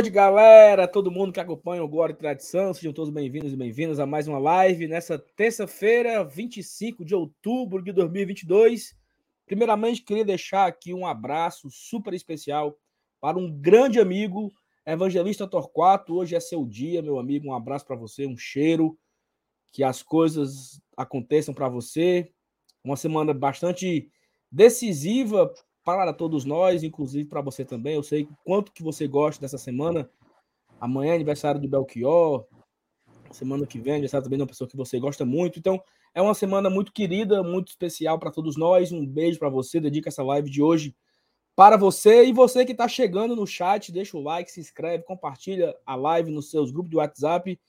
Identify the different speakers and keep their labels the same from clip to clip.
Speaker 1: Noite, galera. Todo mundo que acompanha o Glória e Tradição, sejam todos bem-vindos e bem-vindas a mais uma live nessa terça-feira, 25 de outubro de 2022. Primeiramente, queria deixar aqui um abraço super especial para um grande amigo, Evangelista Torquato. Hoje é seu dia, meu amigo. Um abraço para você, um cheiro, que as coisas aconteçam para você. Uma semana bastante decisiva para todos nós, inclusive para você também. Eu sei quanto que você gosta dessa semana. Amanhã é aniversário do Belchior. Semana que vem é aniversário também de uma pessoa que você gosta muito. Então, é uma semana muito querida, muito especial para todos nós. Um beijo para você. Dedica essa live de hoje para você. E você que está chegando no chat, deixa o like, se inscreve, compartilha a live nos seus grupos de WhatsApp.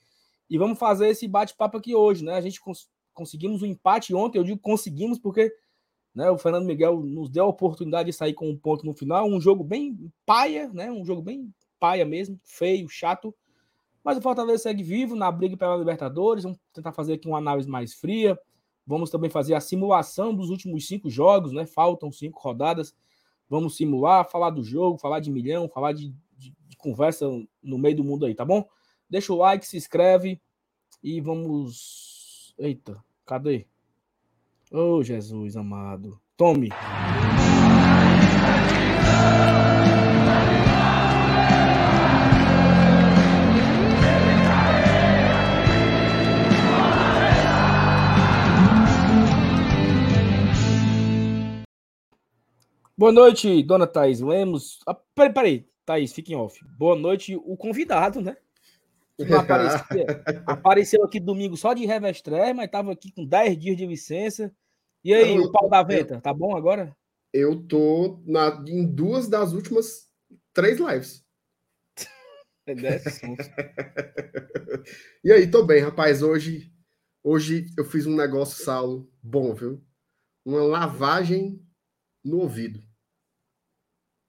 Speaker 1: E vamos fazer esse bate-papo aqui hoje, né? A gente cons conseguimos um empate ontem. Eu digo conseguimos porque né? O Fernando Miguel nos deu a oportunidade de sair com um ponto no final. Um jogo bem paia, né? um jogo bem paia mesmo, feio, chato. Mas o Fortaleza segue vivo na briga pela Libertadores. Vamos tentar fazer aqui uma análise mais fria. Vamos também fazer a simulação dos últimos cinco jogos, né? Faltam cinco rodadas. Vamos simular, falar do jogo, falar de milhão, falar de, de, de conversa no meio do mundo aí, tá bom? Deixa o like, se inscreve e vamos. Eita, cadê? Oh, Jesus amado. Tome. Boa noite, dona Thaís Lemos. Ah, peraí, peraí, Thaís, fique em off. Boa noite, o convidado, né? Não apareceu, apareceu aqui domingo só de revestre, mas estava aqui com 10 dias de licença. E aí, o pau da venta, tá bom agora?
Speaker 2: Eu tô na, em duas das últimas três lives.
Speaker 1: É
Speaker 2: e aí, tô bem, rapaz. Hoje, hoje eu fiz um negócio, Saulo, bom, viu? Uma lavagem no ouvido.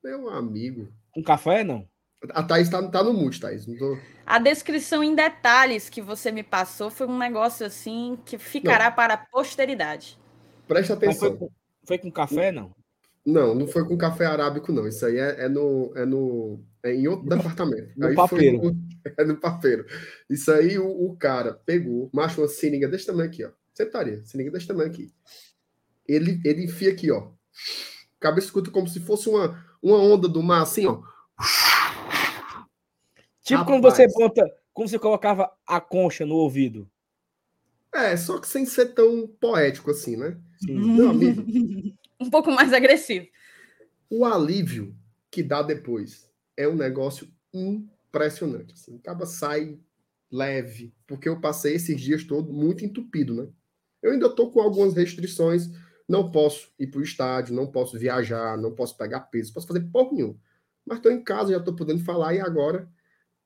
Speaker 2: Meu amigo.
Speaker 1: Com café, não?
Speaker 2: A Thaís tá, tá no mute, Thaís. Tô...
Speaker 3: A descrição em detalhes que você me passou foi um negócio assim que ficará não. para a posteridade.
Speaker 2: Presta atenção. Foi com,
Speaker 1: foi com, café, não?
Speaker 2: Não, não foi com café arábico, não. Isso aí é, é no, é no. É em outro departamento.
Speaker 1: No
Speaker 2: aí
Speaker 1: papeiro.
Speaker 2: No, é no papeiro. Isso aí o, o, cara pegou, macho, uma seringa desse tamanho aqui, ó. Sentaria, seringa desse tamanho aqui. Ele, ele enfia aqui, ó. Cabeça escuta como se fosse uma, uma onda do mar, assim, ó.
Speaker 1: Tipo Rapaz. como você conta, como você colocava a concha no ouvido.
Speaker 2: É, só que sem ser tão poético assim, né?
Speaker 3: Sim. Meu amigo. um pouco mais agressivo.
Speaker 2: O alívio que dá depois é um negócio impressionante. Assim. Acaba sai leve, porque eu passei esses dias todos muito entupido, né? Eu ainda tô com algumas restrições, não posso ir para o estádio, não posso viajar, não posso pegar peso, posso fazer pouco nenhum. Mas estou em casa, já estou podendo falar e agora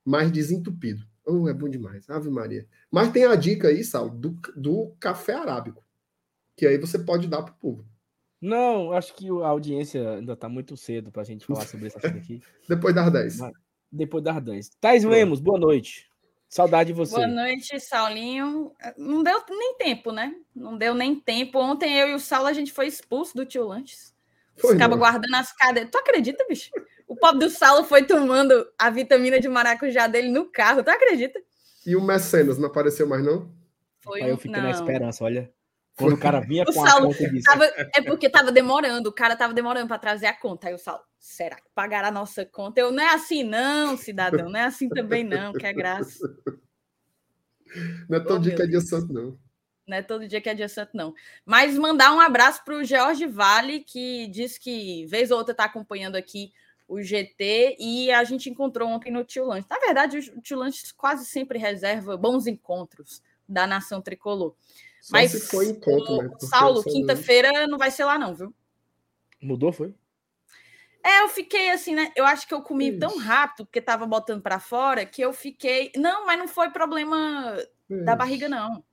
Speaker 2: mais desentupido. Oh, é bom demais. Ave Maria. Mas tem a dica aí, Sal, do, do café arábico. Que aí você pode dar para o público.
Speaker 1: Não, acho que a audiência ainda está muito cedo para a gente falar sobre isso aqui.
Speaker 2: Depois das 10.
Speaker 1: Depois das 10. Thais Lemos, boa noite. Saudade de você.
Speaker 3: Boa noite, Saulinho. Não deu nem tempo, né? Não deu nem tempo. Ontem eu e o Saulo a gente foi expulso do tio Lanches. Ficava guardando as cadeiras. Tu acredita, bicho? O pobre do Saulo foi tomando a vitamina de maracujá dele no carro, tu acredita?
Speaker 2: E o Mecenas não apareceu mais, não?
Speaker 1: Foi Aí eu fiquei não. na esperança, olha. Quando o cara vinha
Speaker 3: o com Saulo a conta disse... Tava, é porque tava demorando, o cara tava demorando para trazer a conta. Aí o Saulo, será que pagará a nossa conta? Eu, não é assim não, cidadão, não é assim também não, que é graça.
Speaker 2: Não é todo oh, dia que é dia santo, não.
Speaker 3: Não é todo dia que é dia santo, não. Mas mandar um abraço para o George Vale, que diz que vez ou outra está acompanhando aqui o GT, e a gente encontrou ontem no Tio Lanche. Na verdade, o Tio Lanche quase sempre reserva bons encontros da nação tricolor. Só Mas se foi encontro, né? Saulo, quinta-feira não vai ser lá, não, viu?
Speaker 1: Mudou, foi?
Speaker 3: É, eu fiquei assim, né? Eu acho que eu comi Isso. tão rápido, porque tava botando para fora, que eu fiquei. Não, mas não foi problema Isso. da barriga, não.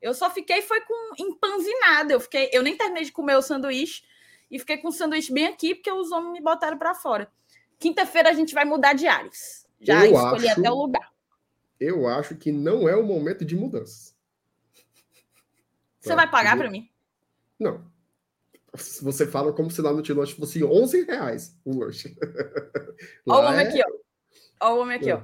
Speaker 3: Eu só fiquei, foi com empanzinada. Eu fiquei, eu nem terminei de comer o sanduíche e fiquei com o sanduíche bem aqui, porque os homens me botaram para fora. Quinta-feira a gente vai mudar de ares. Já eu escolhi acho, até o lugar.
Speaker 2: Eu acho que não é o momento de mudança.
Speaker 3: Você vai pagar para mim?
Speaker 2: Não. Você fala como se lá no Tilote fosse 11 reais o lanche.
Speaker 3: Olha o homem é... aqui, ó. Ó, o homem aqui, ó.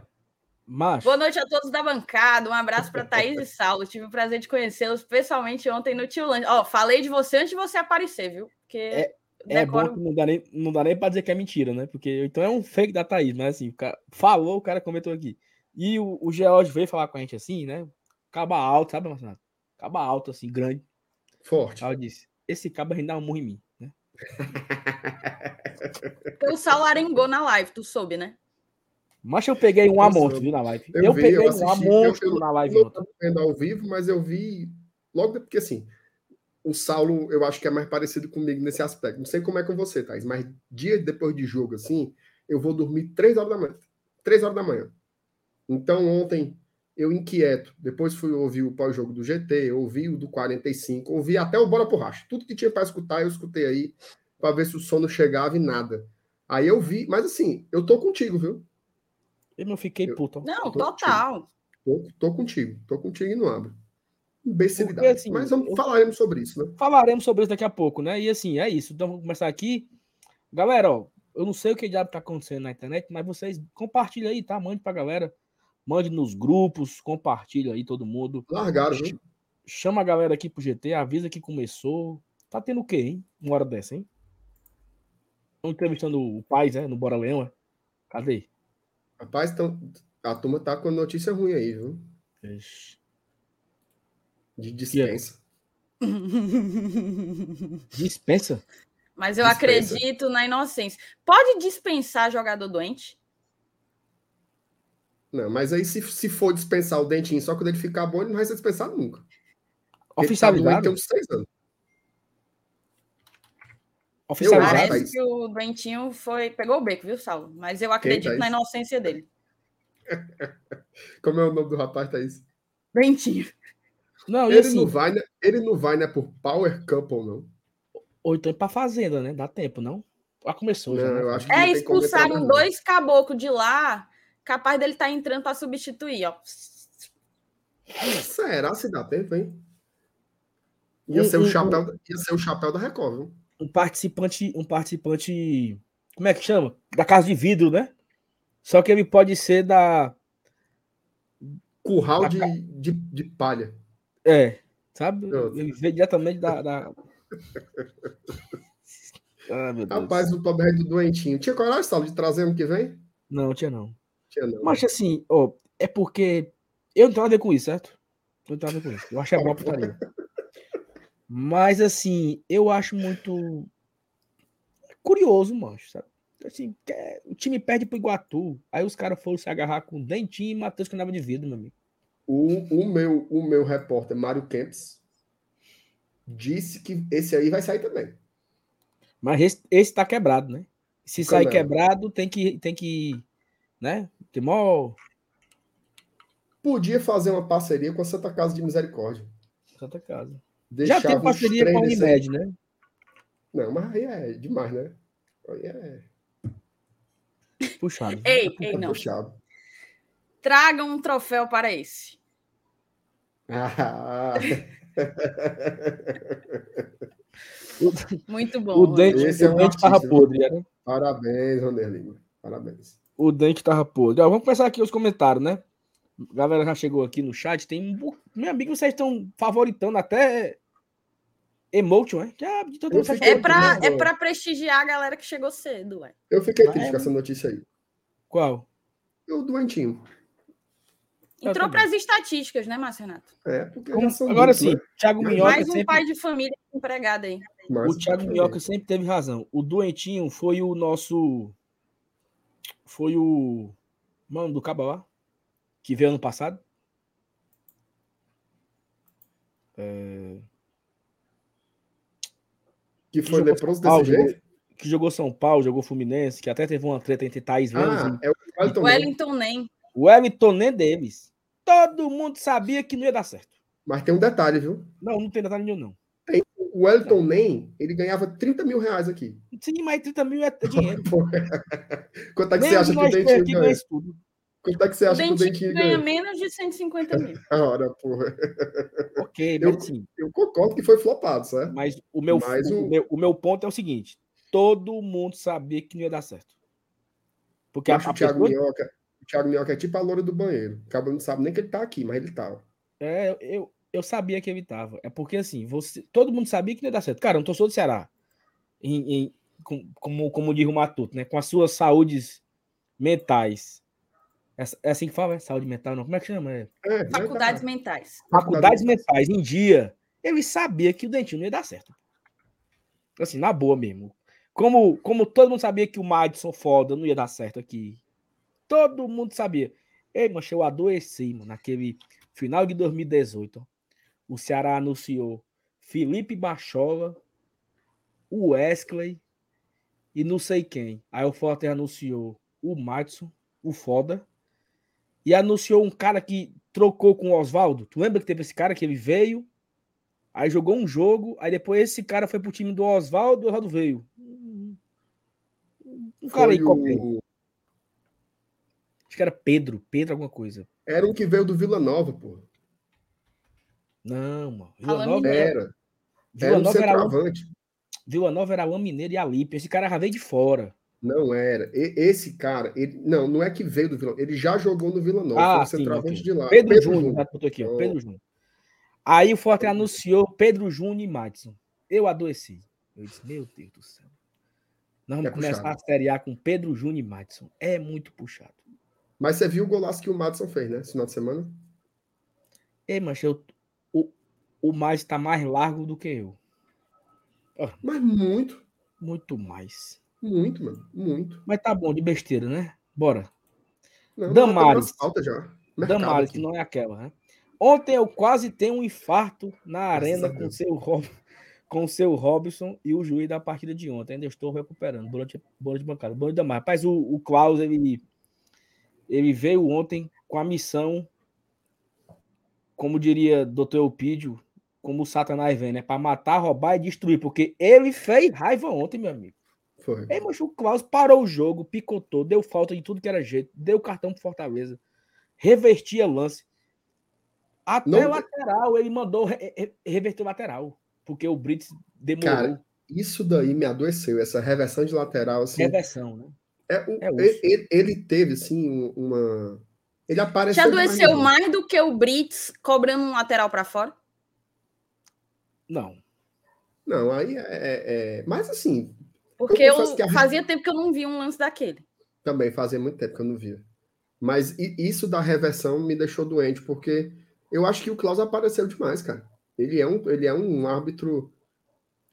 Speaker 1: Macho,
Speaker 3: Boa noite a todos da bancada. Um abraço para Thaís e Saulo. Tive o prazer de conhecê-los pessoalmente ontem no Tio Lange. Ó, falei de você antes de você aparecer, viu? Porque
Speaker 1: É- é bom que não dá, nem, não dá nem pra dizer que é mentira, né? Porque então é um fake da Thaís, mas assim, o cara falou, o cara comentou aqui. E o, o George veio falar com a gente assim, né? Caba alto, sabe, Marcelo? Caba alto, assim, grande.
Speaker 2: Forte.
Speaker 1: Aí eu disse: esse caba ainda dá um murro em mim, né?
Speaker 3: O Saulo arengou na live, tu soube, né?
Speaker 1: Mas eu peguei um
Speaker 2: Eu soube.
Speaker 1: viu, na live.
Speaker 2: Eu
Speaker 1: Eu,
Speaker 2: vi,
Speaker 1: peguei
Speaker 2: eu
Speaker 1: um
Speaker 2: assisti,
Speaker 1: amonte
Speaker 2: eu- eu-
Speaker 1: na live
Speaker 2: não
Speaker 1: ontem.
Speaker 2: estava vendo ao vivo, mas eu vi logo depois, porque assim, o Saulo eu acho que é mais parecido comigo nesse aspecto. Não sei como é com você, Thais, mas dia depois de jogo, assim, eu vou dormir três horas da manhã. Três horas da manhã. Então ontem eu inquieto, depois fui ouvir o pós-jogo do GT, ouvi o do 45, ouvi até o Bola por Racha. Tudo que tinha para escutar, eu escutei aí, para ver se o sono chegava e nada. Aí eu vi, mas assim, eu tô contigo, viu?
Speaker 1: Eu não fiquei
Speaker 2: Eu-
Speaker 1: puto.
Speaker 3: Não,
Speaker 2: tô
Speaker 3: total.
Speaker 2: Tô, tô contigo, tô contigo e não abro. Imbecilidade.
Speaker 1: Porque, assim,
Speaker 2: Mas vamos,
Speaker 1: eu-
Speaker 2: falaremos sobre isso, né?
Speaker 1: Falaremos sobre isso daqui a pouco, né? E assim, é isso. Então vamos começar aqui. Galera, ó, eu não sei o que diabo tá acontecendo na internet, mas vocês compartilhem aí, tá? Mande pra galera. Mande nos grupos, compartilha aí todo mundo.
Speaker 2: Largaram, viu?
Speaker 1: Chama a galera aqui pro GT, avisa que começou. Tá tendo o quê, hein? Uma hora dessa, hein? Estão entrevistando o Paz, né? No Bora Leão, é? Cadê?
Speaker 2: Rapaz, então, a turma tá com notícia ruim aí, viu?
Speaker 1: Ixi.
Speaker 2: De dispensa.
Speaker 1: Dispensa?
Speaker 3: Mas eu
Speaker 2: Dispensa.
Speaker 3: acredito na inocência. Pode dispensar jogador doente?
Speaker 2: Não, mas aí se, se for dispensar o dentinho só quando ele ficar bom, ele não vai ser dispensado nunca. Ele tá
Speaker 1: Oficializado?
Speaker 2: tem uns seis anos.
Speaker 1: Oficializado?
Speaker 3: Parece que o doentinho foi pegou o beco, viu, Saulo? Mas eu acredito na inocência dele.
Speaker 2: Como é o nome do rapaz, Thaís?
Speaker 3: Doentinho.
Speaker 1: Não,
Speaker 2: Ele
Speaker 1: assim,
Speaker 2: não vai, né? Ele não vai, né, por Power Couple, não.
Speaker 1: ou então é pra fazenda, né? Dá tempo, não? Já começou, já.
Speaker 2: Não,
Speaker 1: né?
Speaker 2: eu acho que
Speaker 3: É, expulsaram dois caboclos de lá, capaz dele estar tá entrando para substituir, ó.
Speaker 2: Será se dá tempo, hein? Ia
Speaker 1: Um-
Speaker 2: ser o
Speaker 1: um-
Speaker 2: chapéu, ia ser o chapéu da Record, viu?
Speaker 1: um participante, um participante, como é que chama? Da casa de vidro, né? Só que ele pode ser da,
Speaker 2: Curral
Speaker 1: Da
Speaker 2: de, de, de palha.
Speaker 1: é, sabe?
Speaker 2: Pronto.
Speaker 1: Ele veio diretamente da, da... Ah, meu Deus.
Speaker 2: Rapaz, o pobre do doentinho. Tinha coragem, Saulo, de trazer ano que vem?
Speaker 1: Não, tinha não.
Speaker 2: Não.
Speaker 1: Mas assim, ó, é porque eu não tenho nada a ver com isso, certo? Eu não tenho nada a ver com isso. Eu acho que é boa putaria. Mas assim, eu acho muito curioso, mancho, sabe? Assim, é- o time perde pro Iguatu. Aí os caras foram se agarrar com Dentinho e Matheus que andava de vidro, meu amigo.
Speaker 2: O, o, meu, o meu repórter, Mário Kempis, disse que esse aí vai sair também.
Speaker 1: Mas esse, esse tá quebrado, né? Se sair quebrado, tem que, tem que, né? Tem mó
Speaker 2: Podia fazer uma parceria com a Santa Casa de Misericórdia.
Speaker 1: Santa Casa. Já
Speaker 2: Deixava
Speaker 1: tem
Speaker 2: os
Speaker 1: parceria com a Unimed, né?
Speaker 2: Não, mas aí é demais, né? Aí é,
Speaker 1: Puxado.
Speaker 3: Ei,
Speaker 2: é
Speaker 3: ei, não.
Speaker 2: puxado.
Speaker 3: Tragam um troféu para esse.
Speaker 2: Ah,
Speaker 3: Muito bom.
Speaker 1: O dente,
Speaker 2: Esse é
Speaker 1: o
Speaker 2: um
Speaker 1: dente tava
Speaker 2: artista,
Speaker 1: podre, né?
Speaker 2: parabéns, Roner Lima. Parabéns.
Speaker 1: O dente tava podre. Ó, vamos começar aqui os comentários, né? A galera já chegou aqui no chat. Tem um. bu- Meu amigo, vocês estão favoritando até emotion, né? Já, de vocês
Speaker 2: fiquei-
Speaker 3: É para
Speaker 2: Muito
Speaker 3: é pra prestigiar a galera que chegou cedo, ué.
Speaker 2: Eu fiquei
Speaker 1: Mas-
Speaker 2: triste com essa notícia aí.
Speaker 1: Qual?
Speaker 2: O doentinho.
Speaker 3: Entrou para as estatísticas, né, Márcio Renato?
Speaker 2: É, porque
Speaker 1: Como- Agora sim,
Speaker 2: né?
Speaker 1: Thiago Minhoca
Speaker 3: Mais um
Speaker 1: sempre.
Speaker 3: pai de família empregado aí.
Speaker 2: Mas-
Speaker 1: O Thiago Minhoca sempre teve razão. O doentinho foi o nosso. Foi o. Mano do Cabauá. Que veio ano passado. É,
Speaker 2: Que foi
Speaker 1: jogou
Speaker 2: leproso
Speaker 1: São Paulo,
Speaker 2: desse jeito?
Speaker 1: que jogou São Paulo, jogou Fluminense, que até teve uma treta entre Thais Lemos
Speaker 2: Ah, é o Wellington.
Speaker 3: Wellington nem.
Speaker 1: O Wellington nem Davis. Todo mundo sabia que não ia dar certo.
Speaker 2: Mas tem um detalhe, viu?
Speaker 1: Não, não tem detalhe nenhum, não.
Speaker 2: O Wellington Nem, ele ganhava 30 mil reais aqui.
Speaker 1: Sim, mas 30 mil é dinheiro.
Speaker 2: Quanto é que
Speaker 1: Nem
Speaker 2: você acha que o Dentinho
Speaker 1: ganha tudo.
Speaker 2: Quanto é que você
Speaker 3: O
Speaker 2: acha que o
Speaker 3: Dentinho ganha
Speaker 2: ganha?
Speaker 3: menos de 150 mil.
Speaker 2: Ora, porra.
Speaker 1: Ok,
Speaker 2: Eu-
Speaker 1: assim,
Speaker 2: Eu concordo que foi flopado, certo?
Speaker 1: mas o meu,
Speaker 2: Mas
Speaker 1: o,
Speaker 2: o-
Speaker 1: meu, o meu ponto é o seguinte: todo mundo sabia que não ia dar certo. Porque a,
Speaker 2: Acho
Speaker 1: a
Speaker 2: o Thiago
Speaker 1: pessoa,
Speaker 2: Minhoca. O Thiago Minhoca é tipo a loura do banheiro. O cabo não sabe nem que ele tá aqui, mas ele tá.
Speaker 1: É, eu, eu sabia que ele tava. É porque assim, você, todo mundo sabia que não ia dar certo. Cara, eu não torcedor do Ceará. Em, em, com, como, como diz o Matuto, né? Com as suas saúdes mentais. É, é assim que fala, é saúde mental, não? Como é que chama? É,
Speaker 3: é Faculdades mentais.
Speaker 1: Faculdades mentais, em dia. Ele sabia que o Dentinho não ia dar certo. Assim, na boa mesmo. Como, como todo mundo sabia que o Madison foda não ia dar certo aqui. Todo mundo sabia. Ei, mancha, eu adoeci, mano, naquele final de 2018. O Ceará anunciou Felipe Bachola, o Wesley e não sei quem. Aí o Forte anunciou o Madison, o foda, e anunciou um cara que trocou com o Oswaldo. Tu lembra que teve esse cara que ele veio, aí jogou um jogo, aí depois esse cara foi pro time do Oswaldo e o Oswaldo veio. Um cara aí o... Acho que era Pedro, Pedro alguma coisa.
Speaker 2: Era um que veio do Vila Nova, pô.
Speaker 1: Não, mano.
Speaker 2: Vila Nova era. Vila era Nova
Speaker 1: era Vila Nova era Alain Mineiro e Alipe. Esse cara já veio de fora.
Speaker 2: Não era. E, esse cara, ele, não, não é que veio do Vila Ele já jogou no Vila Nova. Ah, foi centroavante de lá.
Speaker 1: Pedro, Pedro Júnior. Júnior. Aqui, ó, Pedro Júnior. Aí o Forte anunciou Pedro Júnior e Madison. Eu adoeci. Eu disse, meu Deus do céu. Nós vamos é começar puxado. a Série A com Pedro Júnior e Madison. É muito puxado.
Speaker 2: Mas você viu o golaço que o Madison fez, né? Esse final de semana?
Speaker 1: Ei, mas eu, o, mais está mais largo do que eu.
Speaker 2: Mas muito.
Speaker 1: Muito mais.
Speaker 2: Muito, mano. Muito.
Speaker 1: Mas tá bom, de besteira, né? Bora. Não, Damares.
Speaker 2: Alta já.
Speaker 1: Damares, que não é aquela, né? Ontem eu quase tenho um infarto na arena com seu Rob, com seu Robson e o juiz da partida de ontem. Ainda estou recuperando. Bola de, bola de bancada. Bola de Damares. Rapaz, o, o Klaus, ele, ele veio ontem com a missão, como diria Dr. Eupídio, como o Satanás vem, né? Para matar, roubar e destruir. Porque ele fez raiva ontem, meu amigo. Foi. Aí, mas o Klaus parou o jogo, picotou, deu falta de tudo que era jeito, deu cartão pro Fortaleza, revertia lance. Até Não... lateral, ele mandou re reverter o lateral, porque o Brits demorou. Cara,
Speaker 2: isso daí me adoeceu, essa reversão de lateral. Assim,
Speaker 1: reversão, né?
Speaker 2: É, o, é ele, ele, teve, assim, uma. Ele apareceu.
Speaker 3: Te adoeceu mais, mais do que o Brits cobrando um lateral para fora?
Speaker 1: Não.
Speaker 2: Não, aí é, é, é. Mas assim,
Speaker 3: porque eu, eu fazia tempo que eu não via um lance daquele.
Speaker 2: Também fazia muito tempo que eu não via. Mas isso da reversão me deixou doente, porque eu acho que o Klaus apareceu demais, cara. Ele é um, ele é um árbitro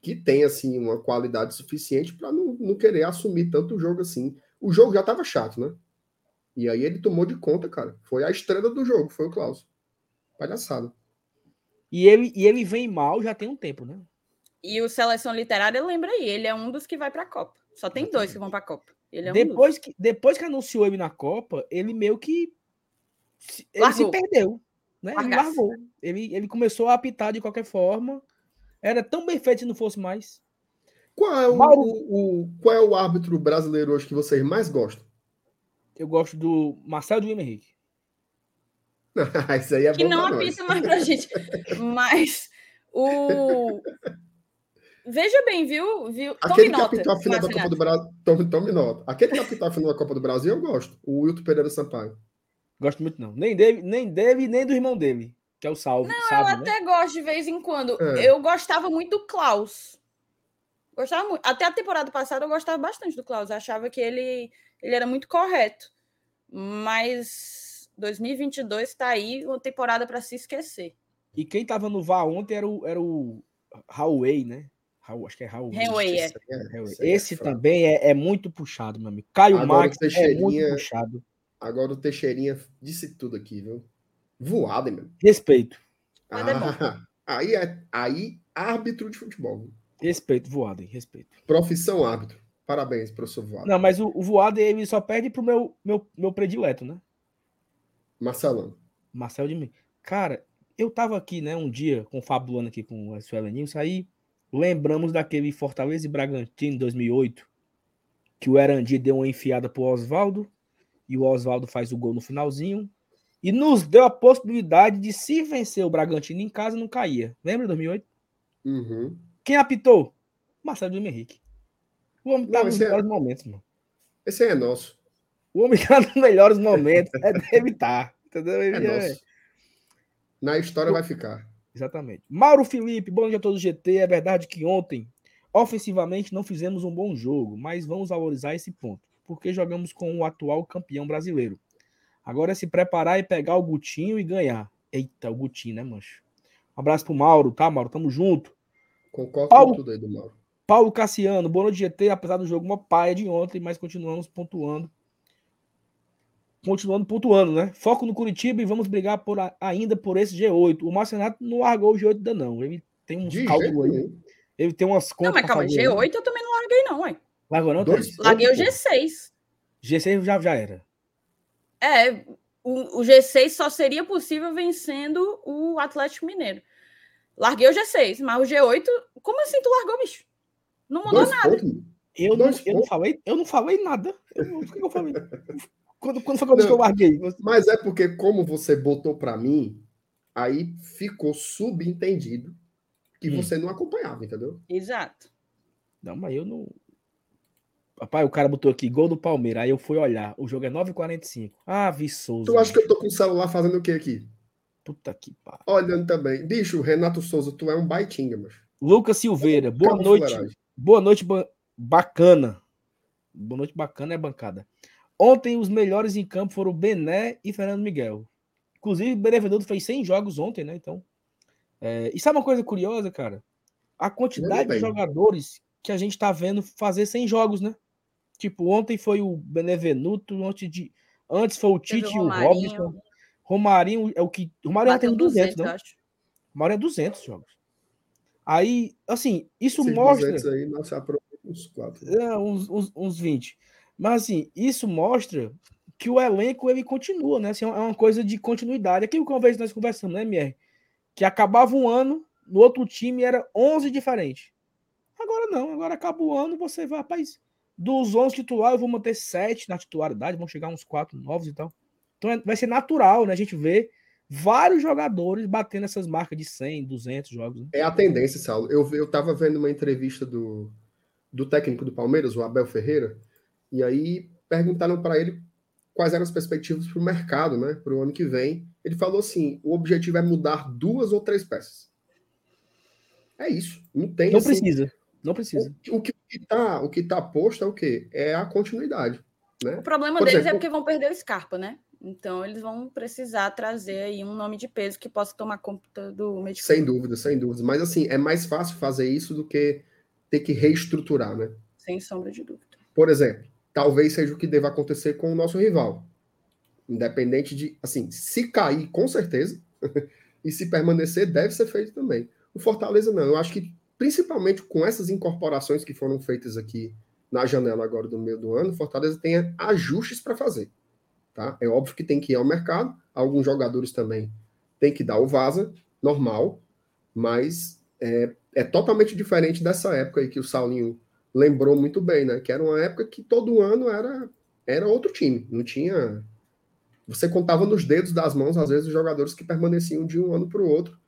Speaker 2: que tem assim uma qualidade suficiente para não, não querer assumir tanto o jogo assim. O jogo já estava chato, né? E aí ele tomou de conta, cara. Foi a estrela do jogo, foi o Klaus. Palhaçada.
Speaker 1: E ele, e ele vem mal já tem um tempo, né?
Speaker 3: E o Seleção Literária, lembra aí, ele é um dos que vai para a Copa. Só tem dois que vão para a Copa. Ele é
Speaker 1: depois, um que, depois que anunciou ele na Copa, ele meio que. Ele largou. se perdeu. Né? Ele largou. Ele, ele começou a apitar de qualquer forma. Era tão bem feito se não fosse mais.
Speaker 2: Qual é o, Mauro... o, o, qual é o árbitro brasileiro hoje que vocês mais gostam?
Speaker 1: Eu gosto do Marcelo de Henrique.
Speaker 2: Isso aí é
Speaker 3: que não apita mais pra gente. Mas o, Veja bem, viu? viu?
Speaker 2: Aquele tome capitão nota, final da Copa do Brasil. Tome, tome nota. Aquele capitão final da Copa do Brasil eu gosto. O Wilton Pereira Sampaio.
Speaker 1: Gosto muito, não. Nem dele, nem dele, nem do irmão dele, que é o Salvo.
Speaker 3: Não,
Speaker 1: sabe,
Speaker 3: eu né? até gosto de vez em quando. É. Eu gostava muito do Klaus. Gostava muito. Até a temporada passada eu gostava bastante do Klaus. Eu achava que ele, ele era muito correto. Mas 2022 está aí, uma temporada para se esquecer.
Speaker 1: E quem estava no VAR ontem era o, era o Huawei, né? Raul, acho que é Raul.
Speaker 3: Railway, é.
Speaker 1: é Esse é também é, é, muito puxado, meu amigo. Caio Max é muito puxado.
Speaker 2: Agora o Teixeirinha disse tudo aqui, viu? Voado, meu.
Speaker 1: Respeito.
Speaker 2: Ah, aí é aí árbitro de futebol.
Speaker 1: Respeito, voado, respeito.
Speaker 2: Profissão árbitro. Parabéns, professor Voado.
Speaker 1: Não, mas o, o Voado ele só perde pro meu, meu, meu predileto, né?
Speaker 2: Marcelão.
Speaker 1: Marcelo de mim. Cara, eu tava aqui, né, um dia com o Fabulano aqui com o Suelen Nilson, aí Lembramos daquele Fortaleza e Bragantino 2008, que o Erandi deu uma enfiada pro Oswaldo e o Oswaldo faz o gol no finalzinho e nos deu a possibilidade de se vencer o Bragantino em casa não caía. Lembra 2008?
Speaker 2: Uhum.
Speaker 1: Quem apitou? Marcelo Henrique. O homem tá nos é... momentos, mano.
Speaker 2: Esse aí é nosso.
Speaker 1: O homem está nos melhores momentos. É, deve estar. Tá, entendeu?
Speaker 2: É, é... Na história vai ficar.
Speaker 1: Exatamente. Mauro Felipe, bom dia a todos do GT. É verdade que ontem, ofensivamente, não fizemos um bom jogo, mas vamos valorizar esse ponto, porque jogamos com o atual campeão brasileiro. Agora é se preparar e pegar o Gutinho e ganhar. Eita, o Gutinho, né, mancho? Um abraço pro Mauro, tá, Mauro? Tamo junto.
Speaker 2: Concordo Paulo, com tudo aí do Mauro.
Speaker 1: Paulo Cassiano, boa noite, GT, apesar do jogo uma paia de ontem, mas continuamos pontuando. Continuando pontuando, né? Foco no Curitiba e vamos brigar por a, ainda por esse G8. O Marcenato não largou o G8 ainda não. Ele tem uns cálculos aí. Ele tem umas contas.
Speaker 3: Não, mas calma, G8 aí. eu também não larguei não, ué.
Speaker 1: Largou não?
Speaker 3: Dois, larguei o G6.
Speaker 1: G6 já, já era.
Speaker 3: É, o, o G6 só seria possível vencendo o Atlético Mineiro. Larguei o G6, mas o G8, como assim tu largou, bicho? Não mudou Dois nada.
Speaker 1: Pontos. Eu, não, eu, não falei, eu não falei nada. Eu, o que eu falei? Quando, quando foi que eu larguei?
Speaker 2: Mas é porque, como você botou para mim, aí ficou subentendido que hum. você não acompanhava, entendeu?
Speaker 3: Exato.
Speaker 1: Não, mas eu não. Papai, o cara botou aqui gol do Palmeiras. Aí eu fui olhar. O jogo é 9h45. Ah, Viçoso.
Speaker 2: Tu acha que eu tô com o celular fazendo o que aqui?
Speaker 1: Puta que pariu.
Speaker 2: Olhando também. Bicho, Renato Souza, tu é um baitinga, mas.
Speaker 1: Lucas Silveira, boa noite. Boa noite, ba bacana. Boa noite, bacana é bancada. Ontem os melhores em campo foram Bené e Fernando Miguel. Inclusive, o Benevenuto fez 100 jogos ontem, né? Então. É... E sabe uma coisa curiosa, cara? A quantidade de jogadores que a gente tá vendo fazer 100 jogos, né? Tipo, ontem foi o Benevenuto, antes, de, antes foi o Tite e o Robson. Romarinho é o que. Romarinho Bateu tem 200, 200 não? Romarinho é 200 jogos. Aí, assim, isso Esses mostra.
Speaker 2: aí, nossa, uns, quatro.
Speaker 1: É, uns, uns, uns 20. Mas, assim, isso mostra que o elenco ele continua, né? Assim, é uma coisa de continuidade. Aquilo que uma vez nós conversamos, né, MR? Que acabava um ano, no outro time era 11 diferentes. Agora não, agora acaba o ano, você vai, rapaz, dos 11 titulares, eu vou manter 7 na titularidade, vão chegar uns 4 novos e tal. Então é, vai ser natural, né? A gente vê vários jogadores batendo essas marcas de 100, 200 jogos. Né?
Speaker 2: É a tendência, Saulo. Eu, eu tava vendo uma entrevista do, do técnico do Palmeiras, o Abel Ferreira, e aí perguntaram para ele quais eram as perspectivas para o mercado, né? Para o ano que vem. Ele falou assim: o objetivo é mudar duas ou três peças. É isso. Não tem.
Speaker 1: Não assim, precisa. Não precisa.
Speaker 2: O, o que está o que tá posto é o quê? É a continuidade. Né?
Speaker 3: O problema Por deles é exemplo, é porque vão perder o Scarpa, né? Então eles vão precisar trazer aí um nome de peso que possa tomar conta do meio
Speaker 2: Sem dúvida, sem dúvida. Mas assim, é mais fácil fazer isso do que ter que reestruturar, né?
Speaker 3: Sem sombra de dúvida.
Speaker 2: Por exemplo, talvez seja o que deva acontecer com o nosso rival. Independente de, assim, se cair, com certeza, e se permanecer, deve ser feito também. O Fortaleza não. Eu acho que principalmente com essas incorporações que foram feitas aqui na janela agora do meio do ano, Fortaleza tem ajustes para fazer. Tá? É óbvio que tem que ir ao mercado, alguns jogadores também tem que dar o vaza, normal, mas é, é totalmente diferente dessa época aí que o Saulinho lembrou muito bem, né? Que era uma época que todo ano era, era outro time, não tinha. Você contava nos dedos das mãos, às vezes, os jogadores que permaneciam de um ano para o outro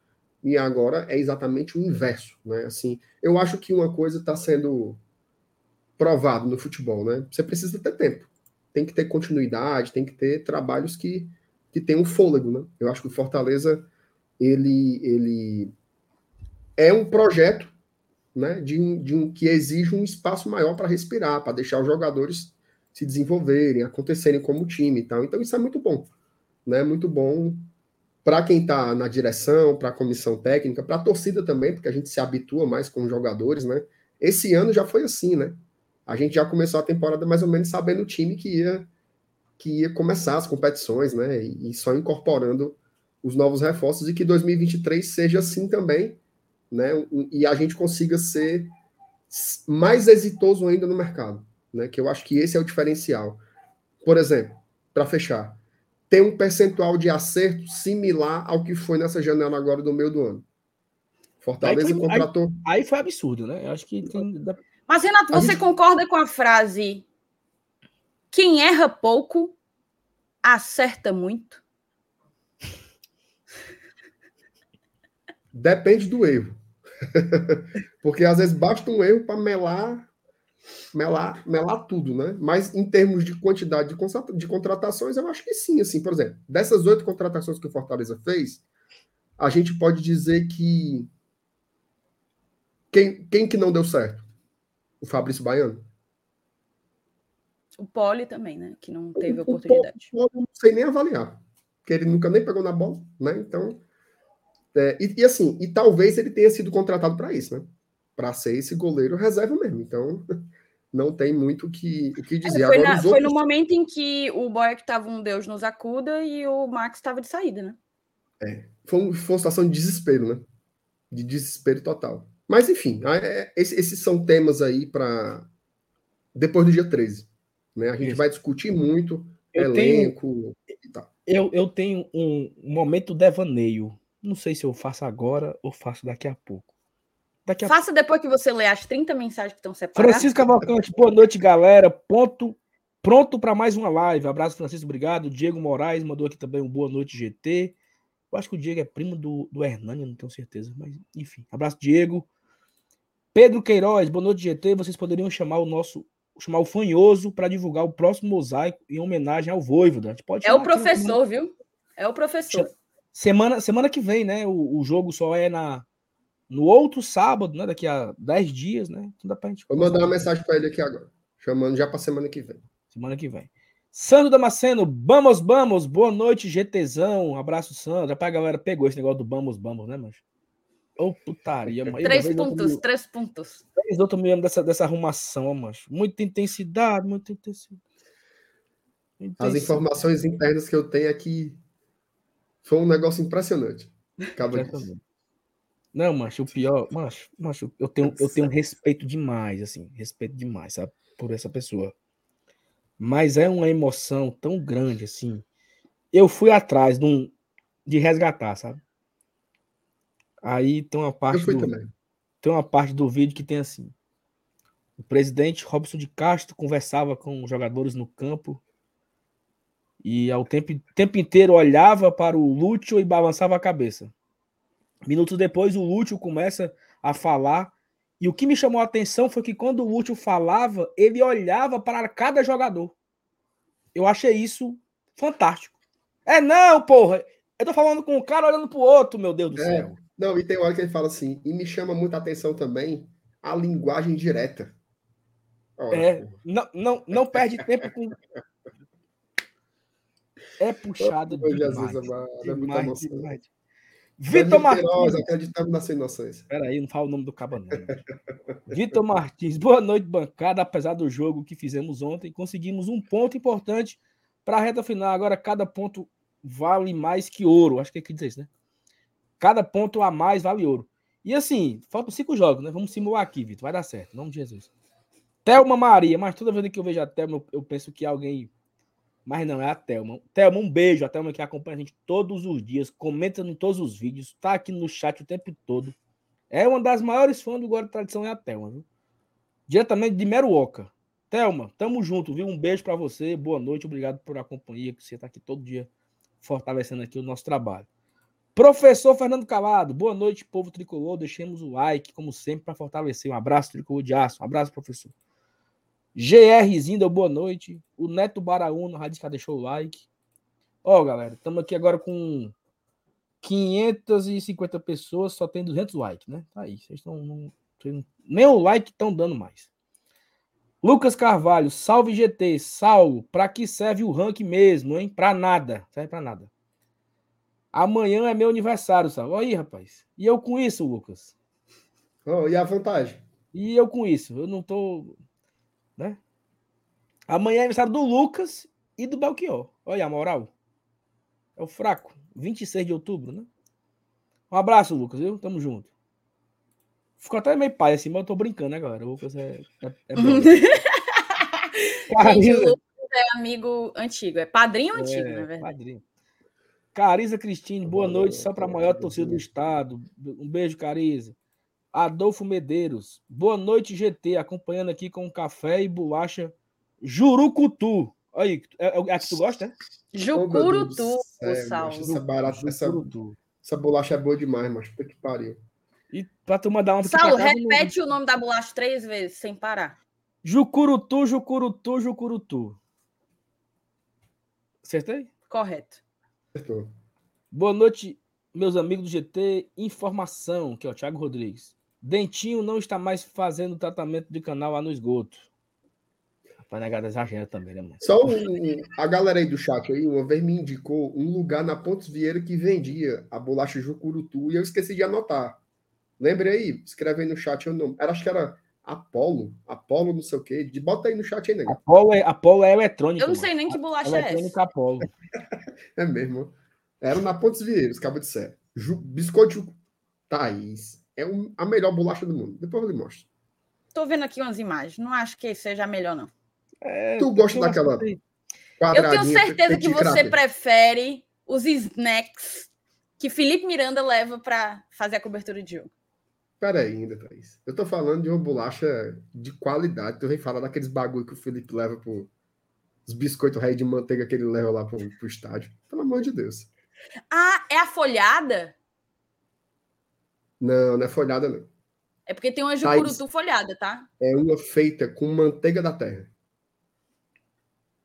Speaker 2: e agora é exatamente o inverso, né? Assim, eu acho que uma coisa está sendo provado no futebol, né? Você precisa ter tempo, tem que ter continuidade, tem que ter trabalhos que que tenham fôlego, né? Eu acho que o Fortaleza ele ele é um projeto, né? De um, de um que exige um espaço maior para respirar, para deixar os jogadores se desenvolverem, acontecerem como time e tal. Então isso é muito bom, né? Muito bom para quem está na direção, para a comissão técnica, para a torcida também, porque a gente se habitua mais com os jogadores, né? Esse ano já foi assim, né? A gente já começou a temporada mais ou menos sabendo o time que ia que ia começar as competições, né? E, só incorporando os novos reforços e que 2023 seja assim também, né? E a gente consiga ser mais exitoso ainda no mercado, né? Que eu acho que esse é o diferencial. Por exemplo, para fechar, tem um percentual de acerto similar ao que foi nessa janela agora do meio do ano. Fortaleza
Speaker 1: aí foi,
Speaker 2: contratou.
Speaker 1: Aí, aí, foi absurdo, né? Eu acho que tem...
Speaker 3: Mas, Renato, você gente... concorda com a frase: quem erra pouco, acerta muito?
Speaker 2: Depende do erro. Porque às vezes basta um erro para melar melar, melar tudo, né? Mas em termos de quantidade de, de contratações, eu acho que sim, assim, por exemplo, dessas oito contratações que o Fortaleza fez, a gente pode dizer que quem, quem que não deu certo? O Fabrício Baiano.
Speaker 3: O Poli também, né? Que não teve o, oportunidade.
Speaker 2: O Poli, não sei nem avaliar, porque ele nunca nem pegou na bola, né? Então, é, e, e, assim, e talvez ele tenha sido contratado para isso, né? Para ser esse goleiro reserva mesmo. Então, não tem muito o que, o que dizer.
Speaker 3: É, foi, na, outros... foi, no momento em que o Boeck estava um Deus nos acuda e o Max estava de saída, né?
Speaker 2: É, foi, foi uma situação de desespero, né? De desespero total. Mas, enfim, é, esses são temas aí para depois do dia 13. Né? A gente Isso. vai discutir muito eu elenco
Speaker 1: tenho, e tal. Eu, eu tenho um momento devaneio. Não sei se eu faço agora ou faço daqui a pouco.
Speaker 3: Daqui a Faça depois que você ler as 30 mensagens que estão separadas.
Speaker 1: Francisco Cavalcante, boa noite, galera. Ponto, pronto para mais uma live. Abraço, Francisco, obrigado. Diego Moraes mandou aqui também um boa noite, GT. Eu acho que o Diego é primo do, do Hernani, não tenho certeza, mas enfim. Abraço, Diego. Pedro Queiroz, boa noite, GT. Vocês poderiam chamar o nosso chamar o Fanhoso para divulgar o próximo mosaico em homenagem ao Voivoda.
Speaker 3: pode é o professor, viu? É o professor.
Speaker 1: Semana, semana que vem, né? O, o jogo só é na no outro sábado, né? Daqui a 10 dias, né?
Speaker 2: Então dá pra gente Vou mandar uma mensagem para ele aqui agora. Chamando já para semana que vem.
Speaker 1: Semana que vem. Sandro Damasceno, vamos, vamos, boa noite, GTzão. abraço, Sandro. Rapaz, a galera pegou esse negócio do vamos, vamos, né, mancho? Ô, oh, putaria,
Speaker 3: mano. Três pontos, me... três pontos.
Speaker 1: Três outros me dessa, dessa arrumação, mancho. Muita intensidade, muita intensidade.
Speaker 2: As informações internas que eu tenho aqui foi um negócio impressionante. Acaba disso.
Speaker 1: Não, macho, o pior, macho, macho, eu tenho, eu tenho respeito demais, assim, respeito demais, sabe, por essa pessoa. Mas é uma emoção tão grande, assim. Eu fui atrás de, um, de resgatar, sabe? Aí tem uma parte do, também. tem uma parte do vídeo que tem assim. O presidente Robson de Castro conversava com os jogadores no campo e ao tempo, tempo inteiro olhava para o Lúcio e balançava a cabeça. Minutos depois, o Lúcio começa a falar. E o que me chamou a atenção foi que quando o Lúcio falava, ele olhava para cada jogador. Eu achei isso fantástico. É não, porra! Eu tô falando com um cara olhando pro outro, meu Deus do é. céu.
Speaker 2: Não, e tem hora que ele fala assim, e me chama muita atenção também a linguagem direta.
Speaker 1: Olha, é, não, não, não perde tempo com. É puxado oh, demais, Jesus, amado, é demais, é demais.
Speaker 2: Vitor Martins. Acreditamos na sua inocência.
Speaker 1: Peraí, não fala o nome do cabo, não. Vitor Martins, boa noite, bancada. Apesar do jogo que fizemos ontem, conseguimos um ponto importante para a reta final. Agora, cada ponto vale mais que ouro. Acho que é que dizer isso, né? Cada ponto a mais vale ouro. E assim, faltam cinco jogos, né? Vamos simular aqui, Vitor. Vai dar certo, em nome de Jesus. Thelma Maria, mas toda vez que eu vejo a Thelma, eu penso que alguém. Mas não, é a Thelma. Thelma, um beijo. A Thelma que acompanha a gente todos os dias, comenta em todos os vídeos, tá aqui no chat o tempo todo. É uma das maiores fãs do Guarda de Tradição, é a Thelma, viu? Diretamente de Meruoca. Thelma, tamo junto, viu? Um beijo para você, boa noite, obrigado por a companhia, que você tá aqui todo dia fortalecendo aqui o nosso trabalho. Professor Fernando Calado, boa noite, povo tricolor. Deixemos o like, como sempre, para fortalecer. Um abraço, tricolor de aço. Um abraço, professor. GR Zinda, boa noite. O Neto Baraúna, Radical, deixou o like. Ó, galera, estamos aqui agora com 550 pessoas, só tem 200 likes, né? Tá aí, vocês estão. Nem o like estão dando mais. Lucas Carvalho, salve GT, Saulo, para que serve o rank mesmo, hein? Para nada, serve para nada. Amanhã é meu aniversário, sabe? Olha aí, rapaz. E eu com isso, Lucas.
Speaker 2: Oh, e a vantagem?
Speaker 1: E eu com isso. Eu não tô. Né? Amanhã é aniversário do Lucas e do Belchior. Olha a moral. É o fraco. 26 de outubro, né? Um abraço, Lucas, viu? Tamo junto. Ficou até meio pai assim, mas eu tô brincando, né, galera? O Lucas é. é, é
Speaker 3: Gente, o Lucas é amigo antigo, é padrinho é, antigo, na verdade. Padrinho.
Speaker 1: Cariza Cristine, boa noite, só para a maior torcida do estado. Um beijo, Cariza. Adolfo Medeiros, boa noite, GT, acompanhando aqui com café e bolacha Jurucutu. Aí, é, é, é a que tu gosta, né?
Speaker 3: Jucurutu, o sal.
Speaker 2: Essa, barata, essa, essa bolacha é boa demais, mas puta que pariu.
Speaker 1: E pra tu mandar uma
Speaker 3: Saulo, repete o nome da bolacha três vezes, sem parar.
Speaker 1: Jucurutu, Jucurutu, Jucurutu. Acertei?
Speaker 3: Correto.
Speaker 2: Acertou.
Speaker 1: Boa noite, meus amigos do GT. Informação, que é o Thiago Rodrigues. Dentinho não está mais fazendo tratamento de canal lá no esgoto. Rapaz, negada exagera também, né, mano?
Speaker 2: Só um, a galera aí do chat aí, uma vez me indicou um lugar na Pontes Vieira que vendia a bolacha Jucurutu e eu esqueci de anotar. Lembre aí, escreve aí no chat o nome. Era, acho que era Apolo, Apolo não sei o quê. De, bota aí no chat aí, né?
Speaker 1: Apolo é, Apolo é eletrônico.
Speaker 3: Eu não sei nem que bolacha é essa.
Speaker 1: Eletrônica Apolo.
Speaker 2: É mesmo. Era na Pontes Vieiras, acaba de ser. Ju, biscoito Thaís. É um, a melhor bolacha do mundo. Depois eu lhe mostro.
Speaker 3: Tô vendo aqui umas imagens. Não acho que seja a melhor, não.
Speaker 1: É,
Speaker 2: Tu gosta daquela
Speaker 3: Eu tenho certeza que você prefere os snacks que Felipe Miranda leva para fazer a cobertura de jogo.
Speaker 2: Pera aí ainda, Thaís. Eu tô falando de uma bolacha de qualidade. Tu vem falar daqueles bagulho que o Felipe leva pro... Os biscoitos rei de manteiga que ele leva lá pro, pro estádio. Pelo amor de Deus.
Speaker 3: Ah, é a folhada?
Speaker 2: Não, não é folhada, não.
Speaker 3: É porque tem uma
Speaker 2: Thaís.
Speaker 3: jucurutu folhada, tá?
Speaker 2: É uma feita com manteiga da terra.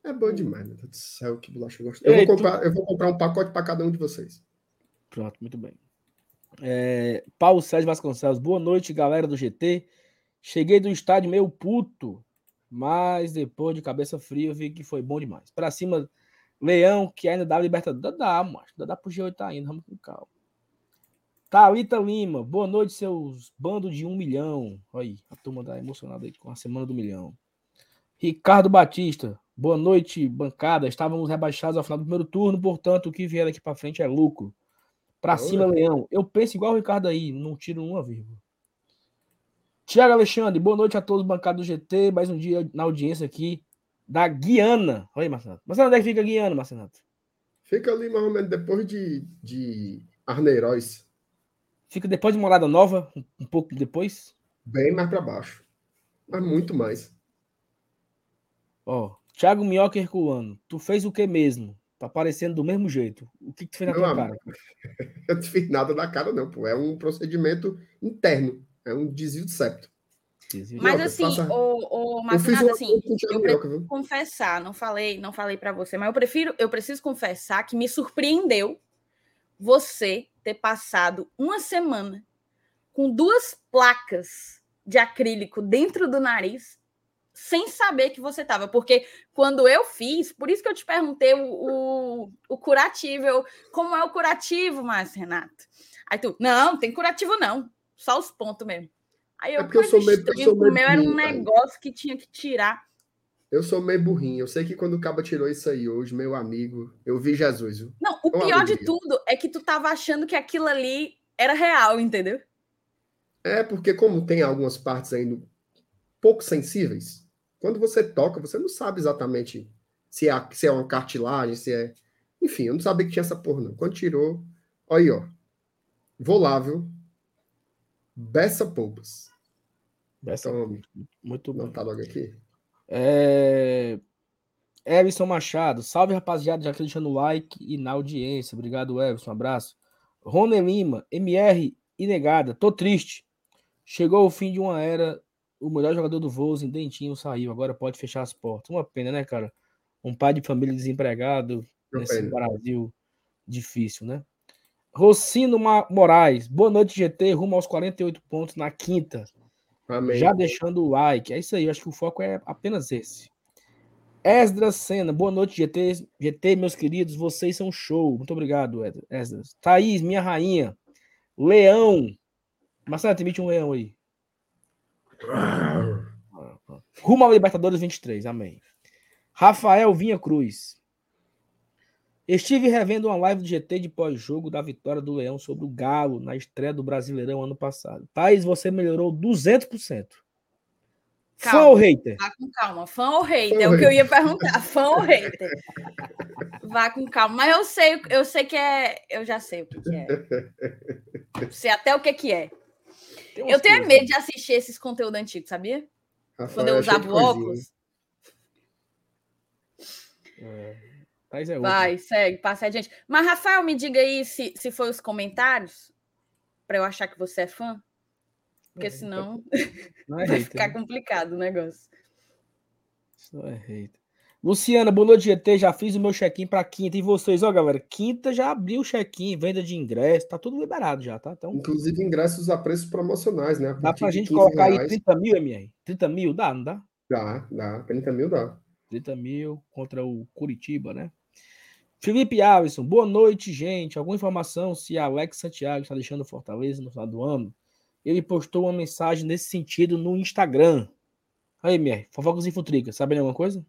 Speaker 2: É bom demais, meu Deus do céu, que bolacha gostosa. Eu,
Speaker 1: Ei,
Speaker 2: vou
Speaker 1: tu-
Speaker 2: comprar, eu vou comprar um pacote para cada um de vocês.
Speaker 1: Pronto, muito bem. É, Paulo Sérgio Vasconcelos, boa noite, galera do GT. Cheguei do estádio meio puto, mas depois de cabeça fria eu vi que foi bom demais. Pra cima, Leão, que ainda dá Libertadores. Dá, dá, macho. Dá, dá pro G8 tá indo, vamos com calma. Thalita Lima, boa noite, seus bandos de um milhão. Olha aí, a turma tá emocionada aí com a semana do milhão. Ricardo Batista, boa noite, bancada. Estávamos rebaixados ao final do primeiro turno, portanto, o que vier daqui para frente é lucro. Pra
Speaker 2: Olha.
Speaker 1: cima, Leão. Eu penso igual o Ricardo aí, não tiro uma vírgula. Tiago Alexandre, boa noite a todos, bancada do GT. Mais um dia na audiência aqui da Guiana. Olha aí, Marcelo. Marcelo, onde é que fica a Guiana, Marcelo?
Speaker 2: Fica ali mais ou menos depois de, de Arneiroz,
Speaker 1: Fica depois de Morada Nova, um- pouco depois.
Speaker 2: bem mais para baixo. Mas muito mais.
Speaker 1: Ó, Thiago Minhoca Herculano, tu fez o que mesmo? Tá parecendo do mesmo jeito. O que, que tu fez na tua cara?
Speaker 2: Eu não fiz nada na cara, não, pô. É um procedimento interno. É um desvio de septo.
Speaker 3: Mas assim,
Speaker 2: faça-
Speaker 3: o, o assim, eu pre-
Speaker 2: Minhoca, viu?
Speaker 3: confessar, não falei, não falei para você, mas eu prefiro, eu preciso confessar que me surpreendeu você ter passado uma semana com duas placas de acrílico dentro do nariz sem saber que você estava, porque quando eu fiz, por isso que eu te perguntei o, o, o curativo, eu, como é o curativo, Márcio Renato? Aí tu, não, tem curativo não, só os pontos mesmo. Aí eu,
Speaker 2: É porque eu sou meio- eu sou
Speaker 3: o
Speaker 2: meio
Speaker 3: meu era um negócio que tinha que tirar.
Speaker 2: Eu sou meio burrinho. Eu sei que quando o Caba tirou isso aí hoje, meu amigo, eu vi Jesus, viu?
Speaker 3: Não, o
Speaker 2: Uma
Speaker 3: pior de
Speaker 2: alegria.
Speaker 3: tudo é que tu tava achando que aquilo ali era real, entendeu?
Speaker 2: É porque como tem algumas partes ainda pouco sensíveis, quando você toca, você não sabe exatamente se é, se é uma cartilagem, se é... Enfim, eu não sabia que tinha essa porra, não. Quando tirou, olha aí, ó. Vou lá, viu? Beça Poupas.
Speaker 1: Essa-
Speaker 2: Então,
Speaker 1: muito bom.
Speaker 2: não tá logo aqui.
Speaker 1: É... Everson Machado, salve rapaziada, já acreditando no like e na audiência. Obrigado, Everson. Um abraço. Rony Lima, MR e negada, tô triste. Chegou o fim de uma era, o melhor jogador do Voz em Dentinho saiu, agora pode fechar as portas. Uma pena, né, cara? Um pai de família desempregado nesse
Speaker 2: pena.
Speaker 1: Brasil difícil, né? Rocino Moraes, boa noite, GT, rumo aos 48 pontos na quinta.
Speaker 2: Amém.
Speaker 1: Já deixando o like. É isso aí, eu acho que o foco é apenas esse. Esdras Senna, boa noite, GT. GT, meus queridos, vocês são show. Muito obrigado, Esdras. Thaís, minha rainha. Leão. Marcelo, te emite um leão aí. Rumo ao Libertadores 23, amém. Rafael Vinha Cruz. Estive revendo uma live do GT de pós-jogo da vitória do Leão sobre o Galo na estreia do Brasileirão ano passado. Thaís, você melhorou 200%. Fã
Speaker 3: Calma.
Speaker 1: ou hater?
Speaker 3: Vá com calma. Fã ou hater?
Speaker 2: Fã
Speaker 3: É o que eu ia perguntar. Fã ou hater? Vá com calma. Mas eu sei, eu sei que é. Eu já sei o que, que é. Sei até o que, que é. Eu tenho
Speaker 1: coisas.
Speaker 3: medo de assistir esses conteúdos antigos, sabia?
Speaker 2: Rafael,
Speaker 3: Quando eu usava óculos.
Speaker 1: É. Thaís é outra.
Speaker 3: Vai, segue, passa adiante. Mas, Rafael, me diga aí se, se foi os comentários, para eu achar que você é fã. Porque senão
Speaker 1: Não é
Speaker 3: vai
Speaker 1: hater.
Speaker 3: ficar
Speaker 1: né?
Speaker 3: complicado o negócio.
Speaker 1: Só é hater. Luciana, boa noite, GT. Já fiz o meu check-in para quinta. E vocês, ó, galera, quinta já abriu o check-in, venda de ingresso, tá tudo liberado já, tá?
Speaker 2: Então, Inclusive ingressos a preços promocionais, né?
Speaker 1: Dá pra gente colocar reais. aí 30 mil, MR? 30 mil, dá, não dá?
Speaker 2: Dá, dá. 30 mil dá.
Speaker 1: 30 mil contra o Curitiba, né? Felipe Alisson, boa noite, gente. Alguma informação se Alex Santiago está deixando Fortaleza no final do ano? Ele postou uma mensagem nesse sentido no Instagram. Aí, MR, fofocas e futricas, sabe alguma coisa?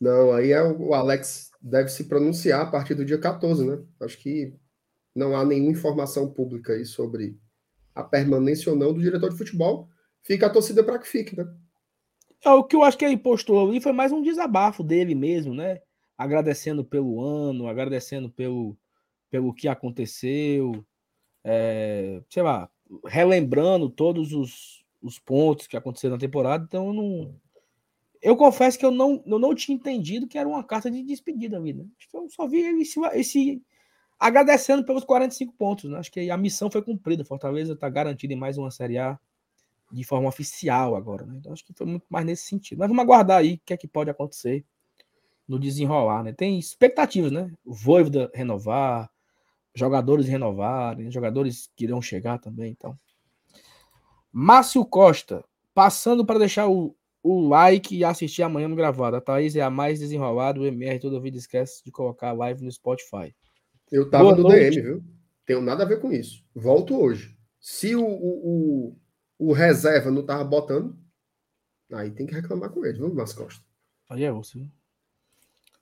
Speaker 2: Não, aí é o Alex deve se pronunciar a partir do dia 14, né? Acho que não há nenhuma informação pública aí sobre a permanência ou não do diretor de futebol. Fica a torcida para que fique, né?
Speaker 1: É, o que eu acho que ele postou ali foi mais um desabafo dele mesmo, né? Agradecendo pelo ano, agradecendo pelo, pelo que aconteceu, é, sei lá, relembrando todos os, os pontos que aconteceram na temporada. Então, eu não, eu confesso que eu não, eu não tinha entendido que era uma carta de despedida né? Eu só vi esse, esse agradecendo pelos 45 pontos, né? Acho que a missão foi cumprida. Fortaleza está garantida em mais uma Série A de forma oficial agora, né? Então acho que foi muito mais nesse sentido. Mas vamos aguardar aí o que é que pode acontecer no desenrolar, né? Tem expectativas, né? O Voivoda renovar, jogadores renovarem, jogadores que irão chegar também, então. Márcio Costa, passando para deixar o, o like e assistir amanhã no gravado. A Thaís é a mais desenrolada, o MR toda vida esquece de colocar a live no Spotify.
Speaker 2: Eu tava Boa no noite. DM, viu? Tenho nada a ver com isso. Volto hoje. Se o, o, o, o reserva não tava botando, aí tem que reclamar com ele. Vamos nas costas.
Speaker 1: Aí é você.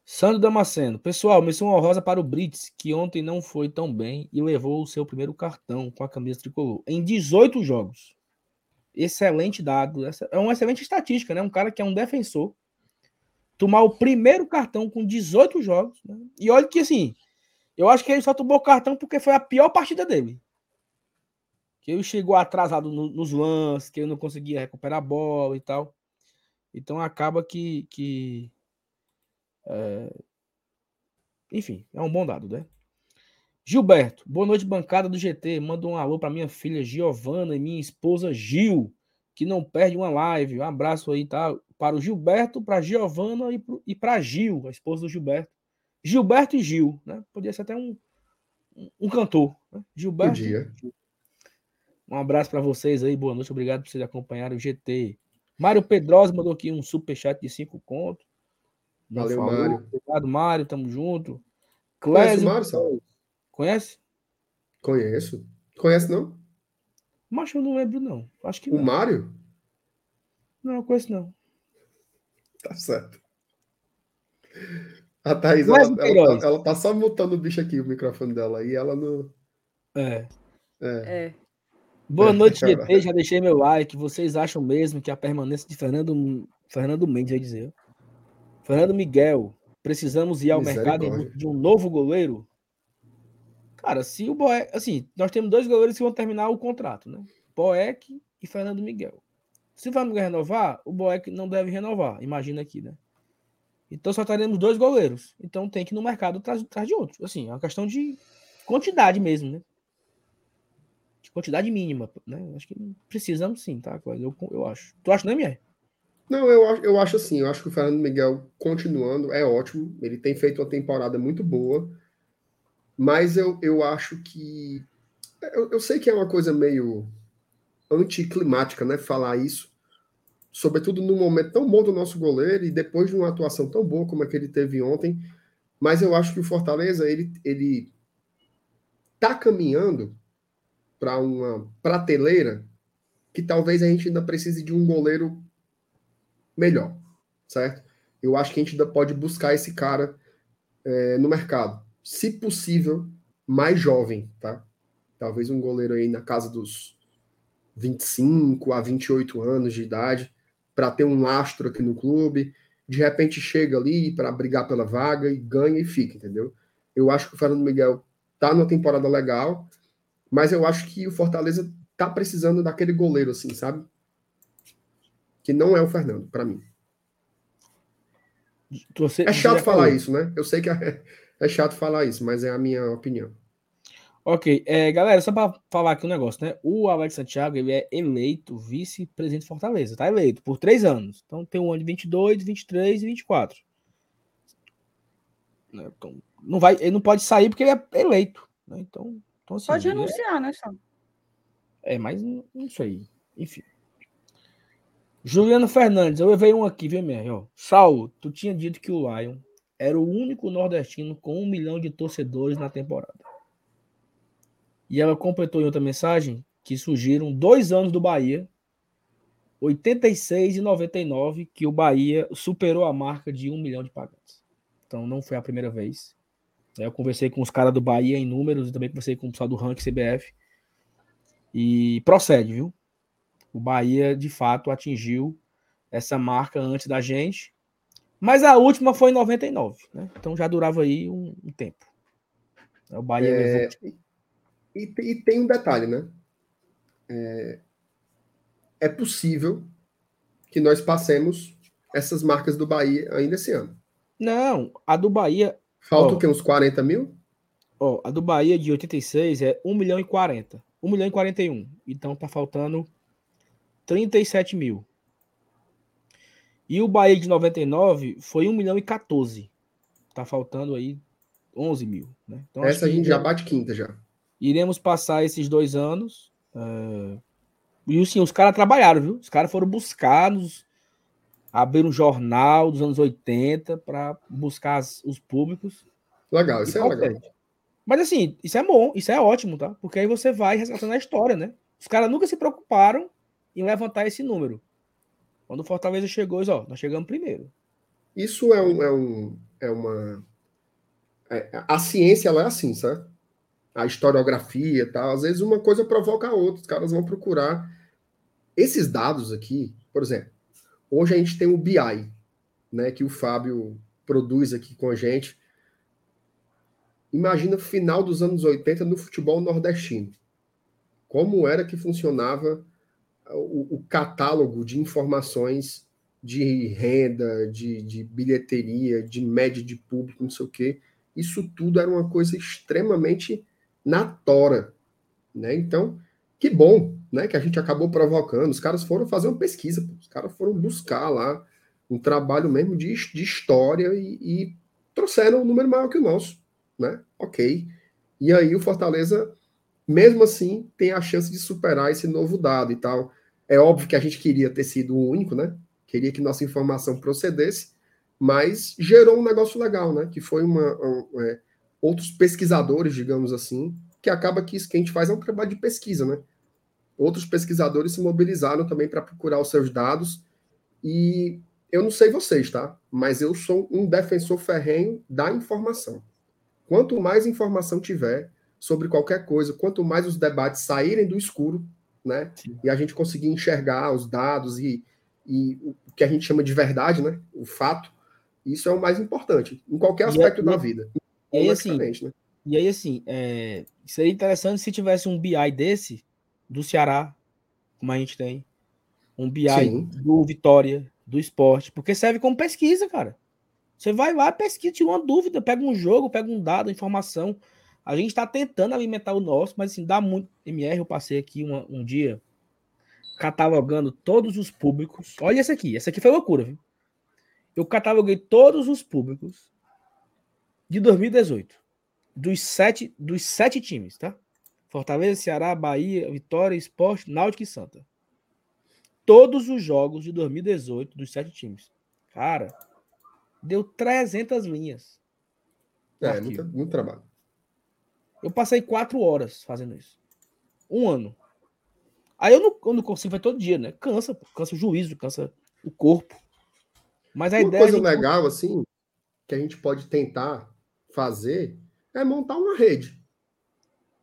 Speaker 1: Sandro Damasceno. Pessoal, missão honrosa para o Brits, que ontem não foi tão bem e levou o seu primeiro cartão com a camisa tricolor. Em 18 jogos excelente dado. É uma excelente estatística, né? Um cara que é um defensor. Tomar o primeiro cartão com 18 jogos. Né? E olha que assim, eu acho que ele só tomou cartão porque foi a pior partida dele. Que ele chegou atrasado no, nos lances, que ele não conseguia recuperar a bola e tal. Então acaba que. que é... Enfim, é um bom dado, né? Gilberto, boa noite, bancada do GT. Manda um alô para minha filha Giovana e minha esposa Gil, que não perde uma live. Um abraço aí, tá? Para o Gilberto, para Giovana e para Gil, a esposa do Gilberto. Gilberto e Gil, né? Podia ser até um, um cantor. Né? Gilberto. Podia. Um abraço para vocês aí, boa noite, obrigado por vocês acompanharem o GT. Mário Pedrosa mandou aqui um superchat de 5 contos.
Speaker 2: Valeu, Mário.
Speaker 1: Obrigado, Mário, tamo junto.
Speaker 2: Clésio. Mário,
Speaker 1: Conhece?
Speaker 2: Conheço. Conhece, não?
Speaker 1: Mas eu não lembro, não. Acho que
Speaker 2: O Mário?
Speaker 1: Não, conheço, não.
Speaker 2: Tá certo. A Thaís, ela, ela, tá, ela, tá só mutando o bicho aqui, o microfone dela, e ela não.
Speaker 1: É.
Speaker 2: É. é.
Speaker 1: Boa noite, GT. Já deixei meu like. Vocês acham mesmo que a permanência de Fernando, Fernando Mendes, vai dizer, Fernando Miguel, precisamos ir ao mercado de um novo goleiro? Cara, se o Boeck. Assim, nós temos dois goleiros que vão terminar o contrato, né? Boeck e Fernando Miguel. Se o Fernando Miguel renovar, o Boeck não deve renovar. Imagina aqui, né? Então só teremos dois goleiros. Então tem que ir no mercado atrás, atrás de outros. Assim, é uma questão de quantidade mesmo, né? De quantidade mínima, né? Acho que precisamos sim, tá? Eu, eu acho. Tu acha, né, Mier?
Speaker 2: Não, eu acho, eu acho assim. Eu acho que o Fernando Miguel continuando é ótimo. Ele tem feito uma temporada muito boa. Mas eu, eu acho que. Eu, eu sei que é uma coisa meio anticlimática, né? Falar isso. Sobretudo num momento tão bom do nosso goleiro e depois de uma atuação tão boa como a que ele teve ontem. Mas eu acho que o Fortaleza, ele, ele tá caminhando para uma prateleira que talvez a gente ainda precise de um goleiro melhor, certo? Eu acho que a gente ainda pode buscar esse cara é, no mercado se possível, mais jovem, tá? Talvez um goleiro aí na casa dos 25 a 28 anos de idade, para ter um lastro aqui no clube. De repente chega ali para brigar pela vaga e ganha e fica, entendeu? Eu acho que o Fernando Miguel tá numa temporada legal, mas eu acho que o Fortaleza tá precisando daquele goleiro assim, sabe? Que não é o Fernando, para mim. Você, é chato falar falou. isso, né? Eu sei que é, é chato falar isso, mas é a minha opinião.
Speaker 1: Ok, é, galera, só para falar aqui um negócio, né? O Alex Santiago ele é eleito vice-presidente de Fortaleza, tá eleito por três anos. Então tem um ano de 22, 23 e 24. Né? Então, não vai, ele não pode sair porque ele é eleito. Né? Então, então assim,
Speaker 3: pode renunciar, é... né, Sam?
Speaker 1: É, mas não, não sei. Enfim. Juliano Fernandes, eu levei um aqui, viu, minha? Saulo, tu tinha dito que o Lion era o único nordestino com um milhão de torcedores na temporada. E ela completou em outra mensagem que surgiram dois anos do Bahia, 86 e 99, que o Bahia superou a marca de um milhão de pagantes. Então não foi a primeira vez. Eu conversei com os caras do Bahia em números e também conversei com o pessoal do Rank CBF. E procede, viu? O Bahia de fato atingiu essa marca antes da gente. Mas a última foi em 99, né? Então já durava aí um, um tempo. O Bahia é... levou
Speaker 2: e, e tem um detalhe, né? É, é possível que nós passemos essas marcas do Bahia ainda esse ano.
Speaker 1: Não, a do Bahia.
Speaker 2: Falta ó, o quê? Uns 40 mil?
Speaker 1: Ó, a do Bahia de 86 é 1 milhão e 40. 1 milhão e 41. Então tá faltando 37 mil. E o Bahia de 99 foi 1 milhão e 14. Tá faltando aí 11 mil. Né?
Speaker 2: Então, Essa a gente já bate quinta já.
Speaker 1: Iremos passar esses dois anos. Uh, e assim, os caras trabalharam, viu? Os caras foram buscar, nos, abrir um jornal dos anos 80 para buscar as, os públicos.
Speaker 2: Legal, isso é legal.
Speaker 1: Mas assim, isso é bom, isso é ótimo, tá? Porque aí você vai resgatando a história, né? Os caras nunca se preocuparam em levantar esse número. Quando o Fortaleza chegou, eles, ó, nós chegamos primeiro.
Speaker 2: Isso é, um, é, um, é uma. É, a ciência ela é assim, sabe? a historiografia e tal. Às vezes uma coisa provoca a outra, os caras vão procurar. Esses dados aqui, por exemplo, hoje a gente tem o BI, né, que o Fábio produz aqui com a gente. Imagina final dos anos 80 no futebol nordestino. Como era que funcionava o, o catálogo de informações de renda, de, de bilheteria, de média de público, não sei o quê. Isso tudo era uma coisa extremamente na tora, né? Então, que bom, né, que a gente acabou provocando. Os caras foram fazer uma pesquisa, os caras foram buscar lá um trabalho mesmo de, de história e, e trouxeram um número maior que o nosso, né? Ok. E aí o Fortaleza, mesmo assim, tem a chance de superar esse novo dado e tal. É óbvio que a gente queria ter sido o único, né? Queria que nossa informação procedesse, mas gerou um negócio legal, né? Que foi uma, um, é, outros pesquisadores, digamos assim, que acaba que isso que a gente faz é um trabalho de pesquisa, né? Outros pesquisadores se mobilizaram também para procurar os seus dados e eu não sei vocês, tá? Mas eu sou um defensor ferrenho da informação. Quanto mais informação tiver sobre qualquer coisa, quanto mais os debates saírem do escuro, né? Sim. E a gente conseguir enxergar os dados e, e o que a gente chama de verdade, né? O fato, isso é o mais importante em qualquer é aspecto da vida.
Speaker 1: E aí, assim, né? e aí, assim é, seria interessante se tivesse um BI desse do Ceará, como a gente tem. Um BI Sim. do Vitória, do esporte, porque serve como pesquisa, cara. Você vai lá, pesquisa, tira uma dúvida, pega um jogo, pega um dado, informação. A gente está tentando alimentar o nosso, mas assim, dá muito. MR, eu passei aqui uma, um dia catalogando todos os públicos. Olha essa aqui, essa aqui foi loucura, viu? Eu cataloguei todos os públicos de 2018. Dos sete, dos sete times, tá? Fortaleza, Ceará, Bahia, Vitória, Esporte, Náutico e Santa. Todos os jogos de 2018 dos sete times. Cara, deu 300 linhas.
Speaker 2: É, muito, muito trabalho.
Speaker 1: Eu passei quatro horas fazendo isso. Um ano. Aí eu não, eu não consigo fazer todo dia, né? Cansa, cansa o juízo, cansa o corpo. Mas a
Speaker 2: Uma
Speaker 1: ideia. Uma
Speaker 2: coisa legal, assim, que a gente pode tentar fazer é montar uma rede.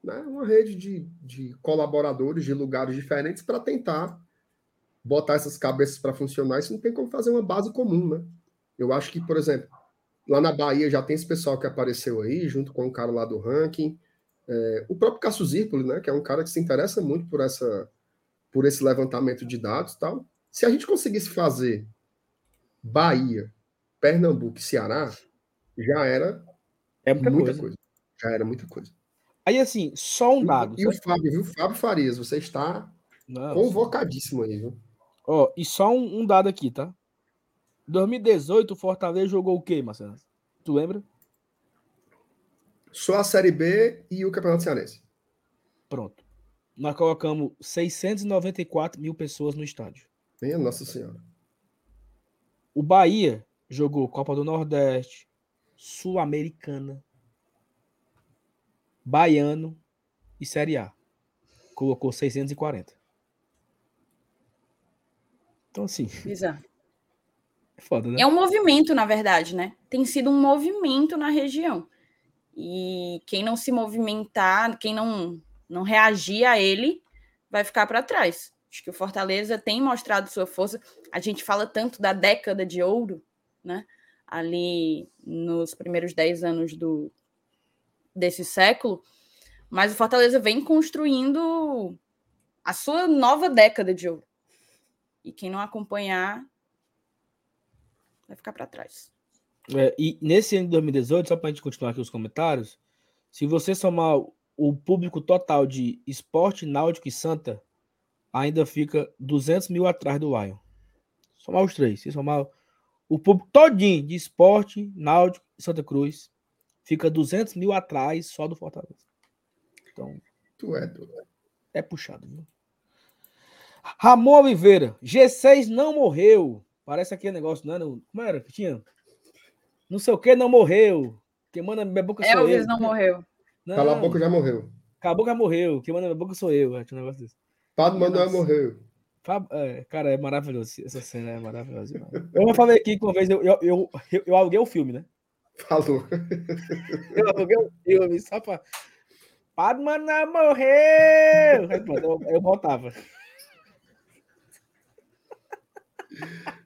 Speaker 2: Né? Uma rede de, de colaboradores de lugares diferentes para tentar botar essas cabeças para funcionar. Isso não tem como fazer uma base comum, né? Eu acho que, por exemplo, lá na Bahia já tem esse pessoal que apareceu aí, junto com o cara lá do ranking. É, o próprio Cássio Zirpoli, né? Que é um cara que se interessa muito por essa por esse levantamento de dados tal. Se a gente conseguisse fazer Bahia, Pernambuco e Ceará, já era
Speaker 1: é muita, muita coisa. coisa.
Speaker 2: Já era muita coisa.
Speaker 1: Aí, assim, só um dado.
Speaker 2: E, e o Fábio, viu? Fábio Farias, você está Não, convocadíssimo aí, viu?
Speaker 1: Ó, e só um, um, dado aqui, tá? 2018, o Fortaleza jogou o quê, Marcelo? Tu lembra?
Speaker 2: Só a Série B e o Campeonato Cearense.
Speaker 1: Pronto. Nós colocamos 694 mil pessoas no estádio.
Speaker 2: Minha Nossa Senhora.
Speaker 1: O Bahia jogou Copa do Nordeste, Sul-Americana, Baiano e Série A. Colocou 640. Então, assim.
Speaker 3: Exato.
Speaker 1: É foda, né?
Speaker 3: É um movimento, na verdade, né? Tem sido um movimento na região. E quem não se movimentar, quem não, não reagir a ele, vai ficar para trás. Acho que o Fortaleza tem mostrado sua força. A gente fala tanto da década de ouro, né? Ali nos primeiros dez anos do, desse século, mas o Fortaleza vem construindo a sua nova década de ouro. E quem não acompanhar vai ficar para trás.
Speaker 1: É, e nesse ano de 2018, só para a gente continuar aqui os comentários, se você somar o público total de esporte, náutico e santa, ainda fica 200 mil atrás do Lion. Somar os três. Se somar o público todinho de esporte, náutico e Santa Cruz, fica 200 mil atrás só do Fortaleza. Então,
Speaker 2: tu é,
Speaker 1: é. puxado, viu? Ramon Oliveira, G6 não morreu. Parece aquele negócio, não, não como era que tinha? Não sei o que, não morreu. Quem manda minha boca sou
Speaker 3: Elvis eu. não morreu.
Speaker 2: Não, Cala a boca já morreu.
Speaker 1: Cala a boca já morreu. Quem manda minha boca sou eu. Tinha um negócio desse.
Speaker 2: Padre Manuel morreu.
Speaker 1: É, cara, é maravilhoso. Essa cena é maravilhosa. Eu já falei aqui que uma vez eu, eu, eu, eu, eu aluguei o filme, né?
Speaker 2: Falou.
Speaker 1: Eu aluguei o filme só pra. Padre Manuel morreu! Aí, pronto, eu, eu voltava.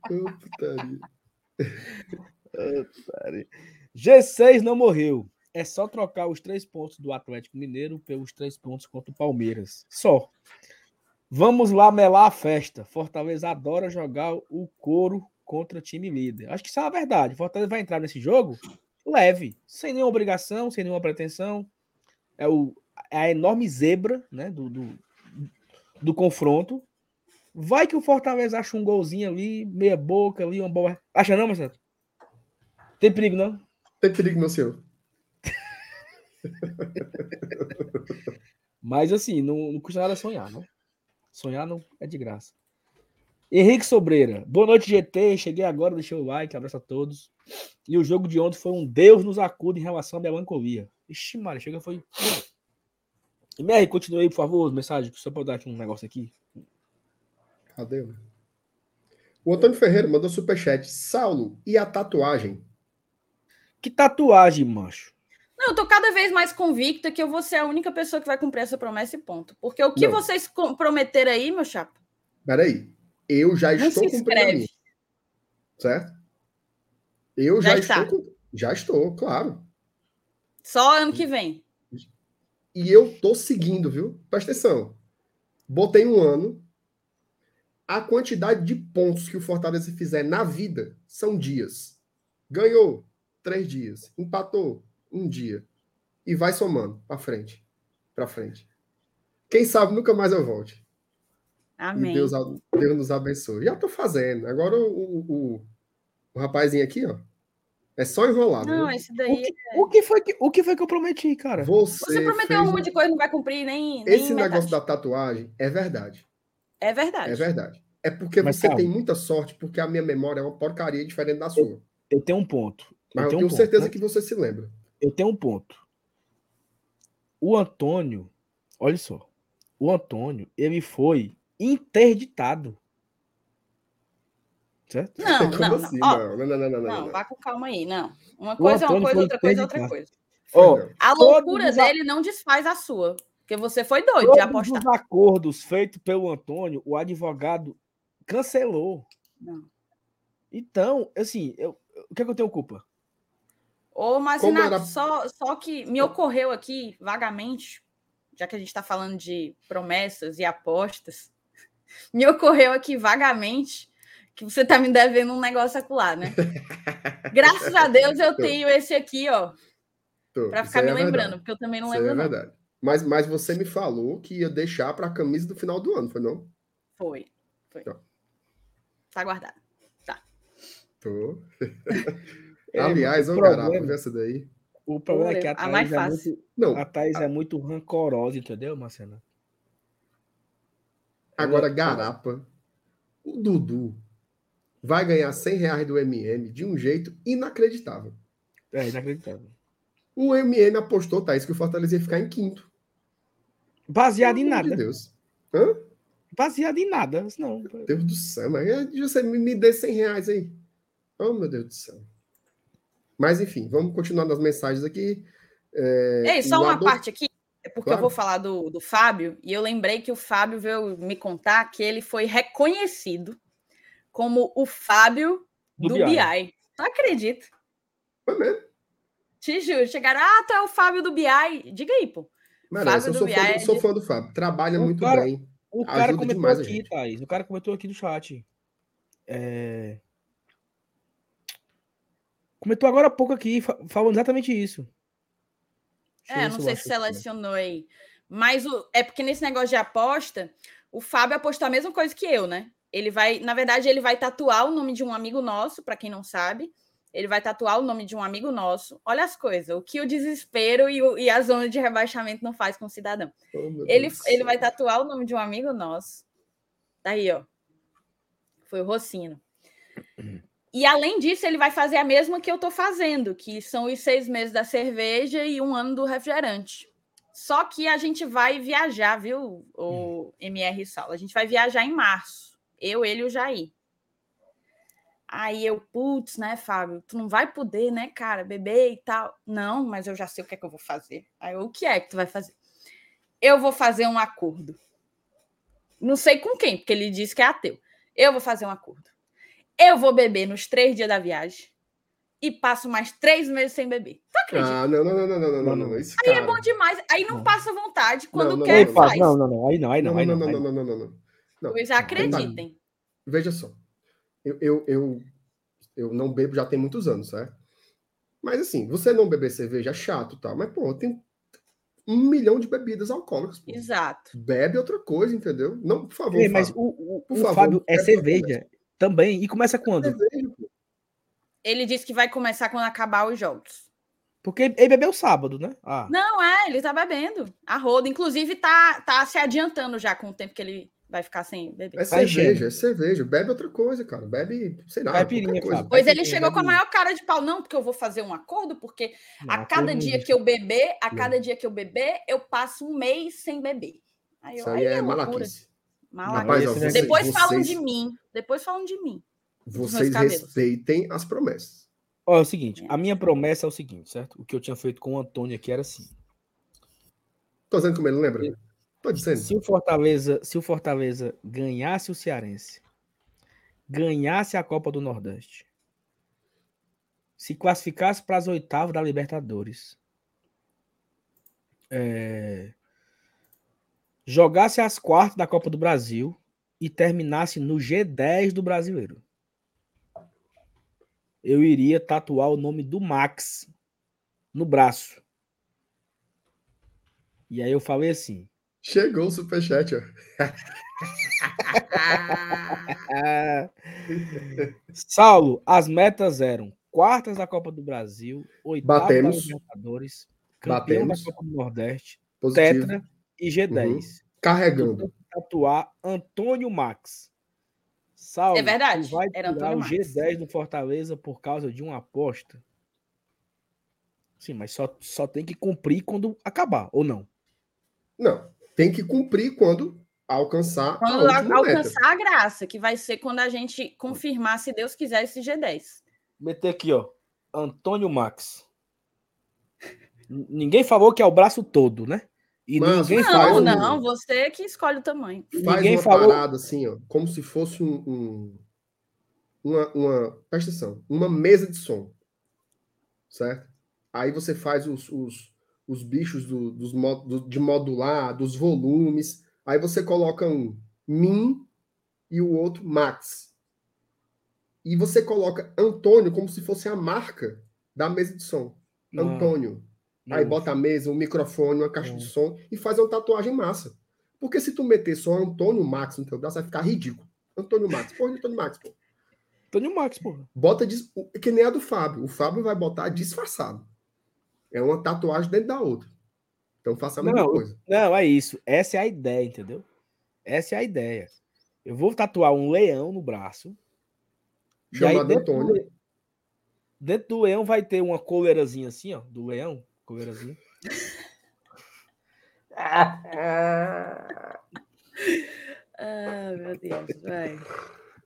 Speaker 2: Oh, putaria.
Speaker 1: G6 não morreu. É só trocar os três pontos do Atlético Mineiro pelos três pontos contra o Palmeiras. Só. Vamos lá melar a festa. Fortaleza adora jogar o couro contra time líder. Acho que isso é a verdade. Fortaleza vai entrar nesse jogo leve, sem nenhuma obrigação, sem nenhuma pretensão. É, o, é a enorme zebra né, do, do, do confronto. Vai que o Fortaleza acha um golzinho ali, meia boca ali, uma boa. Acha não, Marcelo? Tem perigo, não?
Speaker 2: Tem perigo, meu senhor.
Speaker 1: Mas assim, não, não custa nada sonhar, né? Sonhar não é de graça. Henrique Sobreira, boa noite, GT. Cheguei agora, deixei o like, abraço a todos. E o jogo de ontem foi um Deus nos acuda em relação à melancolia. Ixi, Maria, chega foi. E Mary, continue aí, por favor, mensagem, só para dar aqui um negócio aqui.
Speaker 2: Cadê? O Antônio Ferreira mandou superchat. Saulo, e a tatuagem?
Speaker 1: Que tatuagem, macho?
Speaker 3: Não, eu tô cada vez mais convicta que eu vou ser a única pessoa que vai cumprir essa promessa e ponto. Porque o que Não. vocês prometeram aí, meu chapa?
Speaker 2: Peraí. Eu já Não estou cumprindo. Certo? Eu já, já estou. Já estou, claro.
Speaker 3: Só ano que vem.
Speaker 2: E eu tô seguindo, viu? Presta atenção. Botei um ano, a quantidade de pontos que o Fortaleza fizer na vida são dias. Ganhou três dias, empatou um dia e vai somando para frente, para frente. Quem sabe nunca mais eu volte.
Speaker 3: Amém.
Speaker 2: E Deus, Deus nos abençoe. Já tô fazendo. Agora o, o, o rapazinho aqui, ó. É só enrolar.
Speaker 3: Não, esse daí.
Speaker 1: O que, é... o que, foi que, o que foi que eu prometi, cara?
Speaker 2: Você,
Speaker 3: Você prometeu um monte de coisa, não vai cumprir nem.
Speaker 2: nem esse negócio da tatuagem é verdade.
Speaker 3: É verdade.
Speaker 2: É verdade. É porque Mas você calma. tem muita sorte, porque a minha memória é uma porcaria diferente da sua.
Speaker 1: Eu, eu tenho um ponto.
Speaker 2: Mas eu,
Speaker 1: tenho,
Speaker 2: tenho um certeza ponto, né? que você se lembra.
Speaker 1: Eu tenho um ponto. O Antônio, olha só. O Antônio, ele foi interditado.
Speaker 3: Certo? Não, não,
Speaker 2: assim? não. não, não, não, não,
Speaker 3: não, vá com calma aí, não. Uma coisa é uma coisa, outra coisa é outra coisa. Oh, a loucura dele não desfaz a sua. Porque você foi doido de apostar.
Speaker 1: Os acordos feitos pelo Antônio, o advogado cancelou.
Speaker 3: Não.
Speaker 1: Então, assim, eu, o que é que eu tenho culpa?
Speaker 3: Ô, mas era... só, só que me ocorreu aqui, vagamente, já que a gente está falando de promessas e apostas, me ocorreu aqui vagamente que você está me devendo um negócio acular, né? Graças a Deus eu tenho esse aqui, ó. Para ficar me é lembrando, verdade. porque eu também não Isso lembro. É verdade.
Speaker 2: Mas, mas você me falou que ia deixar para a camisa do final do ano, foi não?
Speaker 3: Foi. Foi. Tá, tá guardado. Tá.
Speaker 2: Tô. É, Aliás, ô garapa, essa daí.
Speaker 1: O problema é que a Thaís, a mais fácil. É muito, não, a Thaís a... é muito rancorosa, entendeu, Marcena?
Speaker 2: Agora, garapa, o Dudu vai ganhar 100 reais do MM de um jeito inacreditável.
Speaker 1: É, inacreditável.
Speaker 2: O MM apostou, Thaís, que o Fortaleza ia ficar em quinto.
Speaker 1: Baseado em nada.
Speaker 2: De Deus. Hã?
Speaker 1: Baseado em nada. Não.
Speaker 2: Meu Deus do céu, mas é, você me dê 100 reais aí. Oh, meu Deus do céu. Mas, enfim, vamos continuar nas mensagens aqui.
Speaker 3: É, Ei, só uma parte aqui, é porque claro. eu vou falar do, do Fábio, e eu lembrei que o Fábio veio me contar que ele foi reconhecido como o Fábio do, do BI. BI. Não acredito.
Speaker 2: Foi mesmo.
Speaker 3: Te juro, chegaram, ah, tu é o Fábio do BI. Diga aí, pô.
Speaker 2: Merece, eu sou, fã, é sou fã do Fábio. Trabalha o muito
Speaker 1: cara,
Speaker 2: bem.
Speaker 1: O cara comentou aqui, Thaís. O cara comentou aqui no chat. É... Comentou agora há pouco aqui, falando exatamente isso.
Speaker 3: Deixa é, não sei se selecionou aí. Mas o, é porque nesse negócio de aposta, o Fábio apostou a mesma coisa que eu, né? Ele vai, na verdade, ele vai tatuar o nome de um amigo nosso, para quem não sabe. Ele vai tatuar o nome de um amigo nosso. Olha as coisas, o que o desespero e, o, e a zona de rebaixamento não faz com o cidadão. Oh, ele, ele vai tatuar o nome de um amigo nosso. Tá aí, ó. Foi o Rocino. E além disso, ele vai fazer a mesma que eu estou fazendo, que são os seis meses da cerveja e um ano do refrigerante. Só que a gente vai viajar, viu, o MR Saulo? A gente vai viajar em março. Eu, ele e o Jair. Aí eu, putz, né, Fábio? Tu não vai poder, né, cara, beber e tal. Não, mas eu já sei o que é que eu vou fazer. Aí eu, o que é que tu vai fazer? Eu vou fazer um acordo. Não sei com quem, porque ele disse que é ateu. Eu vou fazer um acordo. Eu vou beber nos três dias da viagem e passo mais três meses sem beber. Tu acredita?
Speaker 2: Ah, não, não, não, não, não, não, não, não. Isso,
Speaker 3: aí cara... é bom demais. Aí não, não. passa vontade. Quando não, não, quer, não, faz.
Speaker 1: Não, não, não. Aí não, aí não.
Speaker 2: Não,
Speaker 1: aí
Speaker 2: não, não, não, não, não, não, não,
Speaker 3: não. Pois acreditem.
Speaker 2: Veja só. Eu, eu, eu, eu não bebo já tem muitos anos, certo? Mas assim, você não beber cerveja é chato, tá? Mas, pô, tem um milhão de bebidas alcoólicas. Pô.
Speaker 3: Exato.
Speaker 2: Bebe outra coisa, entendeu? Não, por favor. É,
Speaker 1: mas o, o, por o favor, Fábio é cerveja. Também. E começa quando?
Speaker 3: Ele disse que vai começar quando acabar os jogos.
Speaker 1: Porque ele bebeu sábado, né?
Speaker 3: Ah. Não, é, ele tá bebendo. A roda. Inclusive, tá, tá se adiantando já com o tempo que ele vai ficar sem beber.
Speaker 2: É cerveja, é cerveja. Bebe outra coisa, cara. Bebe, sei lá.
Speaker 1: Pirinha,
Speaker 3: coisa. Pois ele chegou com a maior cara de pau. Não, porque eu vou fazer um acordo, porque não, a cada dia que eu beber, a cada dia que eu beber, eu passo um mês sem beber.
Speaker 2: Aí, Isso aí, aí é, é malaquice.
Speaker 3: Rapaz, ó, vocês, Depois falam de mim. Depois falam de mim.
Speaker 2: Vocês respeitem as promessas.
Speaker 1: Ó, é o seguinte, a minha promessa é o seguinte, certo? O que eu tinha feito com o Antônio aqui era assim.
Speaker 2: Tô dizendo como ele lembra? Tô dizendo.
Speaker 1: Se o Fortaleza, se o Fortaleza ganhasse o Cearense, ganhasse a Copa do Nordeste, se classificasse para as oitavas da Libertadores, é, jogasse as quartas da Copa do Brasil e terminasse no G10 do Brasileiro, eu iria tatuar o nome do Max no braço. E aí eu falei assim.
Speaker 2: Chegou o superchat, ó.
Speaker 1: Saulo, as metas eram quartas da Copa do Brasil, oitavas da Libertadores, campeão Batemos. da Copa do Nordeste, Positivo. Tetra e G10. Uhum.
Speaker 2: Carregando.
Speaker 1: Tatuar Antônio Max. Salve,
Speaker 3: é verdade.
Speaker 1: vai tirar o G10 do Fortaleza por causa de uma aposta? Sim, mas só, só tem que cumprir quando acabar, ou não?
Speaker 2: Não, tem que cumprir quando alcançar
Speaker 3: quando a alcançar meta. a graça, que vai ser quando a gente confirmar, se Deus quiser, esse G10.
Speaker 1: Meter aqui, ó. Antônio Max. Ninguém falou que é o braço todo, né?
Speaker 3: E Mas, ninguém não, não, você que escolhe o tamanho.
Speaker 2: Faz
Speaker 1: ninguém
Speaker 2: uma falou... parada assim, ó, como se fosse um, um uma, uma, presta atenção, uma mesa de som, certo? Aí você faz os, os, os bichos do, dos mod, de modular, dos volumes, aí você coloca um min e o outro max. E você coloca Antônio como se fosse a marca da mesa de som. Antônio. Aí bota a mesa, um microfone, uma caixa de som e faz uma tatuagem massa. Porque se tu meter só Antônio Max no teu braço, vai ficar ridículo. Antônio Max. Porra, Antônio Max, pô.
Speaker 1: Antônio Max, pô.
Speaker 2: Bota que nem a do Fábio. O Fábio vai botar disfarçado. É uma tatuagem dentro da outra. Então faça a mesma
Speaker 1: não,
Speaker 2: coisa.
Speaker 1: Não, é isso. Essa é a ideia, entendeu? Essa é a ideia. Eu vou tatuar um leão no braço.
Speaker 2: Chamado Antônio.
Speaker 1: Do, dentro do leão vai ter uma coleirazinha assim, ó. Do leão. Coleirazinha.
Speaker 3: ah, meu Deus, vai.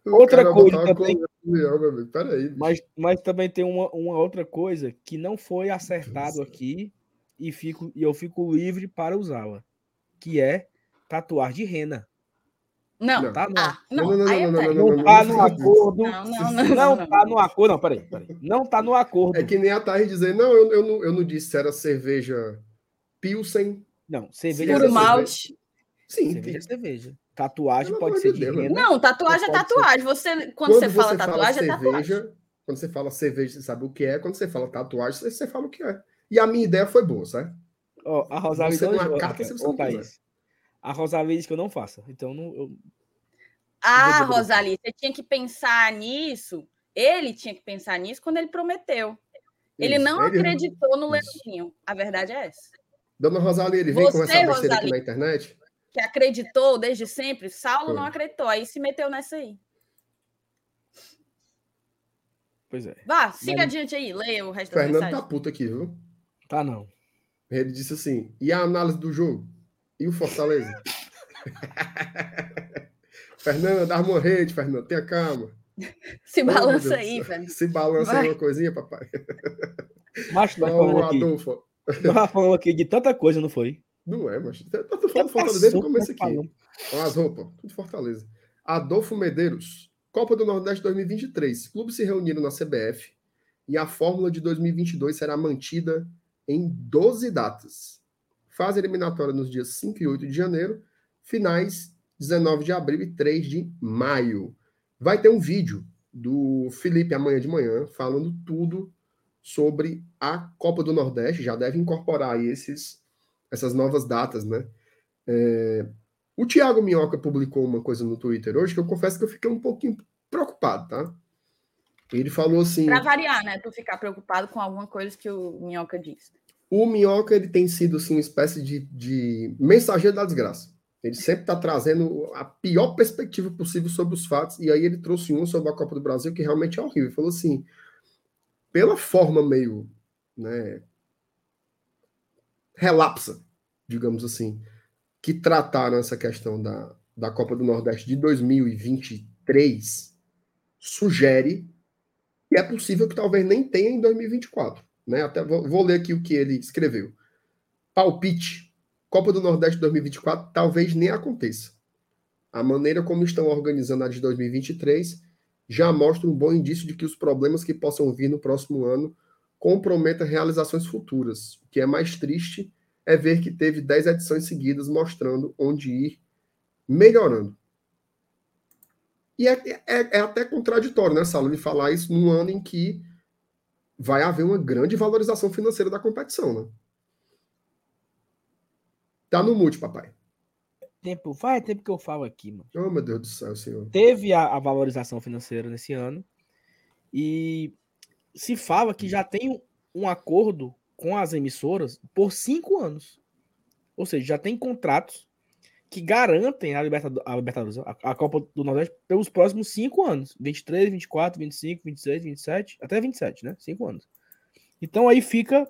Speaker 1: Outra coisa também.
Speaker 2: Leão, Peraí,
Speaker 1: mas, mas também tem uma, uma outra coisa que não foi acertado aqui e, fico, e eu fico livre para usá-la, que é tatuar de rena.
Speaker 3: Não,
Speaker 1: tá
Speaker 3: no, ah,
Speaker 1: não, não, não, não, não, não, não, tá no acordo. Não, não, não, não, tá no acordo. Não, peraí, peraí. Não tá no acordo.
Speaker 2: É que nem a Thaís dizer, não, eu, eu, não, eu não disse se era cerveja Pilsen.
Speaker 1: Não, cerveja.
Speaker 3: Puro malte.
Speaker 1: Sim. Cerveja é cerveja. Tatuagem pode ser de rena.
Speaker 3: Não, tatuagem é tatuagem. Você, quando, quando você fala tatuagem,
Speaker 2: fala
Speaker 3: é tatuagem.
Speaker 2: Quando você fala cerveja, você sabe o que é. Quando você fala tatuagem, você, fala o que é. E a minha ideia foi boa, certo?
Speaker 1: Ó, a Rosalie você
Speaker 2: não acata se você não
Speaker 1: A Rosalie disse que eu não faço. Então, não, eu,
Speaker 3: ah, Rosalie, você tinha que pensar nisso. Ele tinha que pensar nisso quando ele prometeu. Ele Isso, não ele... acreditou no Leãozinho. A verdade é essa.
Speaker 2: Dona Rosalie, ele vem com essa besteira aqui na internet?
Speaker 3: Que acreditou desde sempre. Saulo Foi. não acreditou. Aí se meteu nessa aí.
Speaker 1: Pois é.
Speaker 3: Vá, siga Mas... adiante aí. Leia o resto
Speaker 2: Fernando
Speaker 3: da
Speaker 2: tá puto aqui, viu?
Speaker 1: Tá não.
Speaker 2: Ele disse assim: e a análise do jogo? E o Fortaleza? Fernando, arma uma rede, Fernando, tenha calma.
Speaker 3: Se balança oh, aí, velho.
Speaker 2: Se balança aí uma coisinha, papai.
Speaker 1: Macho, nós falando aqui. Adolfo. Nós falando aqui de tanta coisa, não foi?
Speaker 2: Não é, mas tá, tá falando Fortaleza desde o começo aqui. Olha as roupas, tudo Fortaleza. Adolfo Medeiros, Copa do Nordeste 2023. Clubes se reuniram na CBF e a fórmula de 2022 será mantida em 12 datas. Fase eliminatória nos dias 5 e 8 de janeiro, finais 19 de abril e 3 de maio. Vai ter um vídeo do Felipe amanhã de manhã falando tudo sobre a Copa do Nordeste. Já deve incorporar esses, essas novas datas, né? É... O Thiago Minhoca publicou uma coisa no Twitter hoje que eu confesso que eu fiquei um pouquinho preocupado, tá? Ele falou assim.
Speaker 3: Para variar, né? Tu ficar preocupado com alguma coisa que o Minhoca disse.
Speaker 2: O Minhoca ele tem sido assim, uma espécie de, de mensageiro da desgraça. Ele sempre está trazendo a pior perspectiva possível sobre os fatos. E aí ele trouxe um sobre a Copa do Brasil que realmente é horrível. Ele falou assim, pela forma meio né, relapsa, digamos assim, que trataram essa questão da, da Copa do Nordeste de 2023, sugere que é possível que talvez nem tenha em 2024. Né? Até vou, vou ler aqui o que ele escreveu. Palpite Copa do Nordeste 2024 talvez nem aconteça. A maneira como estão organizando a de 2023 já mostra um bom indício de que os problemas que possam vir no próximo ano comprometam realizações futuras. O que é mais triste é ver que teve 10 edições seguidas mostrando onde ir melhorando. E é, é, é até contraditório, né, Saulo, de falar isso num ano em que vai haver uma grande valorização financeira da competição, né? Tá no mute, papai.
Speaker 1: Tempo, faz tempo que eu falo aqui, mano.
Speaker 2: Oh, meu Deus do céu, senhor.
Speaker 1: Teve a, a valorização financeira nesse ano e se fala que já tem um, um acordo com as emissoras por cinco anos. Ou seja, já tem contratos que garantem a Libertadores, a, Libertadores, a, Copa do Nordeste pelos próximos cinco anos. 23, 24, 25, 26, 27, até 27, né? Cinco anos. Então aí fica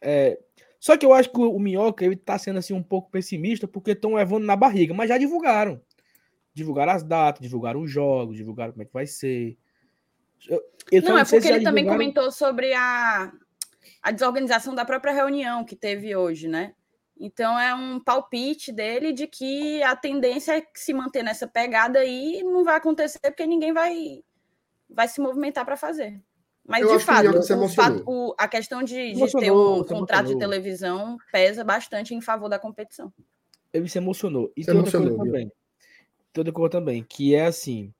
Speaker 1: é, só que eu acho que o Minhoca ele tá sendo assim um pouco pessimista porque estão levando na barriga, mas já divulgaram. Divulgaram as datas, divulgaram os jogos, divulgaram como é que vai ser.
Speaker 3: Eu, eu não, é porque ele também comentou sobre a, a desorganização da própria reunião que teve hoje, né? Então é um palpite dele de que a tendência é se manter nessa pegada aí não vai acontecer porque ninguém vai vai se movimentar para fazer. Mas, eu de fato, o fato o, a questão de, de ter um contrato de televisão pesa bastante em favor da competição.
Speaker 1: Ele se emocionou. E se tem outra coisa também. Tem outra coisa também, que é assim.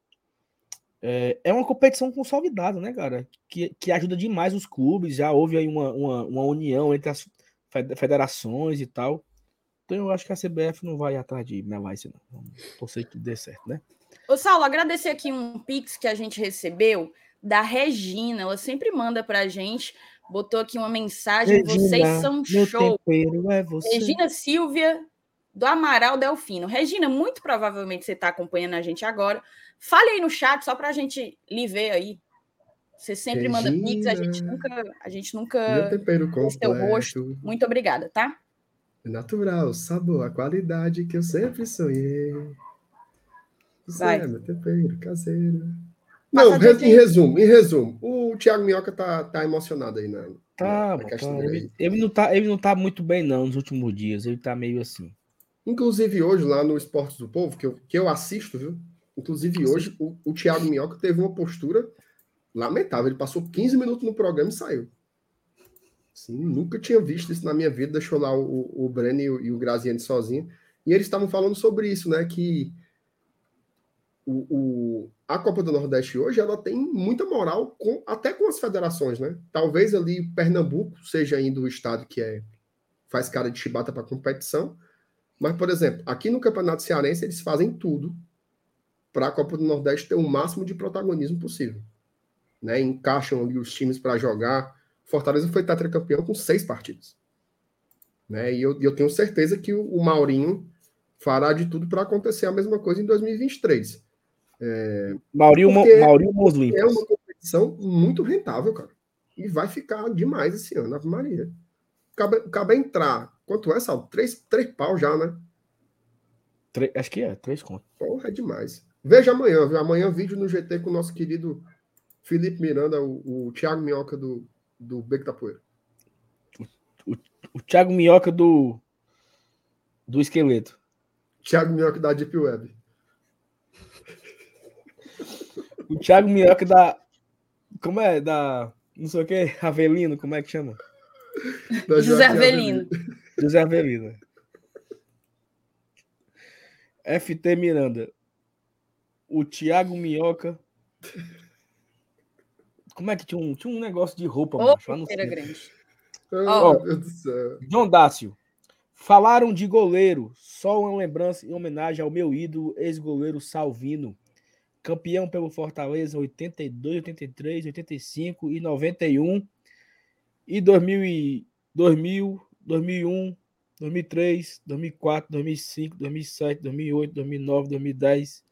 Speaker 1: É, é uma competição consolidada, né, cara? Que, que ajuda demais os clubes. Já houve aí uma, uma, uma união entre as, federações e tal. Então eu acho que a CBF não vai atrás de melar isso, não. Vamos torcer que dê certo, né?
Speaker 3: Ô, Saulo, agradecer aqui um pix que a gente recebeu da Regina. Ela sempre manda pra gente. Botou aqui uma mensagem. Regina, vocês são show. É Regina Silvia, do Amaral Delfino. Regina, muito provavelmente você está acompanhando a gente agora. Fale aí no chat, só para a gente lhe ver aí. Você sempre Regina, manda pix, a gente nunca, a gente nunca
Speaker 2: seu rosto.
Speaker 3: Muito obrigada, tá?
Speaker 2: Natural, sabor, a qualidade que eu sempre sonhei. Vai. É, meu tempero caseiro. Não, em resumo, em resumo, o Thiago Minhoca tá, tá emocionado aí, né?
Speaker 1: Tá, tá ele, ele, não tá, ele não tá muito bem, não, nos últimos dias. Ele tá meio assim.
Speaker 2: Inclusive, hoje, lá no Esportes do Povo, que eu, que eu assisto, viu? Inclusive, hoje, o, o Thiago Minhoca teve uma postura lamentável. Ele passou 15 minutos no programa e saiu. Assim, nunca tinha visto isso na minha vida. Deixou lá o, o Breno e o, e o Graziani sozinho. E eles estavam falando sobre isso, né? Que o, o, a Copa do Nordeste hoje ela tem muita moral com, até com as federações, né? Talvez ali Pernambuco seja ainda o estado que é faz cara de chibata para competição, mas, por exemplo, aqui no Campeonato Cearense, eles fazem tudo para a Copa do Nordeste ter o máximo de protagonismo possível. Né? Encaixam ali os times para jogar. Fortaleza foi tetracampeão com seis partidas. Né? E eu, eu tenho certeza que o, o Maurinho fará de tudo para acontecer a mesma coisa em 2023. É,
Speaker 1: Maurinho, Maurinho
Speaker 2: É uma competição muito rentável, cara. E vai ficar demais esse ano, Ave Maria. Acaba, acaba entrar Quanto é, Sal? Três, três pau já, né?
Speaker 1: acho que é, três contos.
Speaker 2: Porra, é demais. Veja amanhã, viu? Amanhã vídeo no GT com o nosso querido Felipe Miranda, o, o Thiago Minhoca do, do Beco da Poeira.
Speaker 1: O, o, o Thiago Minhoca do, do esqueleto.
Speaker 2: Thiago Minhoca da Deep Web.
Speaker 1: O Thiago Minhoca da. Como é? Da. Não sei o que, Avelino, como é que chama?
Speaker 3: José Avelino.
Speaker 1: José Avelino. FT Miranda. O Thiago Minhoca. Como é que tinha um, tinha um negócio de roupa,
Speaker 3: oh, macho, lá no grande.
Speaker 2: Oh, oh, Deus do céu.
Speaker 1: John Dácio. Falaram de goleiro. Só uma lembrança em homenagem ao meu ídolo, ex-goleiro Salvino. Campeão pelo Fortaleza 82, 83, 85 e 91 e 2000, 2000, 2001, 2003, 2004, 2005, 2007, 2008, 2009, 2010,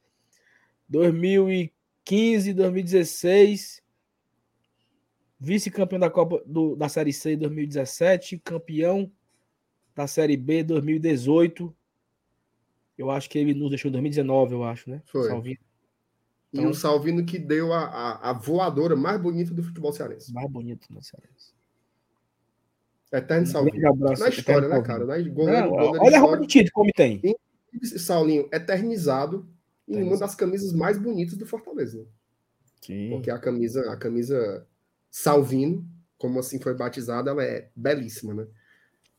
Speaker 1: 2015, 2016, vice-campeão da Copa do, da Série C 2017, campeão da Série B 2018. Eu acho que ele nos deixou em 2019, eu acho, né?
Speaker 2: Foi. Salvino. Então, e o Salvino que deu a, a, a, voadora mais bonita do futebol cearense.
Speaker 1: Mais bonito do cearense.
Speaker 2: Eterno Salvinho. Abraço, Na história, né, cara? Na,
Speaker 1: goleiro, Não, goleiro olha a roupa de título como tem.
Speaker 2: Saulinho eternizado em uma das camisas mais bonitas do Fortaleza. Né? Sim. Porque a camisa, a camisa Salvino, como assim foi batizada, ela é belíssima, né?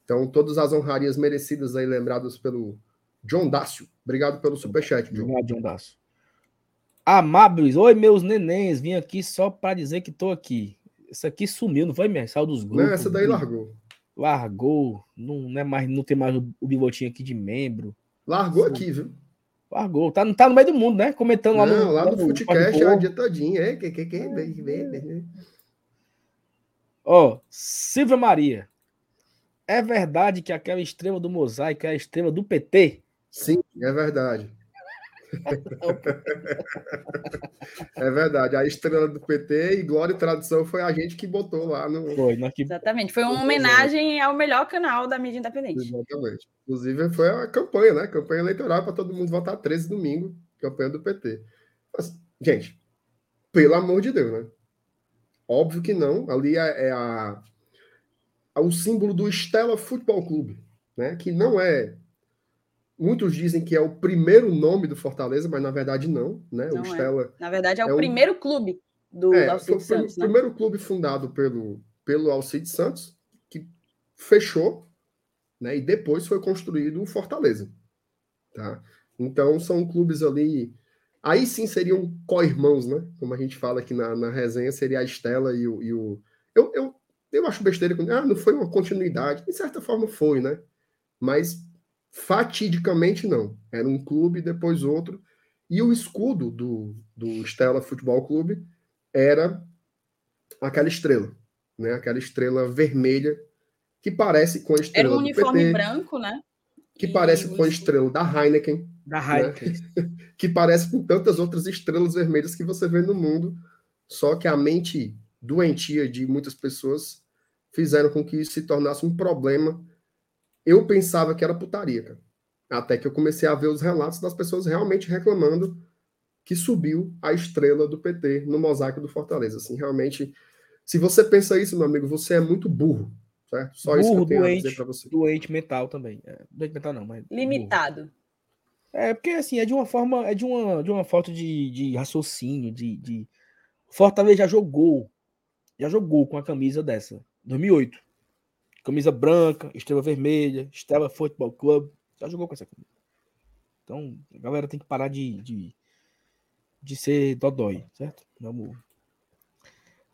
Speaker 2: Então, todas as honrarias merecidas aí, lembradas pelo John Dácio. Obrigado pelo superchat,
Speaker 1: John. Obrigado, John Dácio. Amáveis, oi meus nenéns, vim aqui só para dizer que tô aqui. Isso aqui sumiu, não foi, mesmo? Saiu dos grupos.
Speaker 2: Não, essa daí largou
Speaker 1: largou, não, não, é mais, não tem mais o, o bigotinho aqui de membro.
Speaker 2: Largou aqui, viu?
Speaker 1: Largou, tá, tá no meio do mundo, né? Comentando
Speaker 2: lá
Speaker 1: não,
Speaker 2: no. Lá no, no Footcast é o dia todinho, é. Que, que, que, é.
Speaker 1: Ó, Silvia Maria. É verdade que aquela estrela do mosaico é a estrela do PT?
Speaker 2: Sim, é verdade. é verdade. A estrela do PT e Glória e Tradição foi a gente que botou lá no.
Speaker 3: Foi, que... Exatamente. Foi uma homenagem ao melhor canal da mídia independente.
Speaker 2: Exatamente. Inclusive, foi a campanha, né? Campanha eleitoral para todo mundo votar 13 domingo. Campanha do PT. Mas, gente, pelo amor de Deus, né? Óbvio que não. Ali é, é a, é o símbolo do Estela Futebol Clube, né? Que não é Muitos dizem que é o primeiro nome do Fortaleza, mas na verdade não, né?
Speaker 3: Não
Speaker 2: o
Speaker 3: é.
Speaker 2: Stella
Speaker 3: Na verdade é, é o primeiro clube do
Speaker 2: é, Alcide Santos. O né? primeiro clube fundado pelo, pelo Alcide Santos, que fechou, né? E depois foi construído o Fortaleza, tá? Então são clubes ali. Aí sim seriam co-irmãos, né? Como a gente fala aqui na, na resenha, seria a Estela e o. E o... Eu, eu, Eu acho besteira quando. Ah, não foi uma continuidade. De certa forma foi, né? Mas fatidicamente não. Era um clube, depois outro. E o escudo do, do Stella Futebol Clube era aquela estrela, né? Aquela estrela vermelha que parece com a estrela
Speaker 3: Era um uniforme
Speaker 2: PT,
Speaker 3: branco, né?
Speaker 2: que parece com a estrela da Heineken,
Speaker 1: Da Heineken.
Speaker 2: que parece com tantas outras estrelas vermelhas que você vê no mundo, só que a mente doentia de muitas pessoas fizeram com que isso se tornasse um problema. Eu pensava que era putaria, cara. Até que eu comecei a ver os relatos das pessoas realmente reclamando que subiu a estrela do PT no mosaico do Fortaleza. Assim, realmente, se você pensa isso, meu amigo, você é muito burro, certo? Só isso que eu
Speaker 1: Burro,
Speaker 2: tenho a
Speaker 1: doente,
Speaker 2: dizer para você.
Speaker 1: doente mental também. É, doente mental não, mas. burro. É, porque assim, é de uma forma, é de uma, de uma falta de, de raciocínio, de, de. Fortaleza já jogou, já jogou com a camisa dessa, 2008. Camisa branca, estrela vermelha, Stella Football Club, já jogou com essa camisa. Então, a galera tem que parar de, de, de ser dodói, certo? Vamos.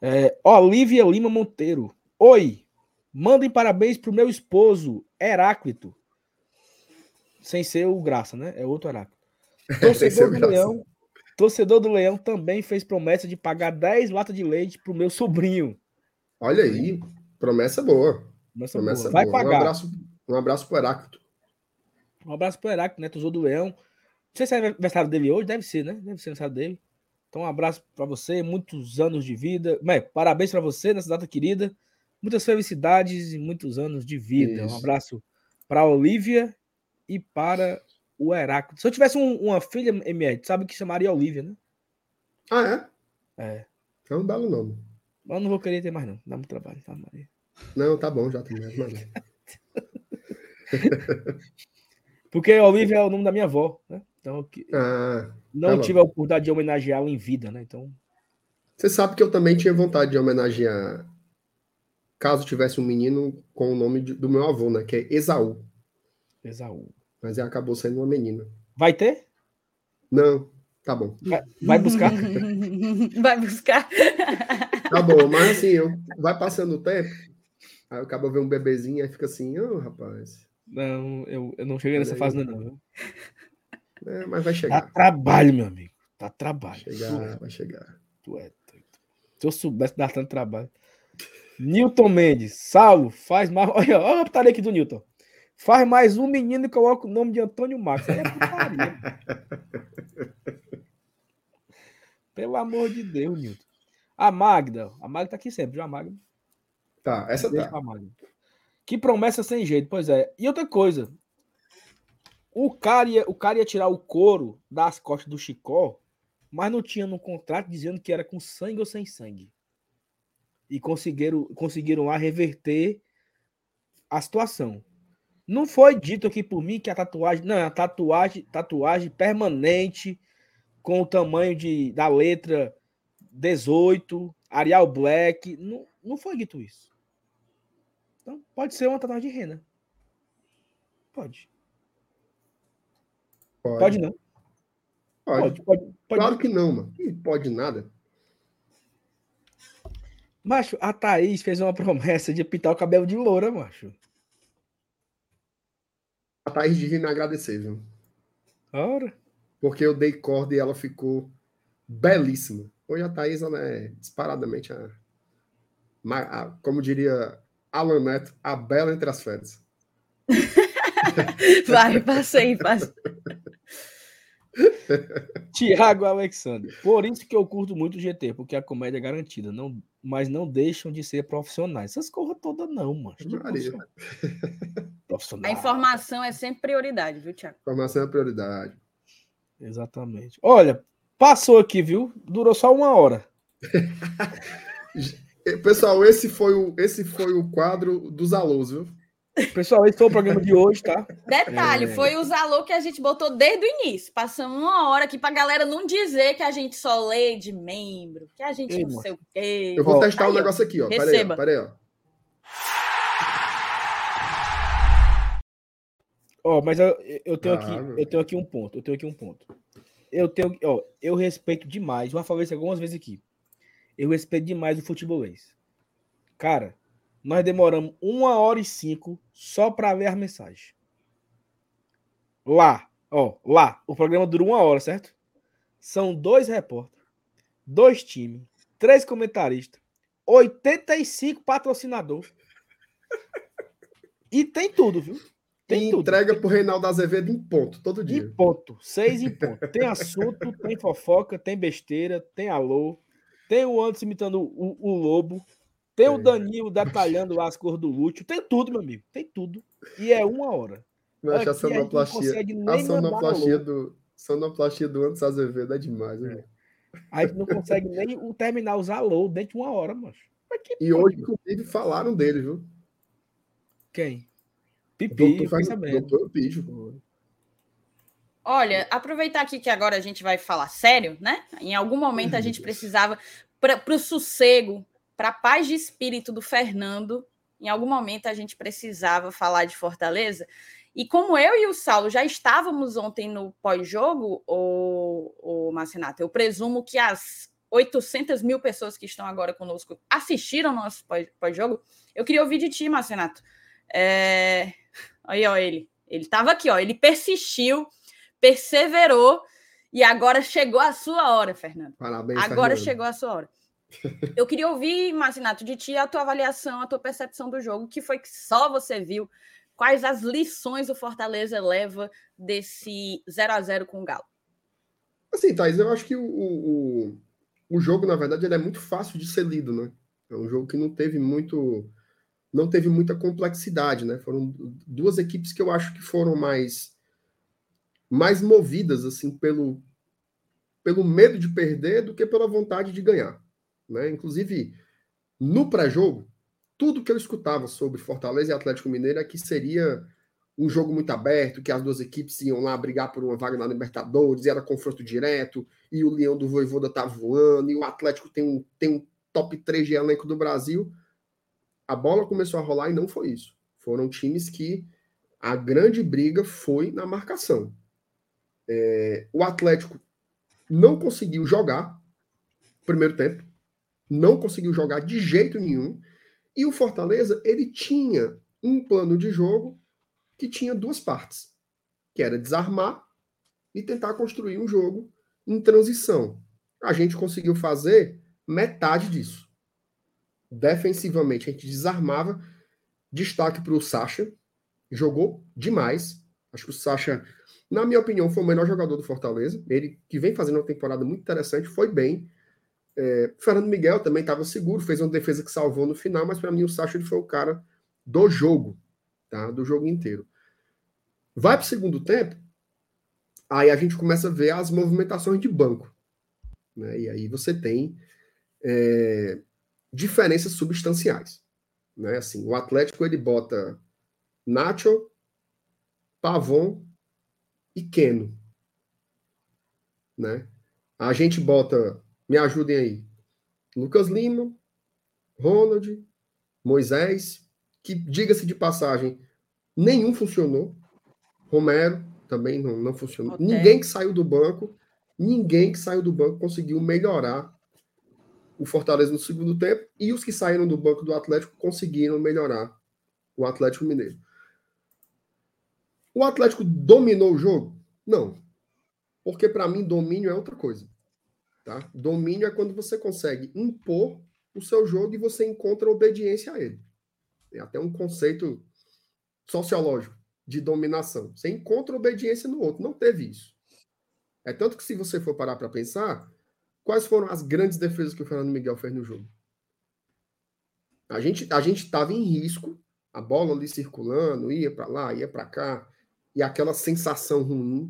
Speaker 1: É, Olivia Lima Monteiro. Oi, mandem parabéns pro meu esposo, Heráclito. Sem ser o Graça, né? É outro
Speaker 2: ser
Speaker 1: Torcedor do. Leão. Torcedor do Leão também fez promessa de pagar 10 latas de leite pro meu sobrinho.
Speaker 2: Olha aí, promessa boa.
Speaker 1: Promessa
Speaker 2: Promessa
Speaker 1: boa. Vai
Speaker 2: boa. Um
Speaker 1: pagar.
Speaker 2: abraço, um abraço pro Heráclito.
Speaker 1: Um abraço pro Heráclito, né? Torcedor do Leão. Não sei se é aniversário dele hoje, deve ser, né? Deve ser aniversário dele. Então, um abraço para você, muitos anos de vida. Mas, parabéns para você nessa data querida. Muitas felicidades e muitos anos de vida. Um
Speaker 2: Isso.
Speaker 1: abraço para a Olivia e para o Heráclito. Se eu tivesse um- uma filha, MR, tu sabe que chamaria Olivia, né?
Speaker 2: Ah, é?
Speaker 1: É.
Speaker 2: É um belo nome.
Speaker 1: Mas eu não vou querer ter mais, não. Dá muito trabalho, tá, Maria?
Speaker 2: Não, tá bom, já tem mais. mano.
Speaker 1: Porque Olivia é o nome da minha avó, né? Então, que-
Speaker 2: Ah,
Speaker 1: não
Speaker 2: Tá bom.
Speaker 1: tive a oportunidade de homenageá-la em vida, né? Então,
Speaker 2: você sabe que eu também tinha vontade de homenagear, caso tivesse um menino com o nome de- do meu avô, né? Que é Esaú.
Speaker 1: Esaú.
Speaker 2: Mas acabou sendo uma menina.
Speaker 1: Vai ter?
Speaker 2: Não, tá bom.
Speaker 1: Vai, vai buscar?
Speaker 3: Vai buscar.
Speaker 2: Tá bom, mas assim, eu, vai passando o tempo, aí eu acabo vendo um bebezinho, aí fica assim, ô rapaz,
Speaker 1: Não, eu, eu não cheguei nessa
Speaker 2: Olha
Speaker 1: fase,
Speaker 2: aí.
Speaker 1: ainda, não.
Speaker 2: é, mas vai
Speaker 1: Dá
Speaker 2: chegar.
Speaker 1: trabalho, meu amigo. Dá trabalho.
Speaker 2: Chegar, vai chegar.
Speaker 1: Tu é doido. Se eu soubesse dar tanto trabalho. Newton Mendes. Saulo, faz mais. Olha, olha a putaria aqui do Newton. Faz mais um menino e coloca o nome de Antônio Marcos. Aí é putaria. Pelo amor de Deus, Newton. A Magda. A Magda tá aqui sempre, viu? A Magda.
Speaker 2: Tá, essa
Speaker 1: Deixa
Speaker 2: tá.
Speaker 1: Que promessa sem jeito, pois é. E outra coisa. O cara, ia, o cara ia tirar o couro das costas do Chicó, mas não tinha no contrato dizendo que era com sangue ou sem sangue. E conseguiram, conseguiram lá reverter a situação. Não foi dito aqui por mim que a tatuagem. Não, é a tatuagem, tatuagem permanente, com o tamanho de, da letra 18, Arial Black. Não, não foi dito isso. Então, pode ser uma tatuagem de rena. Pode.
Speaker 2: Pode.
Speaker 1: Pode não.
Speaker 2: Pode.
Speaker 1: Pode, pode.
Speaker 2: Claro que não, mano. Pode nada.
Speaker 1: Macho, a Thaís fez uma promessa de pintar o cabelo de loura, macho.
Speaker 2: A Thaís agradecer, viu?
Speaker 1: Ora.
Speaker 2: Porque eu dei corda e ela ficou belíssima. Hoje a Thaís, ela é disparadamente a, a- como diria Alan Neto, a bela entre as férias.
Speaker 3: Vai, passa aí, passa.
Speaker 1: Tiago Alexander. Por isso que eu curto muito o GT, porque a comédia é garantida, não, mas não deixam de ser profissionais. Essas corras todas não, mano. Profissional.
Speaker 3: A informação é sempre prioridade, viu, Tiago?
Speaker 2: Informação é prioridade.
Speaker 1: Exatamente. Olha, passou aqui, viu? Durou só uma hora.
Speaker 2: Pessoal, esse foi o, esse foi o quadro dos alôs, viu?
Speaker 1: Pessoal, esse foi o programa de hoje, tá?
Speaker 3: Detalhe,
Speaker 1: É.
Speaker 3: foi os alô que a gente botou desde o início. Passamos uma hora aqui pra galera não dizer que a gente só lê de membro, que a gente
Speaker 1: Ei,
Speaker 3: não sei o quê.
Speaker 2: Eu vou testar
Speaker 3: aí,
Speaker 2: um negócio aqui, ó. Peraí, ó.
Speaker 3: Receba.
Speaker 2: Peraí, ó.
Speaker 1: Ó, mas eu, eu tenho aqui,
Speaker 2: meu.
Speaker 1: eu tenho aqui um ponto. Eu tenho aqui um ponto. Eu tenho, ó, eu respeito demais. Já falei isso algumas vezes aqui. Eu respeito demais o futebolês. Cara, nós demoramos uma hora e cinco só para ler as mensagens. Lá, ó, lá, o programa dura uma hora, certo? São dois repórteres, dois times, três comentaristas, 85 patrocinadores. E tem tudo, viu?
Speaker 2: Tem e tudo. entrega pro Reinaldo Azevedo em ponto, todo dia.
Speaker 1: Em ponto, seis em ponto. Tem assunto, tem fofoca, tem besteira, tem alô, tem o Anderson imitando o, o Lobo, tem o Danilo detalhando lá as cores do Lúcio, tem tudo, meu amigo, tem tudo. E é uma hora.
Speaker 2: Mas a sonoplastia, a, a sonoplastia do, sonoplastia do Anderson Azevedo é demais, né?
Speaker 1: A gente não consegue nem terminar os alô dentro de uma hora, mano.
Speaker 2: E hoje, inclusive, falaram dele, viu?
Speaker 1: Quem? Pipi,
Speaker 2: doutor, sabendo. Doutor Pijo.
Speaker 3: Olha, aproveitar aqui que agora a gente vai falar sério, né? Em algum momento a gente precisava, para o sossego, para a paz de espírito do Fernando, em algum momento a gente precisava falar de Fortaleza. E como eu e o Saulo já estávamos ontem no pós-jogo, o, o Marcinato, eu presumo que as 800 mil pessoas que estão agora conosco assistiram nosso pós-jogo. Eu queria ouvir de ti, Marcinato. É... Aí, ó, ele. Ele estava aqui, ó. Ele persistiu, perseverou e agora chegou a sua hora, Fernando.
Speaker 2: Parabéns,
Speaker 3: Agora
Speaker 2: Fernando.
Speaker 3: chegou a sua hora. Eu queria ouvir, Marcinato, de ti a tua avaliação, a tua percepção do jogo, que foi que só você viu. Quais as lições o Fortaleza leva desse 0 a 0 com o Galo?
Speaker 2: Assim, Thais, eu acho que o, o, o jogo, na verdade, ele é muito fácil de ser lido, né? É um jogo que não teve muito não teve muita complexidade, né? Foram duas equipes que eu acho que foram mais mais movidas assim pelo pelo medo de perder do que pela vontade de ganhar, né? Inclusive no pré-jogo, tudo que eu escutava sobre Fortaleza e Atlético Mineiro é que seria um jogo muito aberto, que as duas equipes iam lá brigar por uma vaga na Libertadores, e era confronto direto, e o Leão do Voivoda tá voando, e o Atlético tem um, tem um top 3 de elenco do Brasil a bola começou a rolar e não foi isso. Foram times que a grande briga foi na marcação. É, o Atlético não conseguiu jogar primeiro tempo, não conseguiu jogar de jeito nenhum. E o Fortaleza, ele tinha um plano de jogo que tinha duas partes, que era desarmar e tentar construir um jogo em transição. A gente conseguiu fazer metade disso defensivamente a gente desarmava. Destaque para o Sacha, jogou demais. Acho que o Sacha, na minha opinião, foi o melhor jogador do Fortaleza. Ele que vem fazendo uma temporada muito interessante, foi bem. É, Fernando Miguel também estava seguro, fez uma defesa que salvou no final, mas para mim o Sacha ele foi o cara do jogo, tá? Do jogo inteiro. Vai para o segundo tempo, aí a gente começa a ver as movimentações de banco. Né? E aí você tem é, diferenças substanciais. Né? Assim, o Atlético ele bota Nacho, Pavon e Keno. Né? A gente bota, me ajudem aí, Lucas Lima, Ronald, Moisés, que, diga-se de passagem, nenhum funcionou. Romero também não, não funcionou. Ninguém que saiu do banco, ninguém que saiu do banco conseguiu melhorar o Fortaleza no segundo tempo e os que saíram do banco do Atlético conseguiram melhorar o Atlético Mineiro. O Atlético dominou o jogo? Não. Porque para mim domínio é outra coisa. Tá? Domínio é quando você consegue impor o seu jogo e você encontra obediência a ele. É até um conceito sociológico de dominação. Você encontra obediência no outro. Não teve isso. É tanto que se você for parar para pensar, Quais foram as grandes defesas que o Fernando Miguel fez no jogo? A gente a gente estava em risco, a bola ali circulando, ia para lá, ia para cá, e aquela sensação ruim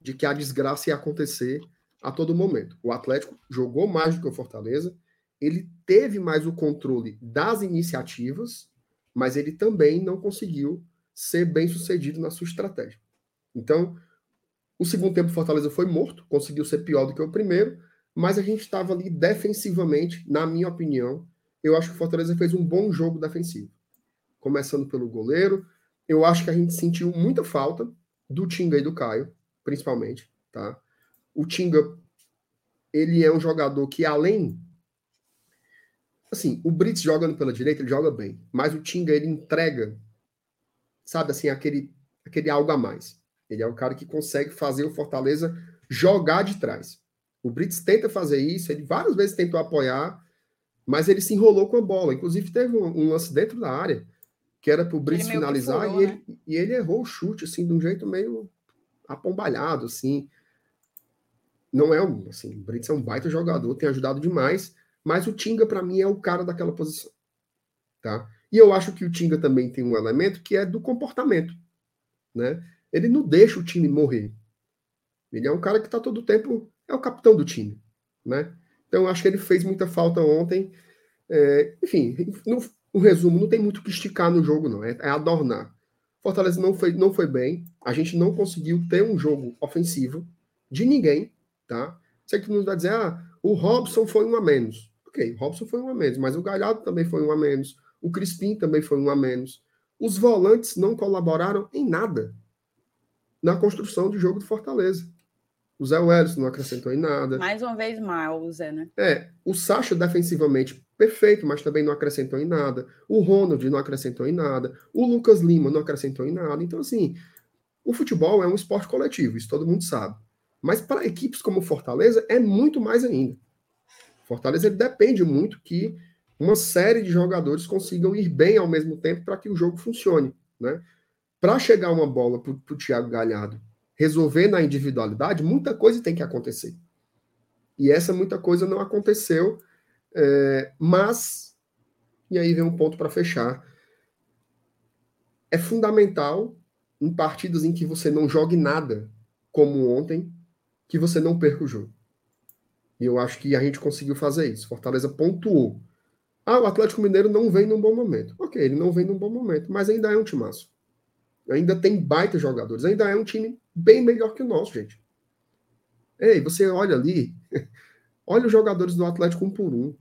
Speaker 2: de que a desgraça ia acontecer a todo momento. O Atlético jogou mais do que o Fortaleza, ele teve mais o controle das iniciativas, mas ele também não conseguiu ser bem sucedido na sua estratégia. Então, o segundo tempo, o Fortaleza foi morto, conseguiu ser pior do que o primeiro, mas a gente estava ali defensivamente, na minha opinião. Eu acho que o Fortaleza fez um bom jogo defensivo. Começando pelo goleiro, eu acho que a gente sentiu muita falta do Tinga e do Caio, principalmente, tá? O Tinga, ele é um jogador que além assim, o Brits jogando pela direita, ele joga bem, mas o Tinga ele entrega, sabe assim, aquele aquele algo a mais. Ele é o cara que consegue fazer o Fortaleza jogar de trás. O Brits tenta fazer isso, ele várias vezes tentou apoiar, mas ele se enrolou com a bola. Inclusive, teve um, um lance dentro da área que era para o Brits finalizar furou, e, ele, né? e ele errou o chute, assim, de um jeito meio apombalhado, assim. Não é um, assim, o Brits é um baita jogador, tem ajudado demais, mas o Tinga, para mim, é o cara daquela posição. Tá? E eu acho que o Tinga também tem um elemento que é do comportamento. Né? Ele não deixa o time morrer. Ele é um cara que está todo o tempo, é o capitão do time. Né? Então, acho que ele fez muita falta ontem. É, enfim, no, no, resumo, não tem muito o que esticar no jogo, não. É, é adornar. Fortaleza não foi, não foi bem. A gente não conseguiu ter um jogo ofensivo de ninguém. Tá? Sei que nos vai dizer, ah, o Robson foi um a menos. Ok, o Robson foi um a menos, mas o Galhardo também foi um a menos. O Crispim também foi um a menos. Os volantes não colaboraram em nada na construção do jogo do Fortaleza. O Zé Welles não acrescentou em nada.
Speaker 3: Mais uma vez mal, o Zé, né?
Speaker 2: É, o Sacha defensivamente perfeito, mas também não acrescentou em nada. O Ronald não acrescentou em nada. O Lucas Lima não acrescentou em nada. Então, assim, o futebol é um esporte coletivo, isso todo mundo sabe. Mas para equipes como Fortaleza é muito mais ainda. Fortaleza ele depende muito que uma série de jogadores consigam ir bem ao mesmo tempo para que o jogo funcione. Né? Para chegar uma bola para o Thiago Galhardo resolver na individualidade, muita coisa tem que acontecer. E essa muita coisa não aconteceu, é, mas, e aí vem um ponto para fechar. É fundamental, em partidas em que você não jogue nada, como ontem, que você não perca o jogo. E eu acho que a gente conseguiu fazer isso. Fortaleza pontuou. Ah, o Atlético Mineiro não vem num bom momento. Ok, ele não vem num bom momento, mas ainda é um timaço. Ainda tem baita jogadores. Ainda é um time bem melhor que o nosso, gente. Ei, você olha ali, olha os jogadores do Atlético um por um.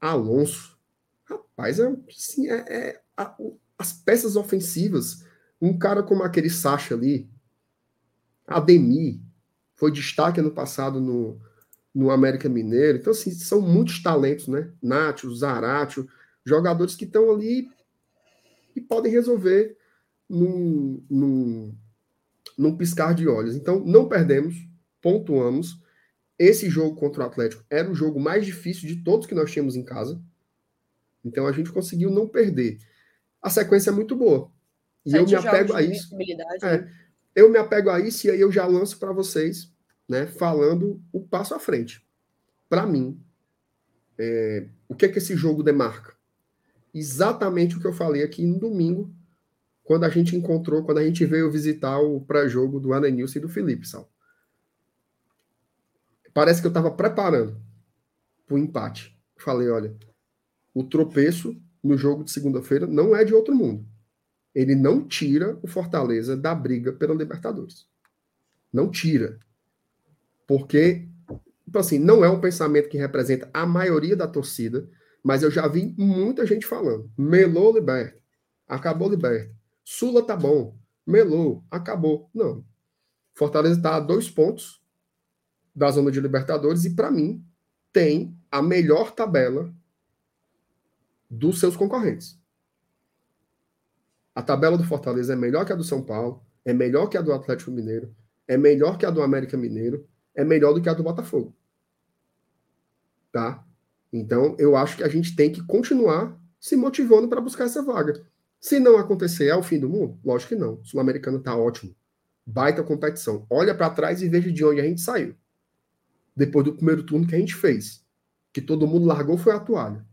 Speaker 2: Alonso. Rapaz, é, assim, é, é a, as peças ofensivas. Um cara como aquele Sacha ali, Ademir, foi destaque ano passado no, no América Mineiro. Então, assim, são muitos talentos, né? Nátio, Zaratio, jogadores que estão ali e podem resolver num, num, num piscar de olhos. Então, não perdemos, pontuamos. Esse jogo contra o Atlético era o jogo mais difícil de todos que nós tínhamos em casa. Então, a gente conseguiu não perder. A sequência é muito boa. E Sete eu me apego a isso. É, né? Eu me apego a isso e aí eu já lanço para vocês né, falando o passo à frente. Para mim, é, o que é que esse jogo demarca? Exatamente o que eu falei aqui no domingo, quando a gente encontrou, quando a gente veio visitar o pré-jogo do Anenilson e do Felipe, Sal. Parece que eu estava preparando para o empate. Falei, olha, o tropeço no jogo de segunda-feira não é de outro mundo. Ele não tira o Fortaleza da briga pela Libertadores. Não tira. Porque, tipo assim, não é um pensamento que representa a maioria da torcida, mas eu já vi muita gente falando. Melou liberta. Acabou liberta. Sula tá bom. Melou. Acabou. Não. Fortaleza está a dois pontos da zona de Libertadores e, para mim, tem a melhor tabela dos seus concorrentes. A tabela do Fortaleza é melhor que a do São Paulo, é melhor que a do Atlético Mineiro, é melhor que a do América Mineiro, é melhor do que a do Botafogo. Tá? Então, eu acho que a gente tem que continuar se motivando para buscar essa vaga. Se não acontecer, é o fim do mundo? Lógico que não. O Sul-Americano está ótimo. Baita competição. Olha para trás e veja de onde a gente saiu. Depois do primeiro turno que a gente fez. Que todo mundo largou foi a toalha.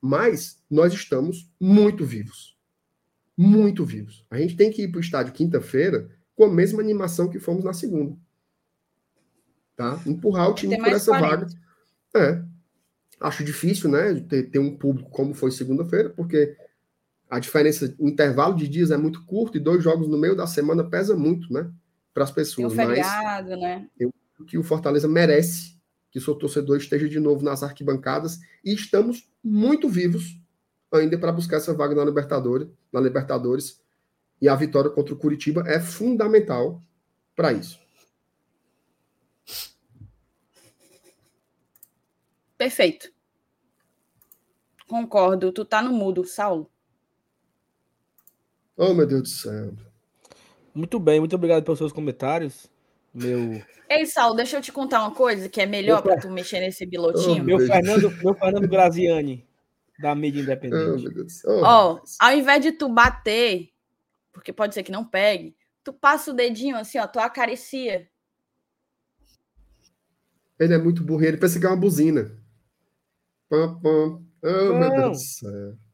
Speaker 2: Mas nós estamos muito vivos. Muito vivos. A gente tem que ir para o estádio quinta-feira com a mesma animação que fomos na segunda tá? Empurrar o time por essa 40. vaga. É. Acho difícil, né, ter, ter um público como foi segunda-feira, porque a diferença, o intervalo de dias é muito curto e dois jogos no meio da semana pesa muito, né, para as pessoas.
Speaker 3: Tem o feriado, Mas né?
Speaker 2: Eu que o Fortaleza merece que o seu torcedor esteja de novo nas arquibancadas e estamos muito vivos ainda para buscar essa vaga na Libertadores, na Libertadores. E a vitória contra o Curitiba é fundamental para isso.
Speaker 3: Perfeito. Concordo. Tu tá no mudo, Saulo.
Speaker 2: Oh, meu Deus do céu.
Speaker 1: Muito bem, muito obrigado pelos seus comentários. Meu.
Speaker 3: Ei, Saulo, deixa eu te contar uma coisa que é melhor para tu mexer nesse bilotinho.
Speaker 1: Oh, meu, Fernando, meu Fernando Graziani, da mídia independente.
Speaker 3: Oh, Ó, oh, ao invés de tu bater, porque pode ser que não pegue, tu passa o dedinho assim, ó, tu acaricia.
Speaker 2: Ele é muito burro, ele pensa que é uma buzina. Pam, pam. Oh, não. meu Deus do céu.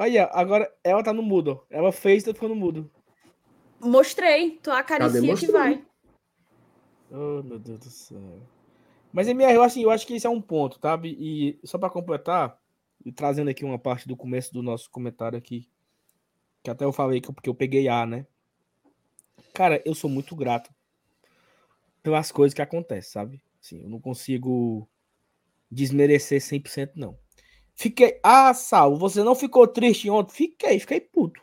Speaker 1: Olha, agora ela tá no mudo. Ela fez e tá ficando mudo.
Speaker 3: Mostrei, tu acaricia que vai.
Speaker 1: Oh, meu Deus do céu. Mas, MR, eu, assim, eu acho que esse é um ponto, sabe? E só para completar, e trazendo aqui uma parte do começo do nosso comentário aqui, que até eu falei que eu, porque eu peguei A, né? Cara, eu sou muito grato pelas coisas que acontecem, sabe? Assim, eu não consigo desmerecer 100% não. Fiquei, ah, Sal, você não ficou triste ontem? Fiquei, fiquei puto.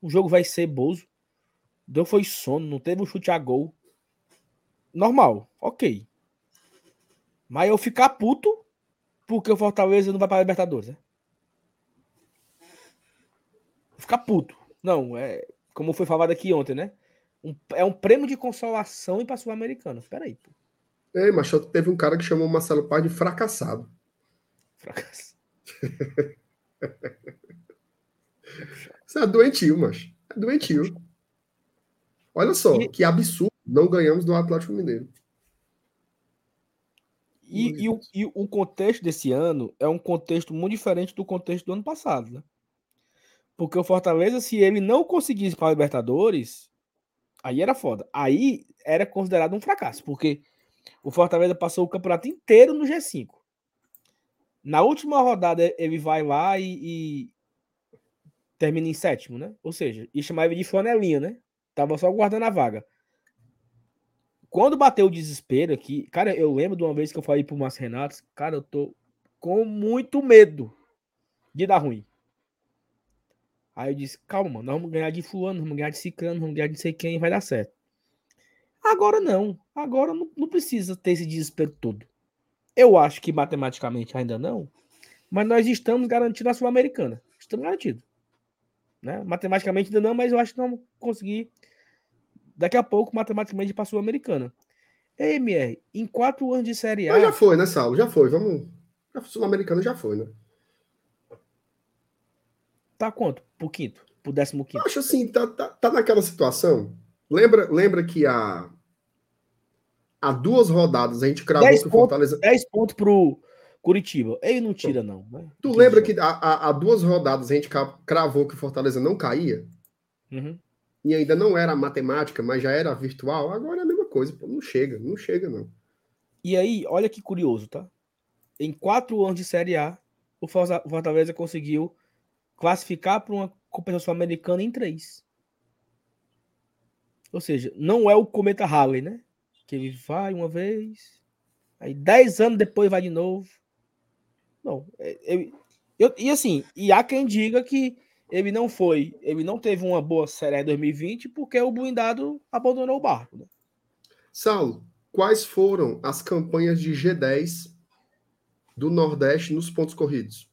Speaker 1: O jogo vai ser bozo. Deu foi sono, não teve um chute a gol. Normal, ok. Mas eu ficar puto porque o Fortaleza não vai para a Libertadores, né? Ficar puto. Não, é como foi falado aqui ontem, né? Um, é um prêmio de consolação e para Sul-Americano. Espera aí, pô.
Speaker 2: É, mas teve um cara que chamou o Marcelo Paz de fracassado.
Speaker 1: Fracassado.
Speaker 2: Isso é doentio, mas é doentio. Olha só, e... que absurdo. Não ganhamos do Atlético Mineiro.
Speaker 1: E, e, o, e, o, contexto desse ano é um contexto muito diferente do contexto do ano passado, né? Porque o Fortaleza, se ele não conseguisse para a Libertadores, aí era foda. Aí era considerado um fracasso, porque o Fortaleza passou o campeonato inteiro no G5. Na última rodada, ele vai lá e, e termina em sétimo, né? Ou seja, e chamava ele de flanelinha, né? Tava só guardando a vaga. Quando bateu o desespero aqui, cara, eu lembro de uma vez que eu falei pro Márcio Renato, cara, eu tô com muito medo de dar ruim. Aí eu disse, calma, mano, nós vamos ganhar de fulano, vamos ganhar de ciclano, vamos ganhar de não sei quem, vai dar certo. Agora não, agora não, não precisa ter esse desespero todo. Eu acho que matematicamente ainda não, mas nós estamos garantindo a Sul-Americana. Estamos garantidos. Né? Matematicamente ainda não, mas eu acho que vamos conseguir daqui a pouco matematicamente para a Sul-Americana. MR, em quatro anos de Série A.
Speaker 2: Mas já foi, né, Saulo? Já foi. Vamos. A Sul-Americana já foi, né?
Speaker 1: Tá quanto? Por quinto? Por décimo quinto?
Speaker 2: Acho assim, tá, tá, tá naquela situação. Lembra, lembra que há, há duas rodadas a gente cravou que o Fortaleza.
Speaker 1: 10 pontos pro Curitiba. Ele não tira, não. Né?
Speaker 2: Tu lembra que há, duas rodadas a gente cravou que o Fortaleza não caía?
Speaker 1: Uhum.
Speaker 2: E ainda não era matemática, mas já era virtual. Agora é a mesma coisa. Pô, não chega, não chega, não.
Speaker 1: E aí, olha que curioso, tá? Em quatro anos de Série A, o Fortaleza conseguiu classificar para uma competição americana em três. Ou seja, não é o Cometa Halley, né? Que ele vai uma vez, aí dez anos depois vai de novo. Não, é, eu, eu, e assim, e há quem diga que ele não foi, ele não teve uma boa série em 2020 porque o blindado abandonou o barco. Né?
Speaker 2: Saulo, quais foram as campanhas de G10 do Nordeste nos pontos corridos?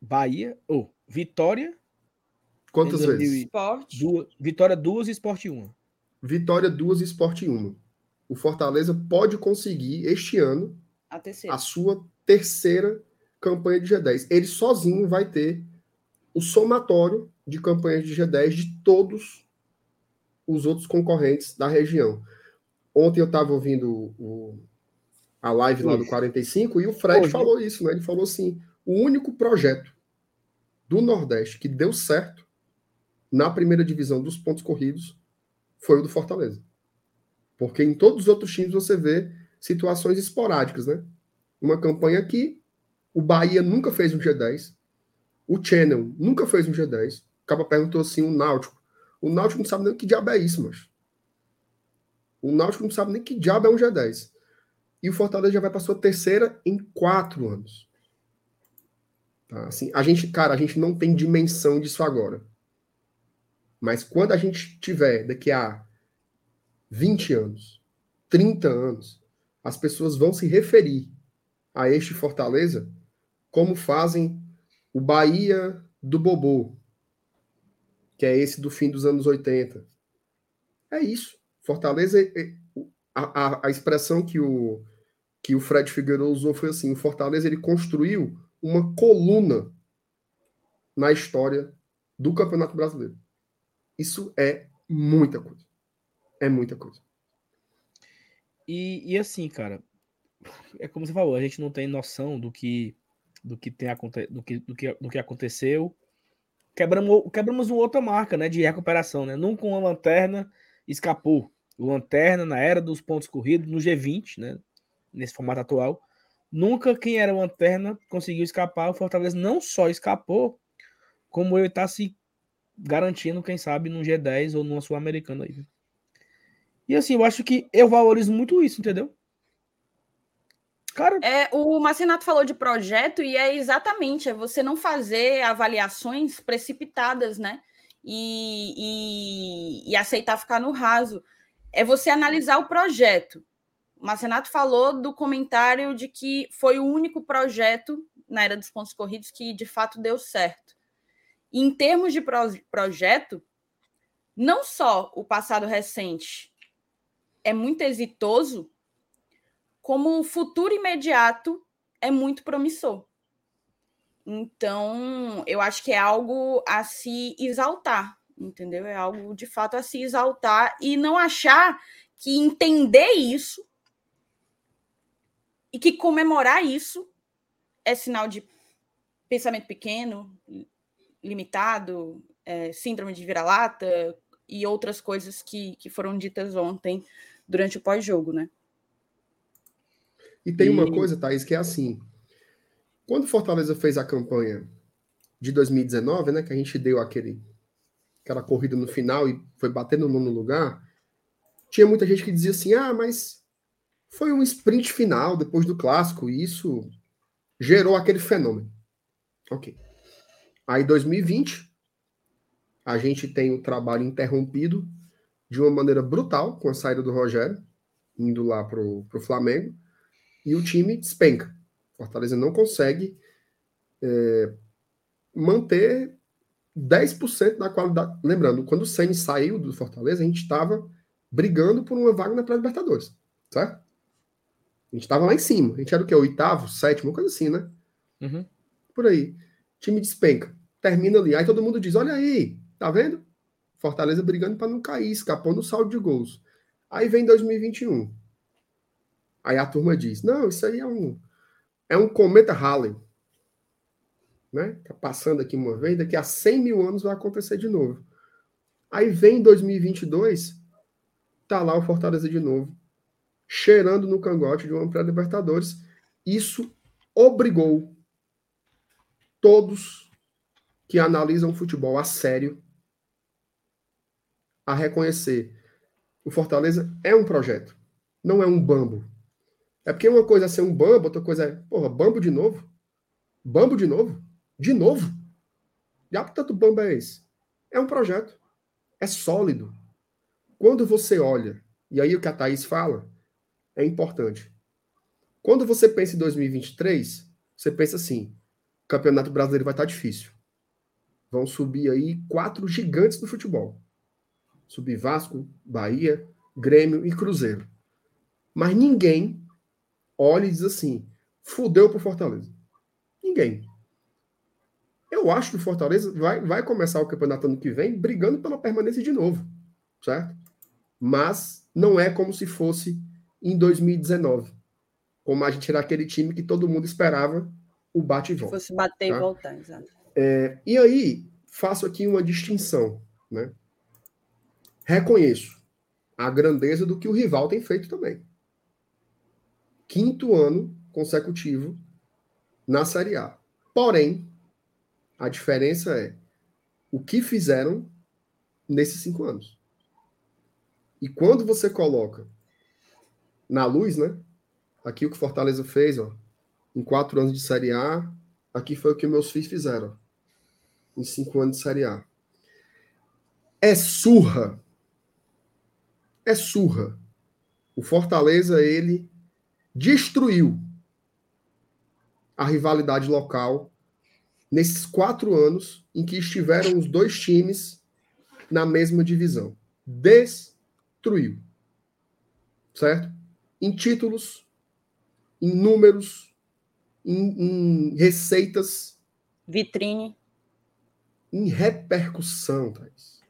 Speaker 1: Bahia, ou oh, Vitória.
Speaker 2: Quantas vezes?
Speaker 1: Duas, vitória duas e Esporte uma.
Speaker 2: Vitória duas e Esporte uma. O Fortaleza pode conseguir este ano
Speaker 3: a, a
Speaker 2: sua terceira campanha de G10. Ele sozinho vai ter o somatório de campanhas de G10 de todos os outros concorrentes da região. Ontem eu estava ouvindo o, a live lá do 45 e o Fred Hoje. falou isso, né? Ele falou assim: o único projeto do Nordeste que deu certo na primeira divisão dos pontos corridos foi o do Fortaleza. Porque em todos os outros times você vê situações esporádicas, né? Uma campanha aqui, o Bahia nunca fez um G10, o Channel nunca fez um G10. Acaba perguntou assim, o Náutico. O Náutico não sabe nem que diabo é isso, mas. O Náutico não sabe nem que diabo é um G10. E o Fortaleza já vai para sua terceira em quatro anos. Tá? Assim, a gente, cara, a gente não tem dimensão disso agora. Mas quando a gente tiver daqui a 20 anos, 30 anos, as pessoas vão se referir a este Fortaleza como fazem o Bahia do Bobô, que é esse do fim dos anos 80. É isso. Fortaleza, é, é, a, a, a expressão que o, que o Fred Figueiredo usou foi assim: o Fortaleza ele construiu uma coluna na história do Campeonato Brasileiro. Isso é muita coisa. É muita coisa.
Speaker 1: E, e assim, cara, é como você falou, a gente não tem noção do que do que tem do que, do que, do que aconteceu. Quebramos, quebramos uma outra marca, né, de recuperação, né? Nunca uma lanterna escapou. O lanterna na era dos pontos corridos no G20, né, nesse formato atual, nunca quem era lanterna conseguiu escapar. O Fortaleza não só escapou, como ele está se garantindo, quem sabe, num G10 ou numa Sul-Americana aí. E assim, eu acho que eu valorizo muito isso, entendeu?
Speaker 3: Cara... É, o Marcinato falou de projeto e é exatamente, é você não fazer avaliações precipitadas, né? E, e, e aceitar ficar no raso. É você analisar o projeto. O Marcenato falou do comentário de que foi o único projeto na era dos pontos corridos que de fato deu certo. Em termos de pro projeto, não só o passado recente é muito exitoso, como o futuro imediato é muito promissor. Então, eu acho que é algo a se exaltar, entendeu? É algo de fato a se exaltar e não achar que entender isso e que comemorar isso é sinal de pensamento pequeno, limitado, é, síndrome de vira-lata e outras coisas que, que foram ditas ontem durante o pós-jogo, né?
Speaker 2: E tem e... uma coisa, Thaís, que é assim. Quando Fortaleza fez a campanha de 2019, né, que a gente deu aquele, aquela corrida no final e foi batendo no nono lugar, tinha muita gente que dizia assim: ah, mas foi um sprint final depois do clássico, e isso gerou aquele fenômeno. Ok. Aí, 2020, a gente tem o trabalho interrompido de uma maneira brutal com a saída do Rogério, indo lá para o Flamengo, e o time despenca. Fortaleza não consegue é, manter 10% da qualidade. Lembrando, quando o Senna saiu do Fortaleza, a gente estava brigando por uma vaga na pré-Libertadores, certo? A gente estava lá em cima. A gente era o quê? Oitavo, sétimo, coisa assim, né? Uhum. Por aí. O time despenca termina ali. Aí todo mundo diz: olha aí, tá vendo? Fortaleza brigando para não cair, escapou no saldo de gols. Aí vem 2021. Aí a turma diz: não, isso aí é um, é um cometa Halley. Né? Tá passando aqui uma vez, daqui a 100 mil anos vai acontecer de novo. Aí vem 2022, tá lá o Fortaleza de novo, cheirando no cangote de uma pré-Libertadores. Isso obrigou todos que analisam futebol a sério a reconhecer o Fortaleza é um projeto, não é um bambo. É porque uma coisa é ser um bambo, outra coisa é, porra, bambo de novo? Bambo de novo? De novo? Já tanto bambo é esse? É um projeto. É sólido. Quando você olha, e aí o que a Thaís fala é importante. Quando você pensa em 2023, você pensa assim: o Campeonato Brasileiro vai estar difícil. Vão subir aí quatro gigantes do futebol. Subir Vasco, Bahia, Grêmio e Cruzeiro. Mas ninguém olha e diz assim: fudeu pro Fortaleza. Ninguém. Eu acho que o Fortaleza vai, vai começar o campeonato ano que vem brigando pela permanência de novo, certo? Mas não é como se fosse em 2019. Como a gente era aquele time que todo mundo esperava o bate e volta.
Speaker 3: Se fosse bater tá? e voltar, exato.
Speaker 2: É, e aí, faço aqui uma distinção. Né? Reconheço a grandeza do que o rival tem feito também. Quinto ano consecutivo na Série A. Porém, a diferença é o que fizeram nesses cinco anos. E quando você coloca na luz, né? Aqui o que Fortaleza fez, ó, em quatro anos de Série A, aqui foi o que meus filhos fizeram em cinco anos de Série A. É surra. É surra. O Fortaleza, ele destruiu a rivalidade local nesses quatro anos em que estiveram os dois times na mesma divisão. Destruiu. Certo? Em títulos, em números, em, em receitas.
Speaker 3: Vitrine.
Speaker 2: Em repercussão, Thais.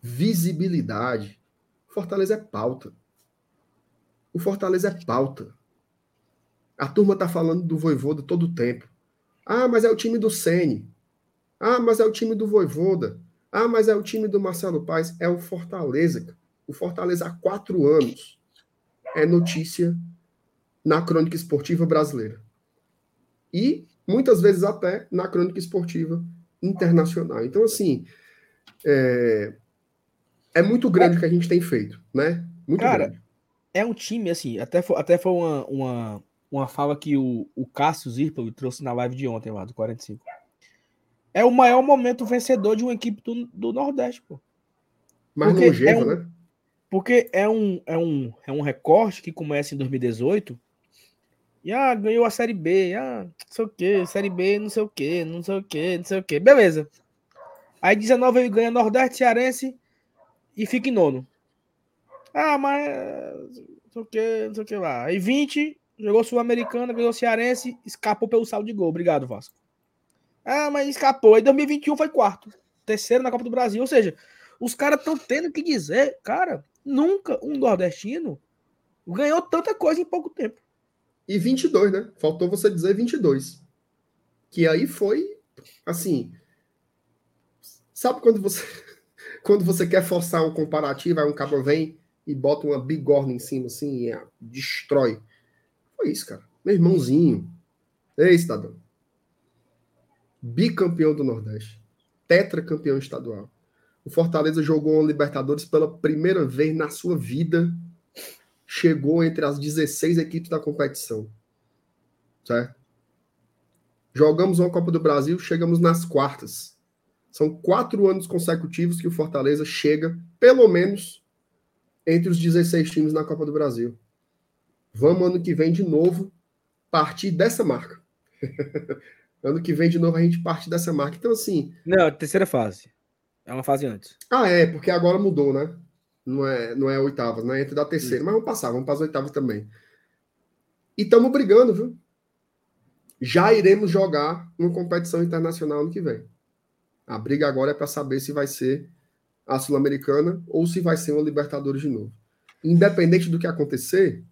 Speaker 2: Visibilidade. Fortaleza é pauta. O Fortaleza é pauta. A turma tá falando do Voivoda todo o tempo. Ah, mas é o time do Sene. Ah, mas é o time do Voivoda. Ah, mas é o time do Marcelo Paes. É o Fortaleza. O Fortaleza há quatro anos é notícia na crônica esportiva brasileira. E muitas vezes até na crônica esportiva internacional. Então, assim, é, é muito grande o que a gente tem feito, né? Muito
Speaker 1: Cara,
Speaker 2: grande.
Speaker 1: É um time, assim, até foi, até foi uma, uma, uma fala que o, o Cássio Zirpoli trouxe na live de ontem lá, do 45. É o maior momento vencedor de uma equipe do, do Nordeste, pô.
Speaker 2: Mais
Speaker 1: Porque
Speaker 2: longevo,
Speaker 1: é um-
Speaker 2: né?
Speaker 1: Porque é um, é, um, é um recorte que começa em 2018. E ah, ganhou a Série B. Ah, não sei o que, Série B, não sei o que, não sei o que, não sei o que. Beleza. Aí 19 ele ganha Nordeste Cearense e fica em nono. Ah, mas não sei o que, não sei o que lá. Aí 20, jogou Sul-Americana, ganhou Cearense, escapou pelo saldo de gol. Obrigado, Vasco. Ah, mas escapou. Aí 2021 foi quarto. Terceiro na Copa do Brasil. Ou seja, os caras estão tendo que dizer, cara, nunca um nordestino ganhou tanta coisa em pouco tempo.
Speaker 2: E 22, né? Faltou você dizer 22. Que aí foi, assim... Sabe quando você quando você quer forçar um comparativo, aí um cabo vem e bota uma bigorna em cima, assim, e destrói. Foi isso, cara. Meu irmãozinho. Ei, cidadão. Bicampeão do Nordeste. Tetracampeão estadual. O Fortaleza jogou a Libertadores pela primeira vez na sua vida. Chegou entre as 16 equipes da competição. Certo? Jogamos uma Copa do Brasil, chegamos nas quartas. São quatro anos consecutivos que o Fortaleza chega, pelo menos, entre os 16 times na Copa do Brasil. Vamos ano que vem de novo partir dessa marca. ano que vem de novo a gente parte dessa marca. Então, assim.
Speaker 1: Não, terceira fase. É uma fase antes.
Speaker 2: Ah, é, porque agora mudou, né? Não é, não é oitavas, né? Entre da terceira. Mas vamos passar, vamos para as oitavas também. E estamos brigando, viu? Já iremos jogar uma competição internacional ano que vem. A briga agora é para saber se vai ser a Sul-Americana ou se vai ser uma Libertadores de novo. Independente do que acontecer,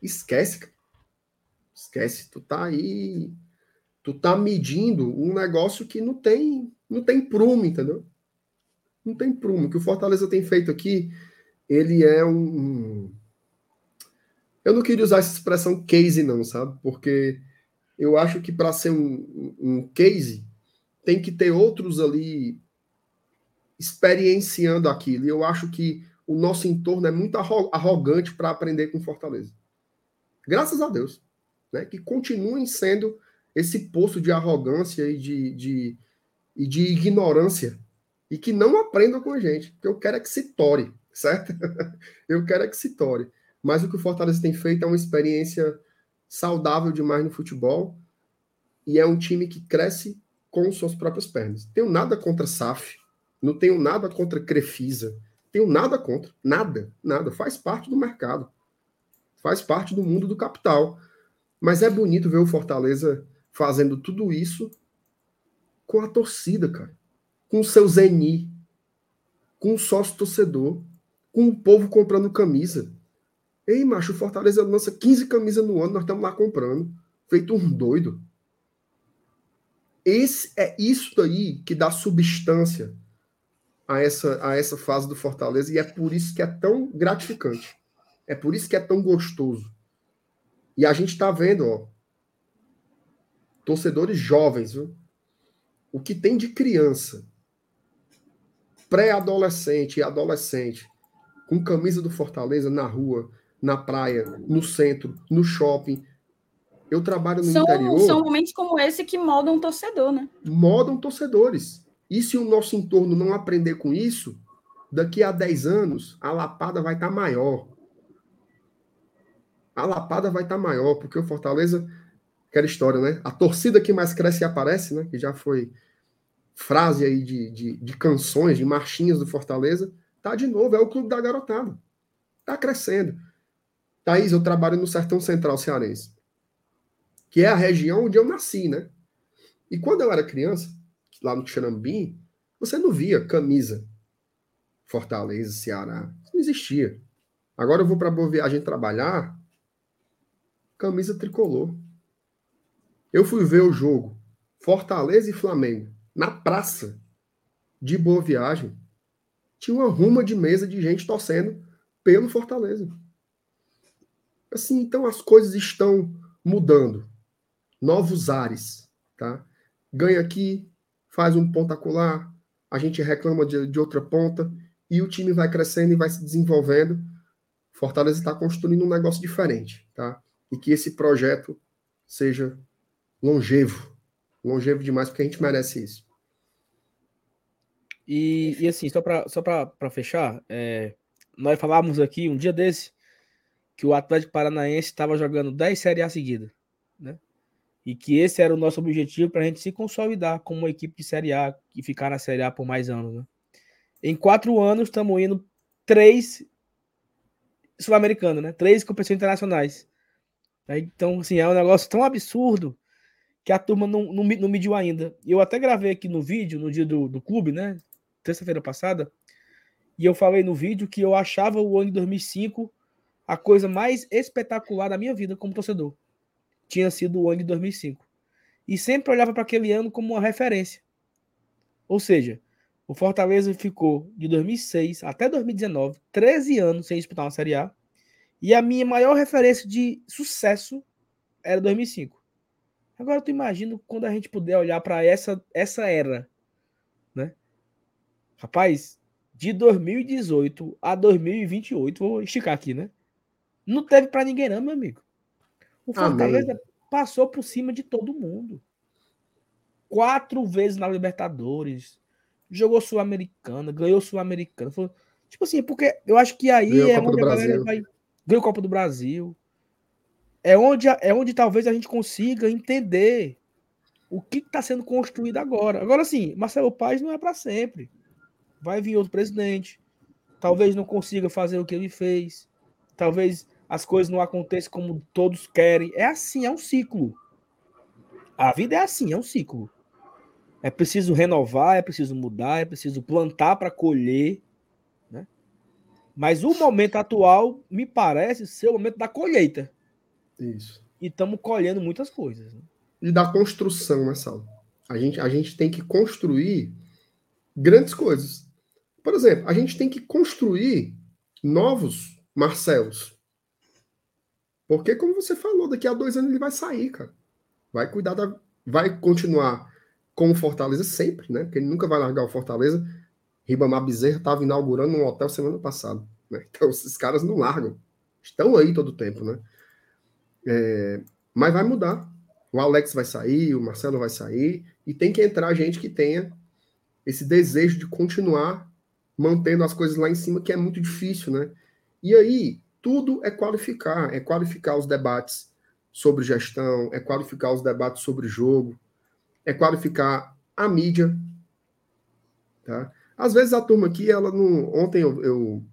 Speaker 2: esquece, cara. Esquece. Tu tá aí. Tu tá medindo um negócio que não tem, não tem prumo, entendeu? Não tem prumo. O que o Fortaleza tem feito aqui, ele é um. Eu não queria usar essa expressão case, não, sabe? Porque eu acho que para ser um, um case, tem que ter outros ali experienciando aquilo. E eu acho que o nosso entorno é muito arro- arrogante para aprender com Fortaleza. Graças a Deus. Né? Que continuem sendo esse poço de arrogância e de, de, e de ignorância. E que não aprendam com a gente. Porque eu quero é que se tore, certo? eu quero é que se tore. Mas o que o Fortaleza tem feito é uma experiência saudável demais no futebol. E é um time que cresce com suas próprias pernas. Tenho nada contra SAF, não tenho nada contra Crefisa, tenho nada contra, nada, nada. Faz parte do mercado, faz parte do mundo do capital. Mas é bonito ver o Fortaleza fazendo tudo isso com a torcida, cara, com seu Zeni, com o sócio torcedor, com o povo comprando camisa. Ei, macho, o Fortaleza lança 15 camisas no ano, nós estamos lá comprando, feito um doido. Esse é isso daí que dá substância a essa, a essa fase do Fortaleza e é por isso que é tão gratificante. É por isso que é tão gostoso. E a gente está vendo, ó, torcedores jovens, viu? O que tem de criança, pré-adolescente e adolescente, com camisa do Fortaleza na rua, na praia, no centro, no shopping. Eu trabalho no
Speaker 3: São,
Speaker 2: interior
Speaker 3: são momentos como esse que moldam o torcedor, né?
Speaker 2: modam torcedores. E se o nosso entorno não aprender com isso, daqui a 10 anos, a lapada vai estar maior. A lapada vai estar maior, porque o Fortaleza. aquela história, né? A torcida que mais cresce e aparece, né? Que já foi frase aí de, de, de canções, de marchinhas do Fortaleza. Tá de novo, é o clube da garotada. Tá crescendo. Thaís, eu trabalho no Sertão Central Cearense, que é a região onde eu nasci, né? E quando eu era criança, lá no Xerambim, você não via camisa Fortaleza, Ceará. Não existia. Agora eu vou para Boa Viagem trabalhar, camisa tricolor. Eu fui ver o jogo Fortaleza e Flamengo na praça de Boa Viagem. Tinha uma ruma de mesa de gente torcendo pelo Fortaleza. Assim, então as coisas estão mudando. Novos ares, tá? Ganha aqui, faz um ponto acular, a gente reclama de, de outra ponta e o time vai crescendo e vai se desenvolvendo. Fortaleza está construindo um negócio diferente, tá? E que esse projeto seja longevo, longevo demais, porque a gente merece isso.
Speaker 1: E, e assim, só para só fechar, é, nós falávamos aqui um dia desse que o Atlético Paranaense estava jogando 10 Série A seguida, né? E que esse era o nosso objetivo para a gente se consolidar como uma equipe de Série A e ficar na Série A por mais anos, né? Em quatro anos, estamos indo três sul-americanos, né? Três competições internacionais. Então, assim, é um negócio tão absurdo que a turma não, não, não mediu ainda. Eu até gravei aqui no vídeo, no dia do, do clube, né? Terça-feira passada. E eu falei no vídeo que eu achava o ano de 2005 a coisa mais espetacular da minha vida como torcedor. Tinha sido o ano de 2005. E sempre olhava para aquele ano como uma referência. Ou seja, o Fortaleza ficou de 2006 até 2019, 13 anos sem disputar uma Série A. E a minha maior referência de sucesso era 2005. Agora tu imagina quando a gente puder olhar para essa essa era? Rapaz, de 2018 a 2028, vou esticar aqui, né? Não teve para ninguém não, meu amigo. O Fortaleza Amém. passou por cima de todo mundo. Quatro vezes na Libertadores, jogou Sul-Americana, ganhou Sul-Americana. Tipo assim, porque eu acho que aí ganhou é onde a galera Brasil. vai. Ganhou Copa do Brasil. É onde, é onde talvez a gente consiga entender o que está sendo construído agora. Agora sim, Marcelo Paes não é para sempre. Vai vir outro presidente. Talvez não consiga fazer o que ele fez. Talvez as coisas não aconteçam como todos querem. É assim, é um ciclo. A vida é assim, é um ciclo. É preciso renovar, é preciso mudar, é preciso plantar para colher. Né? Mas o momento atual me parece ser o momento da colheita.
Speaker 2: Isso.
Speaker 1: E estamos colhendo muitas coisas. Né?
Speaker 2: E da construção, né, Sal? A gente, a gente tem que construir grandes coisas. Por exemplo, a gente tem que construir novos Marcelos. Porque, como você falou, daqui a dois anos ele vai sair, cara. Vai cuidar da. Vai continuar com o Fortaleza sempre, né? Porque ele nunca vai largar o Fortaleza. Ribamar Bezerra estava inaugurando um hotel semana passada. Né? Então, esses caras não largam. Estão aí todo o tempo, né? É, mas vai mudar. O Alex vai sair, o Marcelo vai sair, e tem que entrar gente que tenha esse desejo de continuar mantendo as coisas lá em cima, que é muito difícil, né? E aí, tudo é qualificar, é qualificar os debates sobre gestão, é qualificar os debates sobre jogo, é qualificar a mídia. Tá? Às vezes a turma aqui, ela não. Ontem eu, eu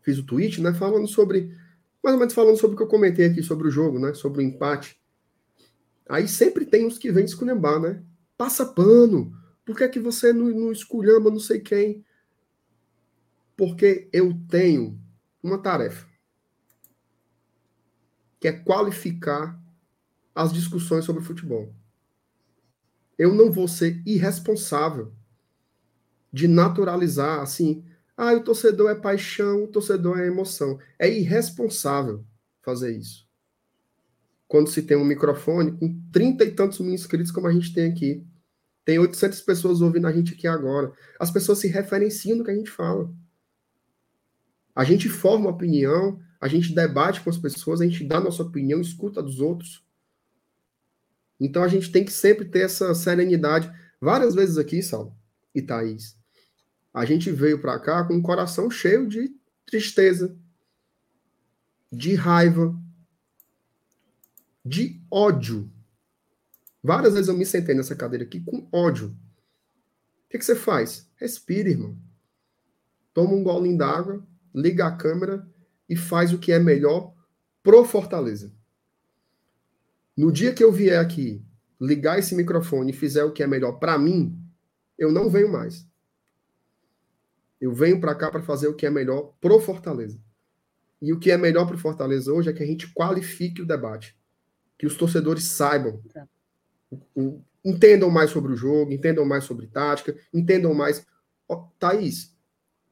Speaker 2: fiz o tweet, né? Falando sobre. Mais ou menos falando sobre o que eu comentei aqui sobre o jogo, né? Sobre o empate. Aí sempre tem os que vêm esculhambar, né? Passa pano. Por que, é que você não, não esculhamba não sei quem? Porque eu tenho uma tarefa. Que é qualificar as discussões sobre futebol eu não vou ser irresponsável de naturalizar assim, ah, o torcedor é paixão, o torcedor é emoção. É irresponsável fazer isso. Quando se tem um microfone com trinta e tantos mil inscritos como a gente tem aqui, tem 800 pessoas ouvindo a gente aqui agora. As pessoas se referenciam no que a gente fala. A gente forma opinião, a gente debate com as pessoas, a gente dá nossa opinião, escuta dos outros. Então a gente tem que sempre ter essa serenidade. Várias vezes aqui, Sal e Thaís, a gente veio para cá com o coração cheio de tristeza, de raiva, de ódio. Várias vezes eu me sentei nessa cadeira aqui com ódio. O que, que você faz? Respira, irmão. Toma um golinho d'água, liga a câmera e faz o que é melhor pro Fortaleza. No dia que eu vier aqui, ligar esse microfone e fizer o que é melhor para mim, eu não venho mais. Eu venho para cá para fazer o que é melhor pro Fortaleza. E o que é melhor pro Fortaleza hoje é que a gente qualifique o debate. Que os torcedores saibam. Tá. Entendam mais sobre o jogo, entendam mais sobre tática, entendam mais. Ó, Thaís,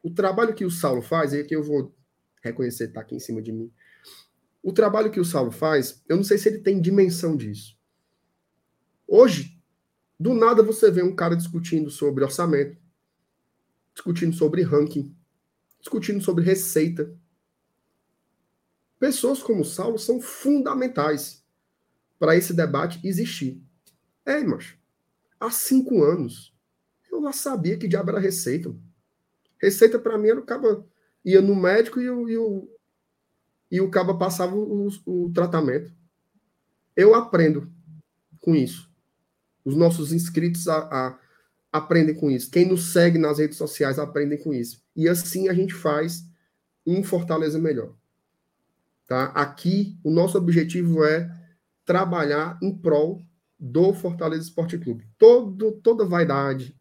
Speaker 2: o trabalho que o Saulo faz, é que eu vou reconhecer, tá aqui em cima de mim. O trabalho que o Saulo faz, eu não sei se ele tem dimensão disso. Hoje, do nada você vê um cara discutindo sobre orçamento, discutindo sobre ranking, discutindo sobre receita. Pessoas como o Saulo são fundamentais para esse debate existir. É, mas há cinco anos eu já sabia que diabo era receita. Receita para mim era o cabo ia no médico e o, e o, e o cabo passava o, o tratamento. Eu aprendo com isso. Os nossos inscritos a, a, aprendem com isso. Quem nos segue nas redes sociais aprendem com isso. E assim a gente faz um Fortaleza melhor. Tá? Aqui, o nosso objetivo é trabalhar em prol do Fortaleza Esporte Clube. Todo, toda vaidade,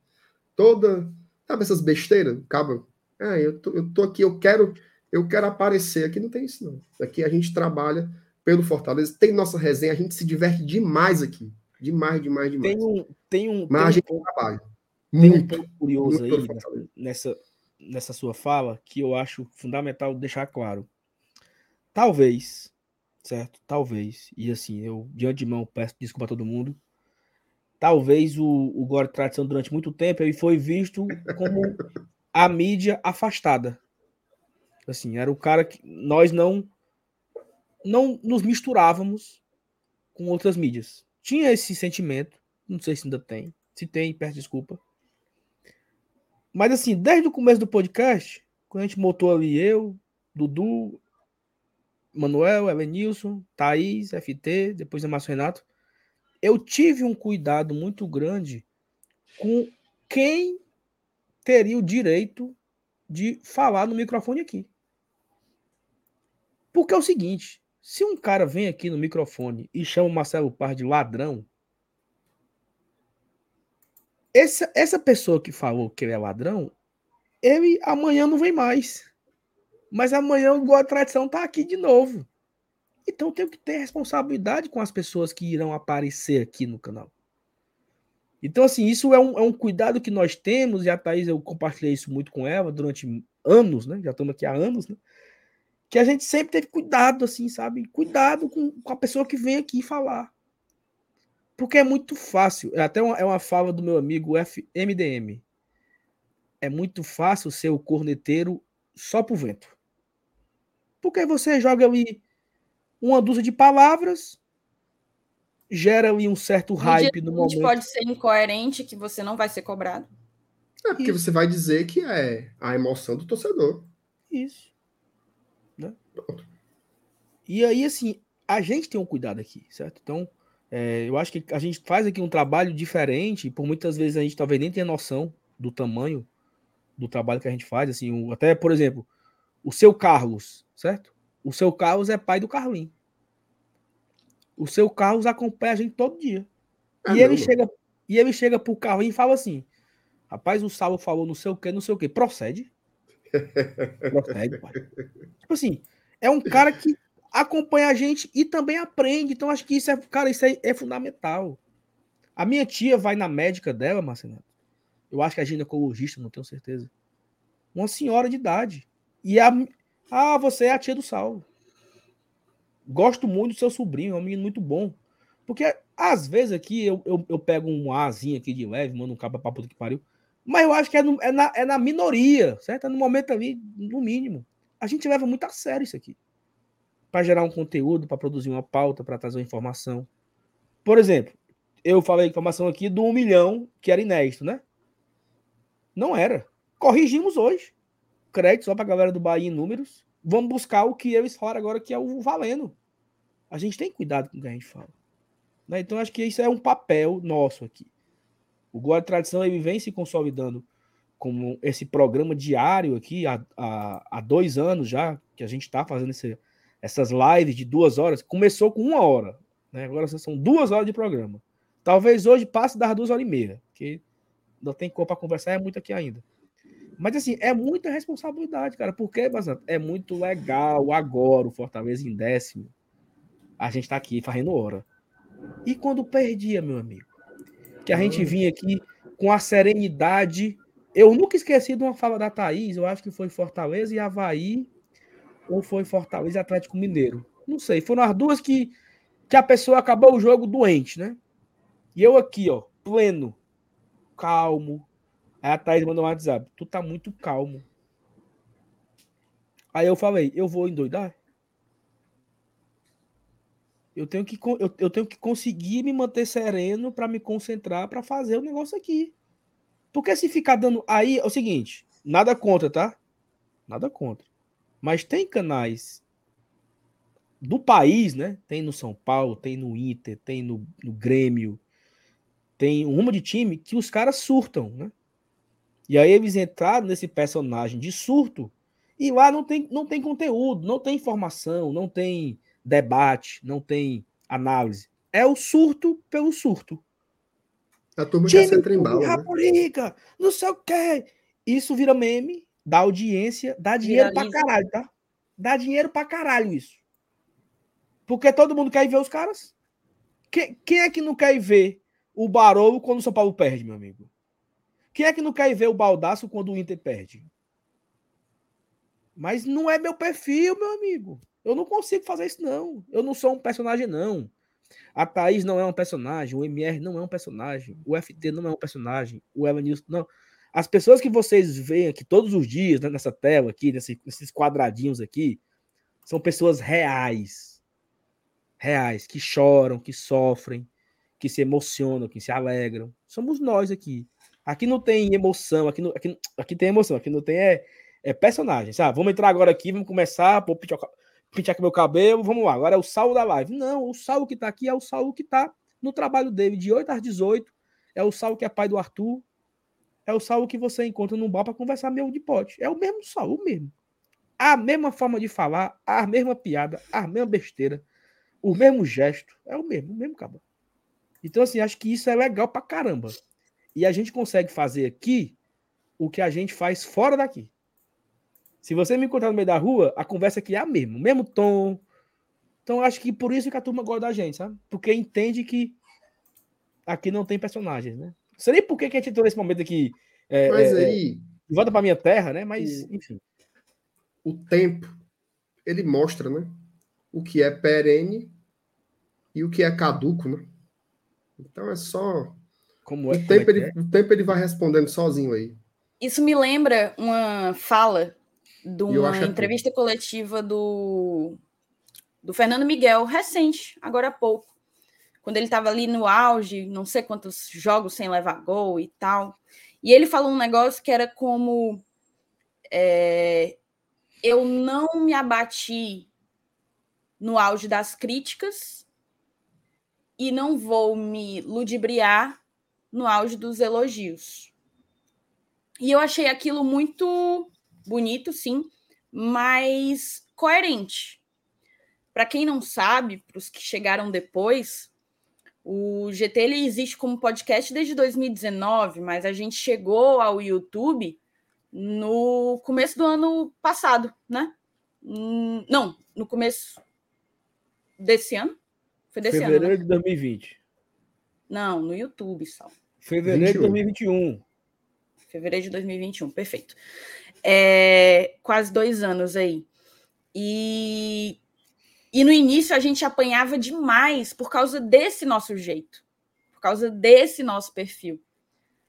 Speaker 2: toda. Sabe essas besteiras? Acaba. Ah, eu tô, eu tô aqui, eu quero, eu quero aparecer. Aqui não tem isso, não. Aqui a gente trabalha pelo Fortaleza, tem nossa resenha, a gente se diverte demais aqui. Demais, demais, demais.
Speaker 1: Tem um. Tem um
Speaker 2: Mas
Speaker 1: tem
Speaker 2: a gente
Speaker 1: um,
Speaker 2: trabalha.
Speaker 1: Tem muito, um ponto curioso aí nessa, nessa sua fala que eu acho fundamental deixar claro. Talvez, certo? Talvez, e assim, eu de antemão peço desculpa a todo mundo. Talvez o, o Gore Tradição durante muito tempo ele foi visto como a mídia afastada. Assim, era o cara que nós não não nos misturávamos com outras mídias. Tinha esse sentimento, não sei se ainda tem. Se tem, peço desculpa. Mas assim, desde o começo do podcast, quando a gente montou ali eu, Dudu, Manuel, Elenilson, Thaís, FT, depois Márcio Renato, eu tive um cuidado muito grande com quem teria o direito de falar no microfone aqui. Porque é o seguinte, se um cara vem aqui no microfone e chama o Marcelo Par de ladrão, essa, essa pessoa que falou que ele é ladrão, ele amanhã não vem mais. Mas amanhã o Boa Tradição tá aqui de novo. Então eu tenho que ter responsabilidade com as pessoas que irão aparecer aqui no canal. Então, assim, isso é um, é um cuidado que nós temos, e a Thaís, eu compartilhei isso muito com ela durante anos, né? Já estamos aqui há anos, né? Que a gente sempre teve cuidado, assim, sabe? Cuidado com, com a pessoa que vem aqui falar. Porque é muito fácil. É até uma, é uma fala do meu amigo FMDM. É muito fácil ser o corneteiro só pro vento. Porque você joga ali uma dúzia de palavras, gera ali um certo hype no momento.
Speaker 3: pode ser incoerente que você não vai ser cobrado.
Speaker 2: É porque Isso. você vai dizer que é a emoção do torcedor.
Speaker 1: Isso. Né? E aí, assim, a gente tem um cuidado aqui, certo? Então, é, eu acho que a gente faz aqui um trabalho diferente, por muitas vezes a gente talvez nem tenha noção do tamanho do trabalho que a gente faz. Assim, até, por exemplo, o seu Carlos, certo? O seu Carlos é pai do Carlinho. O seu Carlos acompanha a gente todo dia. É e ele chega e ele chega pro Carlinho e fala assim: Rapaz, o Saulo falou não sei o que, não sei o que. Procede. Procede, pai. Tipo assim, é um cara que acompanha a gente e também aprende. Então, acho que isso é, cara, isso é, é fundamental. A minha tia vai na médica dela, Marcelo. Eu acho que é ginecologista, não tenho certeza. Uma senhora de idade. E a. Ah, você é a tia do Saulo. Gosto muito do seu sobrinho, é um menino muito bom. Porque às vezes aqui eu, eu, eu pego um azinho aqui de leve, mando um cabo pra puta que pariu. Mas eu acho que é, no, é, na, é na minoria, certo? É no momento ali, no mínimo. A gente leva muito a sério isso aqui. Para gerar um conteúdo, para produzir uma pauta, para trazer uma informação. Por exemplo, eu falei informação aqui do um milhão que era inédito, né? Não era. Corrigimos hoje. Crédito só para a galera do Bahia em números. Vamos buscar o que eles falaram agora, que é o valendo. A gente tem cuidado com o que a gente fala. Né? Então, acho que isso é um papel nosso aqui. O Glória Tradição ele vem se consolidando como esse programa diário aqui há, há, há dois anos já, que a gente está fazendo esse, essas lives de duas horas. Começou com uma hora, né? agora são duas horas de programa. Talvez hoje passe das duas horas e meia, porque não tem como para conversar, é muito aqui ainda. Mas assim, é muita responsabilidade, cara. Porque, Bazanto, é muito legal agora o Fortaleza em décimo. A gente tá aqui fazendo hora. E quando perdia, meu amigo? Que a gente vinha aqui com a serenidade. Eu nunca esqueci de uma fala da Thaís, eu acho que foi Fortaleza e Havaí, ou foi Fortaleza e Atlético Mineiro. Não sei, foram as duas que, que a pessoa acabou o jogo doente, né? E eu aqui, ó, pleno, calmo, Aí a Thaís mandou um WhatsApp. Tu tá muito calmo. Aí eu falei, eu vou endoidar? Eu tenho que, eu, eu tenho que conseguir me manter sereno para me concentrar para fazer o negócio aqui. Porque se ficar dando. Aí é o seguinte: nada contra, tá? Nada contra. Mas tem canais do país, né? Tem no São Paulo, tem no Inter, tem no, no Grêmio, tem um rumo de time que os caras surtam, né? E aí eles entraram nesse personagem de surto e lá não tem, não tem conteúdo, não tem informação, não tem debate, não tem análise. É o surto pelo surto.
Speaker 2: A turma Time, quer ser trembala, né?
Speaker 1: Não sei o quê. Isso vira meme, dá audiência, dá dinheiro Viraliza. pra caralho, tá? Dá dinheiro pra caralho isso. Porque todo mundo quer ir ver os caras. Quem, quem é que não quer ir ver o Barolo quando o São Paulo perde, meu amigo? Quem é que não quer ver o baldaço quando o Inter perde? Mas não é meu perfil, meu amigo. Eu não consigo fazer isso, não. Eu não sou um personagem, não. A Thaís não é um personagem, o MR não é um personagem, o FT não é um personagem, o Evanilson não. As pessoas que vocês veem aqui todos os dias né, nessa tela aqui, nesses quadradinhos aqui, são pessoas reais. Reais, que choram, que sofrem, que se emocionam, que se alegram. Somos nós aqui. Aqui não tem emoção, aqui, não, aqui, aqui tem emoção, aqui não tem é, é personagem, sabe? Vamos entrar agora aqui, vamos começar, pô, pintar, pintar meu cabelo, vamos lá. Agora é o Saulo da live. Não, o Saulo que tá aqui é o Saulo que tá no trabalho dele, de 8 às 18. É o Saulo que é pai do Arthur. É o Saulo que você encontra num bar para conversar meio de pote. É o mesmo Saulo, mesmo. A mesma forma de falar, a mesma piada, a mesma besteira, o mesmo gesto. É o mesmo, o mesmo cabo. Então, assim, acho que isso é legal pra caramba. E a gente consegue fazer aqui o que a gente faz fora daqui. Se você me encontrar no meio da rua, a conversa aqui é a mesma, o mesmo tom. Então, acho que por isso que a turma gosta da gente, sabe? Porque entende que aqui não tem personagens, né? Não sei nem por que, a gente entrou nesse momento aqui. É,
Speaker 2: Mas é, aí.
Speaker 1: É, volta para minha terra, né? Mas,
Speaker 2: o,
Speaker 1: enfim.
Speaker 2: O tempo, ele mostra, né? O que é perene e o que é caduco, né? Então é só como é, o, tempo é ele, é? o tempo ele vai respondendo sozinho aí.
Speaker 3: Isso me lembra uma fala de uma entrevista que... coletiva do, do Fernando Miguel, recente, agora há pouco. Quando ele estava ali no auge, não sei quantos jogos sem levar gol e tal. E ele falou um negócio que era como: é, eu não me abati no auge das críticas e não vou me ludibriar no auge dos elogios. E eu achei aquilo muito bonito, sim, mas coerente. Para quem não sabe, para os que chegaram depois, o GT ele existe como podcast desde 2019, mas a gente chegou ao YouTube no começo do ano passado, né? Hum, não, no começo desse ano.
Speaker 1: Foi desse Fevereiro ano. Fevereiro né? de 2020.
Speaker 3: Não, no YouTube só.
Speaker 1: Fevereiro 21. de 2021.
Speaker 3: Fevereiro de 2021, perfeito. É, quase dois anos aí. E, e no início a gente apanhava demais por causa desse nosso jeito, por causa desse nosso perfil.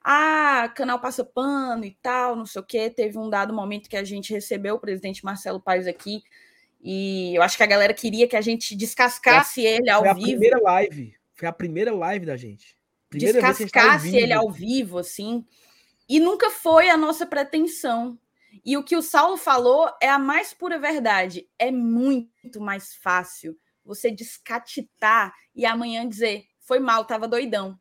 Speaker 3: Ah, canal passa pano e tal, não sei o quê. Teve um dado momento que a gente recebeu o presidente Marcelo Paes aqui e eu acho que a galera queria que a gente descascasse foi, ele ao
Speaker 1: foi
Speaker 3: vivo.
Speaker 1: Foi a primeira live. Foi a primeira live da gente.
Speaker 3: Primeira descascasse tá ele ao vivo, assim. E nunca foi a nossa pretensão. E o que o Saulo falou é a mais pura verdade. É muito mais fácil você descatitar e amanhã dizer foi mal, tava doidão.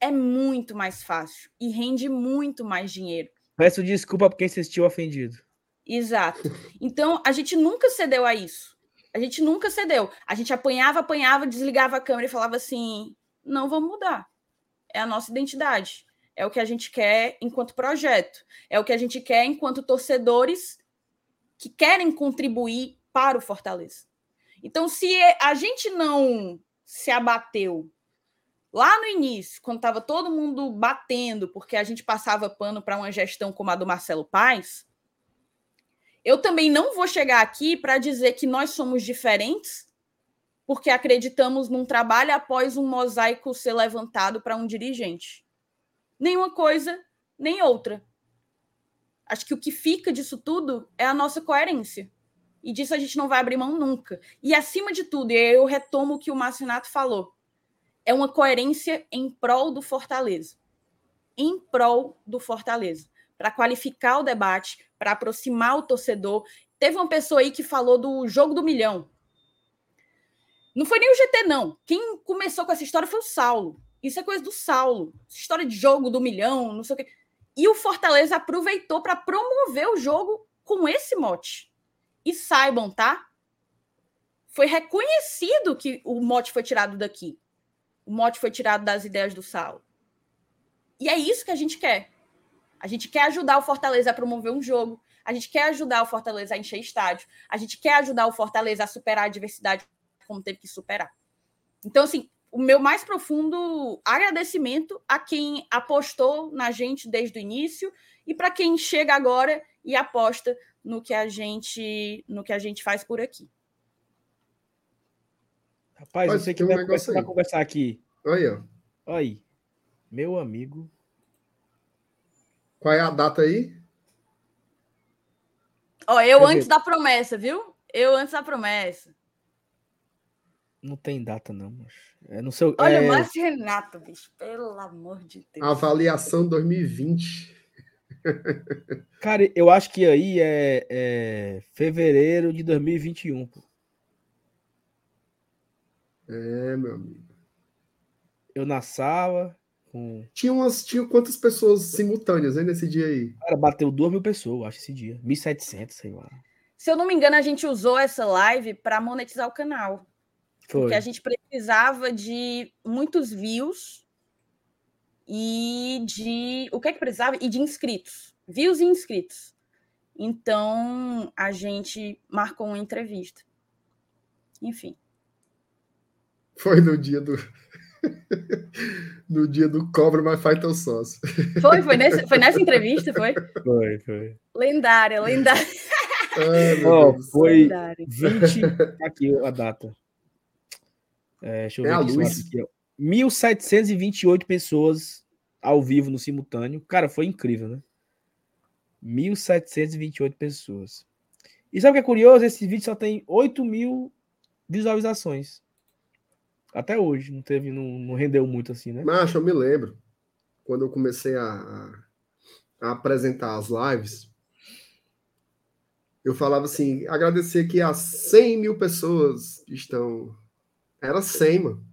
Speaker 3: É muito mais fácil e rende muito mais dinheiro.
Speaker 1: Peço desculpa por quem se sentiu ofendido.
Speaker 3: Exato. Então, a gente nunca cedeu a isso. A gente nunca cedeu. A gente apanhava, apanhava, desligava a câmera e falava assim: não vamos mudar. É a nossa identidade. É o que a gente quer enquanto projeto. É o que a gente quer enquanto torcedores que querem contribuir para o Fortaleza. Então, se a gente não se abateu lá no início, quando estava todo mundo batendo, porque a gente passava pano para uma gestão como a do Marcelo Paes, eu também não vou chegar aqui para dizer que nós somos diferentes, porque acreditamos num trabalho após um mosaico ser levantado para um dirigente. Nenhuma coisa, nem outra. Acho que o que fica disso tudo é a nossa coerência. E disso a gente não vai abrir mão nunca. E acima de tudo, eu retomo o que o Marcinato falou, é uma coerência em prol do Fortaleza. Em prol do Fortaleza. Para qualificar o debate, para aproximar o torcedor. Teve uma pessoa aí que falou do jogo do milhão. Não foi nem o GT, não. Quem começou com essa história foi o Saulo. Isso é coisa do Saulo. História de jogo do milhão, não sei o quê. E o Fortaleza aproveitou para promover o jogo com esse mote. E saibam, tá? Foi reconhecido que o mote foi tirado daqui. O mote foi tirado das ideias do Saulo. E é isso que a gente quer. A gente quer ajudar o Fortaleza a promover um jogo. A gente quer ajudar o Fortaleza a encher estádio. A gente quer ajudar o Fortaleza a superar a adversidade como teve que superar. Então, assim, o meu mais profundo agradecimento a quem apostou na gente desde o início e para quem chega agora e aposta no que a gente no que a gente faz por aqui.
Speaker 1: Rapaz, Mas, você que vai começar a conversar aqui.
Speaker 2: Oi, ó.
Speaker 1: Oi. Meu amigo.
Speaker 2: Qual é a data aí?
Speaker 3: Ó, eu Quer antes ver? da promessa, viu? Eu antes da promessa.
Speaker 1: Não tem data, não, mas. É no seu,
Speaker 3: Olha,
Speaker 1: é...
Speaker 3: mas Renato, bicho, pelo amor de Deus.
Speaker 2: Avaliação 2020.
Speaker 1: Cara, eu acho que aí é, é fevereiro de 2021. Pô.
Speaker 2: É, meu amigo.
Speaker 1: Eu na sala. Com...
Speaker 2: Tinha, umas, tinha quantas pessoas simultâneas aí nesse dia aí?
Speaker 1: Cara, bateu 2 mil pessoas, acho, esse dia. 1.700, sei lá.
Speaker 3: Se eu não me engano, a gente usou essa live para monetizar o canal. Foi. Porque a gente precisava de muitos views e de. O que é que precisava? E de inscritos. Views e inscritos. Então, a gente marcou uma entrevista. Enfim.
Speaker 2: Foi no dia do. no dia do Cobra, mas faz teu sócio.
Speaker 3: Foi, foi, nesse, foi nessa entrevista, foi?
Speaker 1: Foi, foi.
Speaker 3: Lendária, lendária.
Speaker 1: Ai, oh, foi lendária. 20. Aqui a data. É, deixa eu é ver a luz. Aqui, 1.728 pessoas ao vivo no simultâneo. Cara, foi incrível, né? 1.728 pessoas. E sabe o que é curioso? Esse vídeo só tem 8 mil visualizações. Até hoje, não teve, não, não rendeu muito assim, né?
Speaker 2: Mas eu me lembro. Quando eu comecei a, a apresentar as lives, eu falava assim: agradecer que as 100 mil pessoas estão era 100, mano.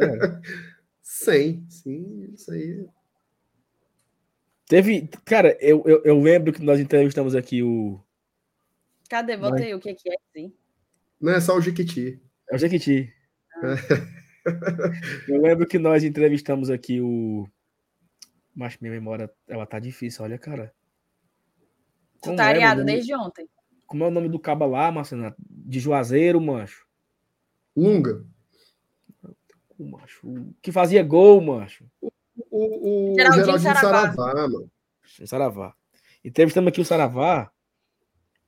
Speaker 2: É. 100, sim, isso aí.
Speaker 1: Teve, cara, eu, eu, eu lembro que nós entrevistamos aqui o.
Speaker 3: Cadê? Bota Mas... aí o que, que é, sim.
Speaker 2: Não é só o Jiquiti.
Speaker 1: É o Jiquiti. Ah. eu lembro que nós entrevistamos aqui o. Mas minha memória, ela tá difícil, olha, cara.
Speaker 3: Tu tá areado desde ontem.
Speaker 1: Como é o nome do caba lá, Marcelo? De Juazeiro, mancho.
Speaker 2: Lunga.
Speaker 1: O macho. Que fazia gol, macho.
Speaker 2: O, o, o Geraldinho, Geraldinho Saravá. Saravá, mano.
Speaker 1: Saravá. Entrevistamos aqui o Saravá.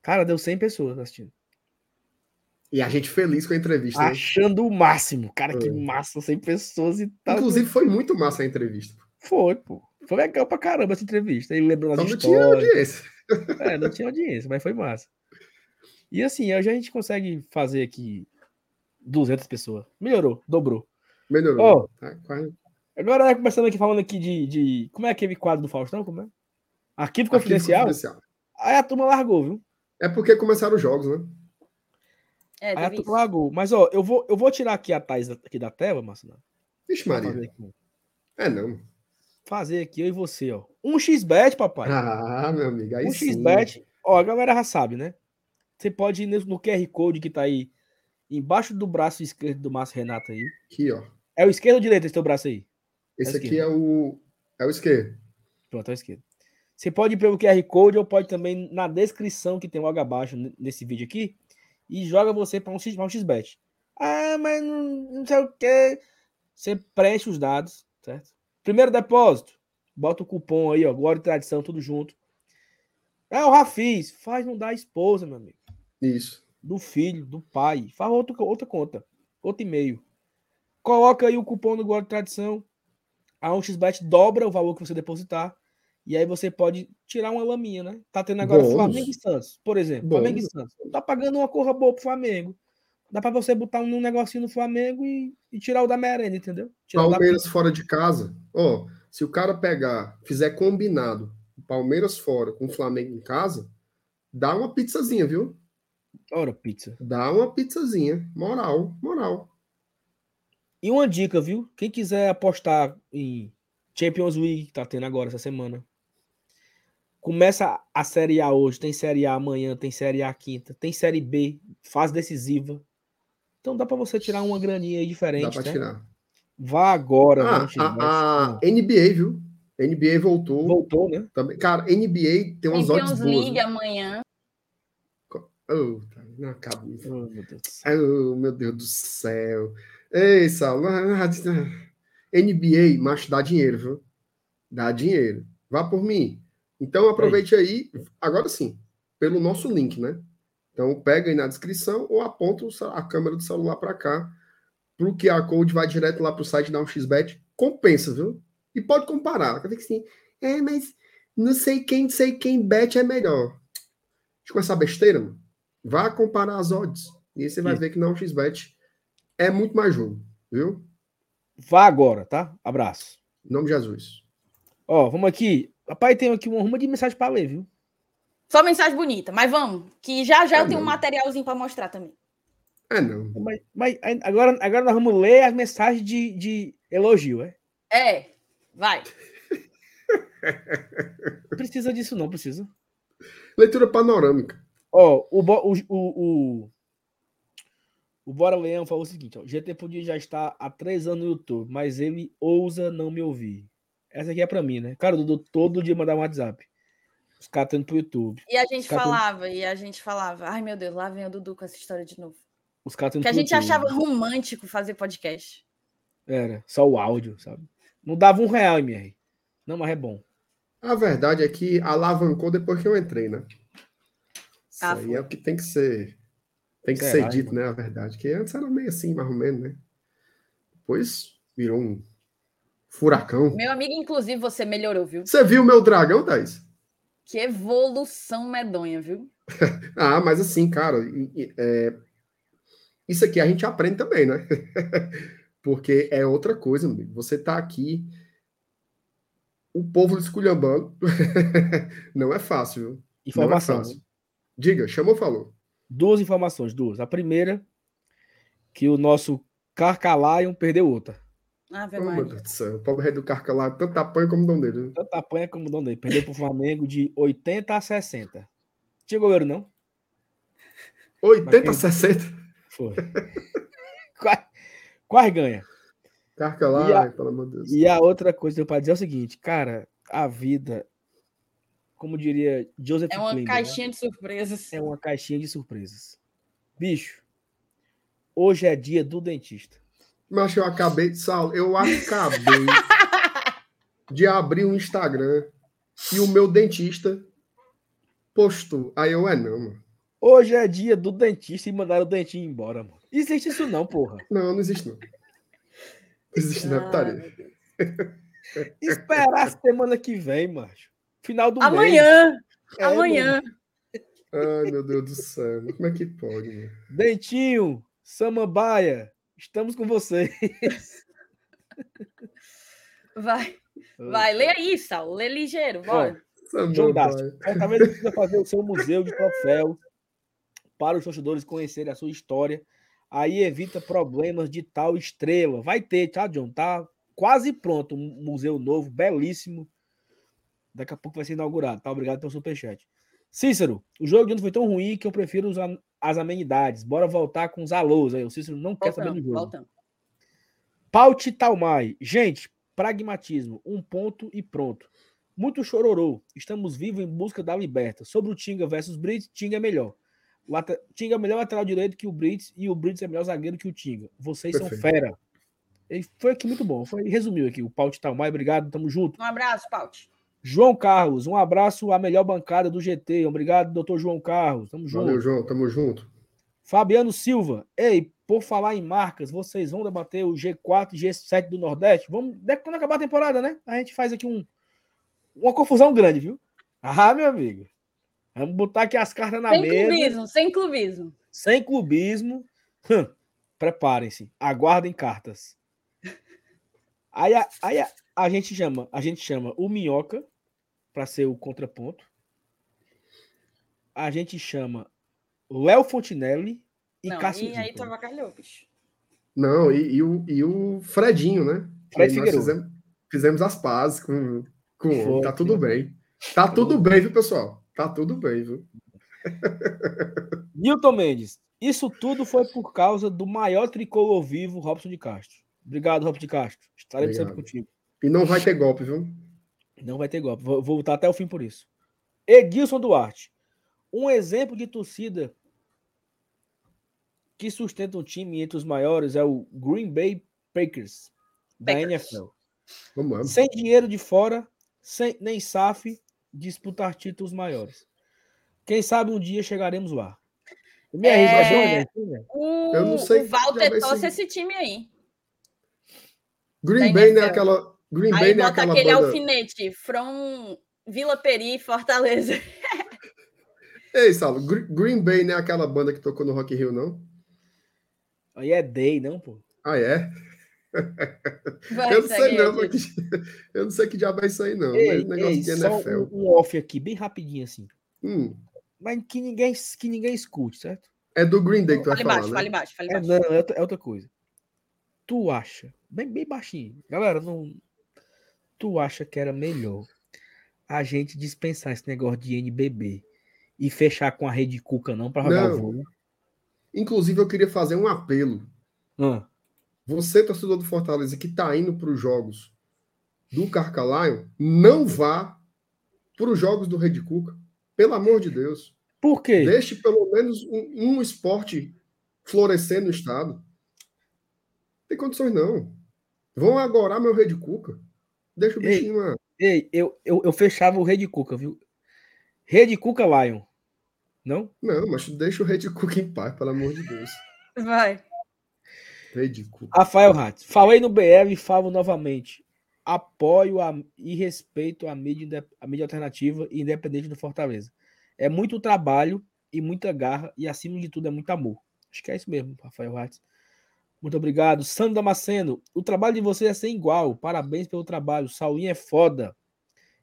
Speaker 1: Cara, deu 100 pessoas assistindo.
Speaker 2: E a gente feliz com a entrevista.
Speaker 1: Achando né? o máximo. Cara, que massa, 100 pessoas e tal.
Speaker 2: Inclusive, foi muito massa a entrevista.
Speaker 1: Foi, pô. Foi legal pra caramba essa entrevista. Ele lembrou
Speaker 2: das Só histórias. não tinha audiência.
Speaker 1: É, não tinha audiência, mas foi massa. E assim, hoje a gente consegue fazer aqui 200 pessoas. Melhorou, dobrou.
Speaker 2: Melhorou.
Speaker 1: Oh, tá, agora, começando aqui, falando aqui de, de, Como é aquele quadro do Faustão? Como é? Arquivo confidencial? Arquivo confidencial. Aí a turma largou, viu?
Speaker 2: É porque começaram os jogos, né?
Speaker 3: É,
Speaker 1: Aí a turma
Speaker 3: isso.
Speaker 1: largou. Mas, ó, eu vou, eu vou tirar aqui a Thais da- aqui da tela, Marcelo.
Speaker 2: Vixe, Maria. É não.
Speaker 1: fazer aqui, eu e você, ó. Um xbet, papai.
Speaker 2: Ah, meu amigo. Aí
Speaker 1: um
Speaker 2: sim.
Speaker 1: xbet. Ó, a galera já sabe, né? Você pode ir no no QR Code que tá aí embaixo do braço esquerdo do Márcio Renato aí.
Speaker 2: Aqui, ó.
Speaker 1: É o esquerdo ou direito esse teu braço aí?
Speaker 2: Esse
Speaker 1: É
Speaker 2: aqui é o. É o esquerdo.
Speaker 1: Pronto, é o esquerdo. Você pode ir pelo QR Code ou pode também na descrição que tem logo abaixo nesse vídeo aqui e joga você para um, X- um XBET. Ah, mas não, não sei o que. Você preenche os dados, certo? Primeiro depósito, bota o cupom aí, ó, Glória e Tradição, tudo junto. É o Rafis, faz não da esposa, meu amigo.
Speaker 2: Isso.
Speaker 1: Do filho, do pai. Faz outra, outra conta, outro e-mail. Coloca aí o cupom do Glória e Tradição. A 1xBet dobra o valor que você depositar. E aí você pode tirar uma laminha, né? Tá tendo agora
Speaker 2: Bônus.
Speaker 1: Flamengo e Santos, por exemplo. Flamengo e. Santos. Tá pagando uma corra boa pro Flamengo. Dá pra você botar um negocinho no Flamengo e, e tirar o da merenda, entendeu? Tirar o da
Speaker 2: Palmeiras fora de casa. Ó, se o cara pegar, fizer combinado, Palmeiras fora com o Flamengo em casa, dá uma pizzazinha, viu?
Speaker 1: Ora, pizza.
Speaker 2: Dá uma pizzazinha. Moral, moral.
Speaker 1: E uma dica, viu? Quem quiser apostar em Champions League, que tá tendo agora essa semana. Começa a Série A hoje, tem Série A amanhã, tem Série A quinta, tem Série B, fase decisiva. Então dá pra você tirar uma graninha aí
Speaker 2: Dá
Speaker 1: diferente,
Speaker 2: pra
Speaker 1: né?
Speaker 2: tirar.
Speaker 1: Vá agora,
Speaker 2: Ah,
Speaker 1: né,
Speaker 2: a, a NBA, viu? NBA voltou.
Speaker 1: Voltou, né?
Speaker 2: Também. Cara, NBA tem umas odds
Speaker 3: Champions
Speaker 2: boas.
Speaker 3: League amanhã.
Speaker 2: Oh, tá, não acaba.
Speaker 1: Oh, meu Deus do céu.
Speaker 2: Oh, meu Deus do céu. Ei, Saulo. ah, NBA, macho, dá dinheiro, viu? Dá dinheiro. Vá por mim. Então aproveite aí, agora sim, pelo nosso link, né? Então pega aí na descrição ou aponta a câmera do celular para cá. Pro QR Code vai direto lá pro site da 1xBet. Compensa, viu? E pode comparar. Quer dizer que assim, é, mas não sei quem, não sei quem bet é melhor. Deixa com essa besteira, mano. Vá comparar as odds. E aí você vai
Speaker 1: Isso.
Speaker 2: ver que na 1xBet é muito mais jogo, viu?
Speaker 1: Vá agora, tá? Abraço.
Speaker 2: Em nome de Jesus.
Speaker 1: Ó, vamos aqui. Papai, tem aqui uma ruma de mensagem pra ler, viu?
Speaker 3: Só mensagem bonita, mas vamos, que já já
Speaker 2: É
Speaker 3: eu tenho um materialzinho para mostrar também.
Speaker 2: É não.
Speaker 1: Mas, mas agora, agora nós vamos ler as mensagens de, de elogio, é?
Speaker 3: É, vai.
Speaker 1: Não precisa disso, não, precisa.
Speaker 2: Leitura panorâmica.
Speaker 1: Ó, o, Bo- o, o, o, o Bora Leão falou o seguinte: ó, o GT podia já estar há três anos no YouTube, mas ele ousa não me ouvir. Essa aqui é pra mim, né? Cara, o Dudu todo dia mandar um WhatsApp. Os caras estão indo pro YouTube.
Speaker 3: E a gente falava, e a gente falava, ai meu Deus, lá vem o Dudu com essa história de novo.
Speaker 1: Os caras
Speaker 3: Que a gente
Speaker 1: YouTube.
Speaker 3: achava romântico fazer podcast.
Speaker 1: Era, só o áudio, sabe? Não dava um real, MR. Não, mas é bom.
Speaker 2: A verdade é que alavancou depois que eu entrei, né? Isso
Speaker 3: Ah,
Speaker 2: aí
Speaker 3: foi.
Speaker 2: é o que tem que ser. Tem que
Speaker 1: Será,
Speaker 2: ser dito, né? A verdade. Que antes era meio assim, mais ou menos, né? Depois virou um furacão.
Speaker 3: Meu amigo, inclusive, você melhorou, viu?
Speaker 2: Você viu o meu dragão, Thaís?
Speaker 3: Que evolução medonha, viu?
Speaker 2: Ah, mas assim, cara, é, isso aqui a gente aprende também, né? Porque é outra coisa, amigo. Você tá aqui, o povo esculhambando. Não é fácil, viu? Não é
Speaker 1: Informação.
Speaker 2: fácil. Diga, chamou, falou.
Speaker 1: Duas informações, duas. A primeira, que o nosso Carcalion perdeu outra.
Speaker 3: Ave
Speaker 2: Oh, meu. Deus do céu. O pobre rei do Carca lá, tanto apanha como dom dele. né?
Speaker 1: Tanto apanha como o dono dele. Perdeu pro Flamengo de 80 a 60. Tinha goleiro, não?
Speaker 2: 80,
Speaker 1: quem-
Speaker 2: 60.
Speaker 1: Foi. quase, quase ganha.
Speaker 2: Carca lá,
Speaker 1: a-
Speaker 2: ai, pelo amor de Deus.
Speaker 1: E a outra coisa que eu para dizer é o seguinte, cara, a vida, como diria Joseph
Speaker 3: É uma
Speaker 1: Klinger, né?
Speaker 3: caixinha de surpresas.
Speaker 1: é uma caixinha de surpresas. Bicho, hoje é dia do dentista.
Speaker 2: Mas eu acabei, Saulo, eu acabei de abrir o Instagram e o meu dentista postou. Aí eu, é não, mano.
Speaker 1: Hoje é dia do dentista e mandaram o dentinho embora, mano. Existe isso não, porra.
Speaker 2: Não, não existe não. Não existe não,
Speaker 3: Ah,
Speaker 2: putaria.
Speaker 1: Esperar a semana que vem, macho. Final do mês.
Speaker 3: Amanhã,
Speaker 1: É,
Speaker 3: amanhã.
Speaker 2: Ai, meu Deus do céu. Como é que pode, mano?
Speaker 1: Dentinho, Samambaia, estamos com você.
Speaker 3: Vai, vai. Lê aí, Sal. Lê ligeiro, bora.
Speaker 1: João Fortaleza precisa fazer o seu museu de troféu para os torcedores conhecerem a sua história. Aí evita problemas de tal estrela. Vai ter, tá, John? Tá quase pronto um museu novo, belíssimo. Daqui a pouco vai ser inaugurado. Tá? Obrigado pelo superchat. Cícero, o jogo de ontem foi tão ruim que eu prefiro os, as amenidades. Bora voltar com os alôs aí. O Cícero não quer saber do jogo. Paute Talmai. Gente, pragmatismo. Um ponto e pronto. Muito chororô. Estamos vivos em busca da liberta. Sobre o Tinga versus Brits, Tinga é melhor. Lata... Tinga é melhor lateral direito que o Brits e o Brits é melhor zagueiro que o Tinga. Vocês Perfeito. são fera. Ele foi aqui muito bom. Foi, resumiu aqui o Paute Talmai. Obrigado, tamo junto.
Speaker 3: Um abraço, Paute.
Speaker 1: João Carlos, um abraço à melhor bancada do GT. Obrigado, doutor João Carlos. Tamo junto.
Speaker 2: Valeu, João. Tamo junto.
Speaker 1: Fabiano Silva. Ei, por falar em marcas, vocês vão debater o G4 e G7 do Nordeste? Vamos, quando acabar a temporada, né? A gente faz aqui um, uma confusão grande, viu? Ah, meu amigo. Vamos botar aqui as cartas na
Speaker 3: sem
Speaker 1: mesa.
Speaker 3: Sem clubismo, sem clubismo.
Speaker 1: Sem clubismo. Hum, Preparem-se. Aguardem cartas. Aí, a, aí a, a, gente chama, a gente chama o Minhoca para ser o contraponto. A gente chama Léo Fontinelli e
Speaker 3: Não,
Speaker 1: Cássio.
Speaker 3: E aí tu avacalhou, bicho.
Speaker 2: Não, e, e, o, e o Fredinho, né?
Speaker 1: Fred Figueiredo.
Speaker 2: Fizemos, fizemos, as pazes com, com Foi, Tá tudo bem. Tá tudo bem, viu, pessoal? Tá tudo bem, viu?
Speaker 1: Nilton Mendes. Isso tudo foi por causa do maior tricolor vivo, Robson de Castro. Obrigado, Robson de Castro. Estaremos sempre contigo.
Speaker 2: E não vai ter golpe, viu?
Speaker 1: Não vai ter golpe. Vou, vou lutar até o fim por isso. Edilson Duarte. Um exemplo de torcida que sustenta um time entre os maiores é o Green Bay Packers, da Packers. NFL.
Speaker 2: Vamos,
Speaker 1: Sem dinheiro de fora, sem, nem SAF, disputar títulos maiores. Quem sabe um dia chegaremos lá.
Speaker 3: Minha é... Né? o... Eu não sei o Walter torce esse time aí.
Speaker 2: Green Bay não é aquela. Green Bay
Speaker 3: não é aquela aquele banda... alfinete, from Vila Peri, Fortaleza.
Speaker 2: Ei, Saulo, Green Bay não é aquela banda que tocou no Rock Hill, não?
Speaker 1: Aí é Day, não, pô?
Speaker 2: Ah, é? Vai, eu não sei não, porque... eu não sei que diabo é isso aí, não.
Speaker 1: Ei, negócio ei, de NFL. Um, um, off aqui, bem rapidinho assim.
Speaker 2: Hum.
Speaker 1: Mas que ninguém, que ninguém escute, certo?
Speaker 2: É do Green Day que tu vai
Speaker 3: falar,
Speaker 2: baixo,
Speaker 3: né? Fale baixo, fale baixo.
Speaker 1: É, não, é outra, é outra coisa. Tu acha, bem, bem baixinho, galera, não... Tu acha que era melhor a gente dispensar esse negócio de NBB e fechar com a rede Cuca não para jogar não. o voo?
Speaker 2: Inclusive, eu queria fazer um apelo.
Speaker 1: Hum.
Speaker 2: Você, torcedor do Fortaleza, que está indo para os jogos do Carcalaio, não vá para os jogos do Rede Cuca. Pelo amor de Deus.
Speaker 1: Por quê?
Speaker 2: Deixe pelo menos um, um esporte florescer no estado. Não tem condições, não. Vão agora meu Rede Cuca. Deixa o bichinho lá.
Speaker 1: Ei, eu, eu, eu fechava o Rede Cuca, viu? Rede Cuca Lion. Não?
Speaker 2: Não, mas deixa o Rede Cuca em paz, pelo amor de Deus.
Speaker 3: Vai.
Speaker 2: Rede Cuca.
Speaker 1: Rafael Ratz. Falei no BR e falo novamente. Apoio a, e respeito a mídia, a mídia alternativa e independente do Fortaleza. É muito trabalho e muita garra e, acima de tudo, é muito amor. Acho que é isso mesmo, Rafael Ratz. Muito obrigado. Sandro Damasceno, o trabalho de vocês é sem igual. Parabéns pelo trabalho. Saulinho é foda.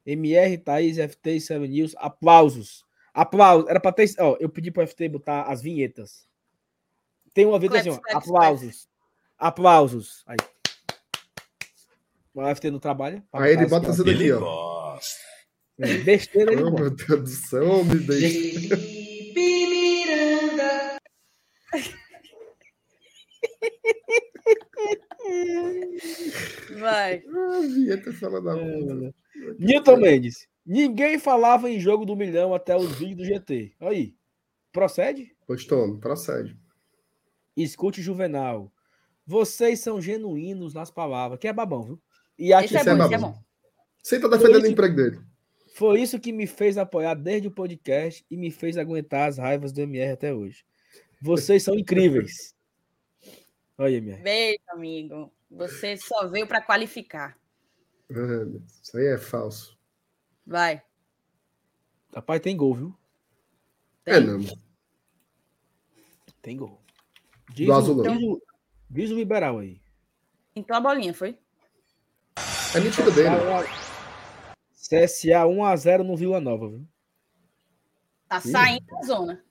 Speaker 1: MR, Thaís, FT, 7 News, aplausos. Aplausos. Era para ter. Ó, eu pedi para o FT botar as vinhetas. Tem uma vinheta assim, ó. Claps, aplausos. Aplausos. Aí. O FT não trabalha.
Speaker 2: Aí ele bota isso daqui, ó.
Speaker 1: É, besteira ele
Speaker 2: oh, meu Deus do céu, me deixa. Miranda.
Speaker 3: Vai.
Speaker 2: Ah, vinheta fala da
Speaker 1: é, Newton Mendes. Ninguém falava em jogo do milhão até os vídeos do GT. Aí. Procede?
Speaker 2: Pois tome, procede.
Speaker 1: Escute Juvenal. Vocês são genuínos nas palavras, que é babão, viu? E aqui
Speaker 3: esse é, bom, é bom.
Speaker 2: Você tá defendendo o emprego dele.
Speaker 1: Foi isso que me fez apoiar desde o podcast e me fez aguentar as raivas do MR até hoje. Vocês são incríveis. Olha, MR.
Speaker 3: Beijo, amigo. Você só veio para qualificar.
Speaker 2: Ah, isso aí é falso.
Speaker 3: Vai.
Speaker 1: Rapaz, tem gol, viu?
Speaker 2: Tem. É, não.
Speaker 1: Tem gol. Diz, Do o, diz, o, diz o liberal aí.
Speaker 3: Então a bolinha, foi?
Speaker 2: É mentira dele.
Speaker 1: CSA 1x0 no Vila Nova, viu?
Speaker 3: Tá saindo da zona.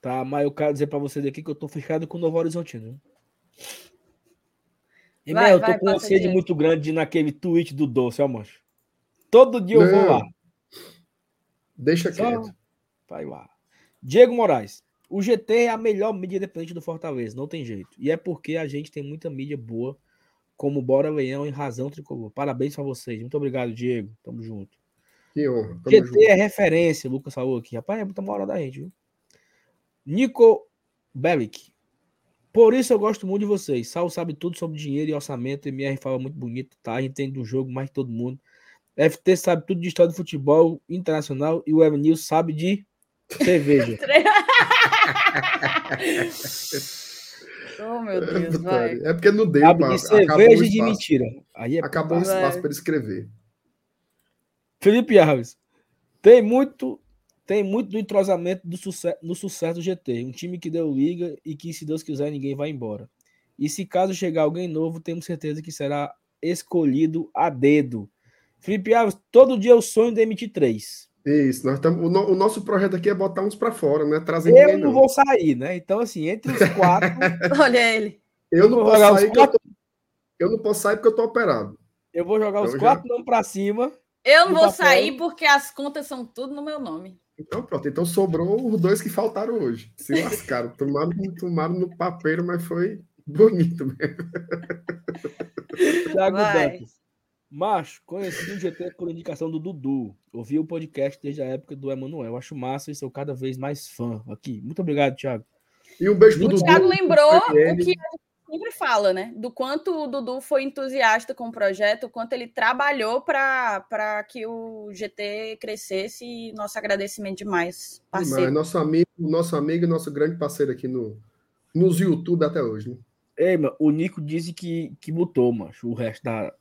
Speaker 1: Tá, mas eu quero dizer para vocês aqui que eu tô fechado com o Novo Horizontino. E vai, eu tô vai, com uma sede muito grande naquele tweet do Doce, ó, mancho. Todo dia eu vou lá.
Speaker 2: Deixa Só... quieto.
Speaker 1: Vai lá. Diego Moraes. O GT é a melhor mídia independente do Fortaleza, não tem jeito. E é porque a gente tem muita mídia boa, como Bora Leão e Razão Tricolor. Parabéns para vocês. Muito obrigado, Diego. Tamo junto.
Speaker 2: Que honra.
Speaker 1: Tamo GT junto. é referência, o Lucas falou aqui. Rapaz, é muita moral da gente, viu? Nico Bellic. Por isso eu gosto muito de vocês. Sal sabe tudo sobre dinheiro e orçamento. MR fala muito bonito, tá? Entende do jogo mais que todo mundo. FT sabe tudo de história do futebol internacional e o Evan sabe de cerveja.
Speaker 3: oh, meu Deus, vai.
Speaker 2: É porque não deu.
Speaker 1: Sabe de cerveja e de mentira. Aí é
Speaker 2: acabou o espaço para ele escrever.
Speaker 1: Felipe Alves. Tem muito tem muito do entrosamento do sucesso, no sucesso do GT. Um time que deu liga e que, se Deus quiser, ninguém vai embora. E se caso chegar alguém novo, temos certeza que será escolhido a dedo. Felipe Alves, todo dia é o sonho de emitir três.
Speaker 2: Isso, nós tamo, o, no, o, nosso projeto aqui é botar uns para fora, né?
Speaker 1: Trazer eu ninguém, não, não vou sair, né? Então, assim, entre os quatro.
Speaker 3: Olha ele.
Speaker 2: Eu não posso sair, quatro... eu, tô, eu, não posso sair porque eu tô operado.
Speaker 1: Eu vou jogar então, os quatro já... não para cima.
Speaker 3: Eu não vou papel. sair porque as contas são tudo no meu nome.
Speaker 2: Então pronto, então sobrou os dois que faltaram hoje. Se lascaram, tomaram, tomaram no papeiro, mas foi bonito mesmo.
Speaker 1: Thiago Dantas. Macho, conheci o GT por indicação do Dudu. Ouvi o podcast desde a época do Emanuel. Acho massa e sou cada vez mais fã. Aqui. Muito obrigado, Thiago.
Speaker 2: E um beijo pro
Speaker 3: o
Speaker 2: Dudu.
Speaker 3: O Thiago lembrou o que sempre fala, né? Do quanto o Dudu foi entusiasta com o projeto, o quanto ele trabalhou para que o GT crescesse e nosso agradecimento demais.
Speaker 2: Parceiro. nosso amigo, nosso amigo e nosso grande parceiro aqui no, nos YouTube até hoje. Né?
Speaker 1: Ei, mano, o Nico disse que, que botou, macho, o resto da.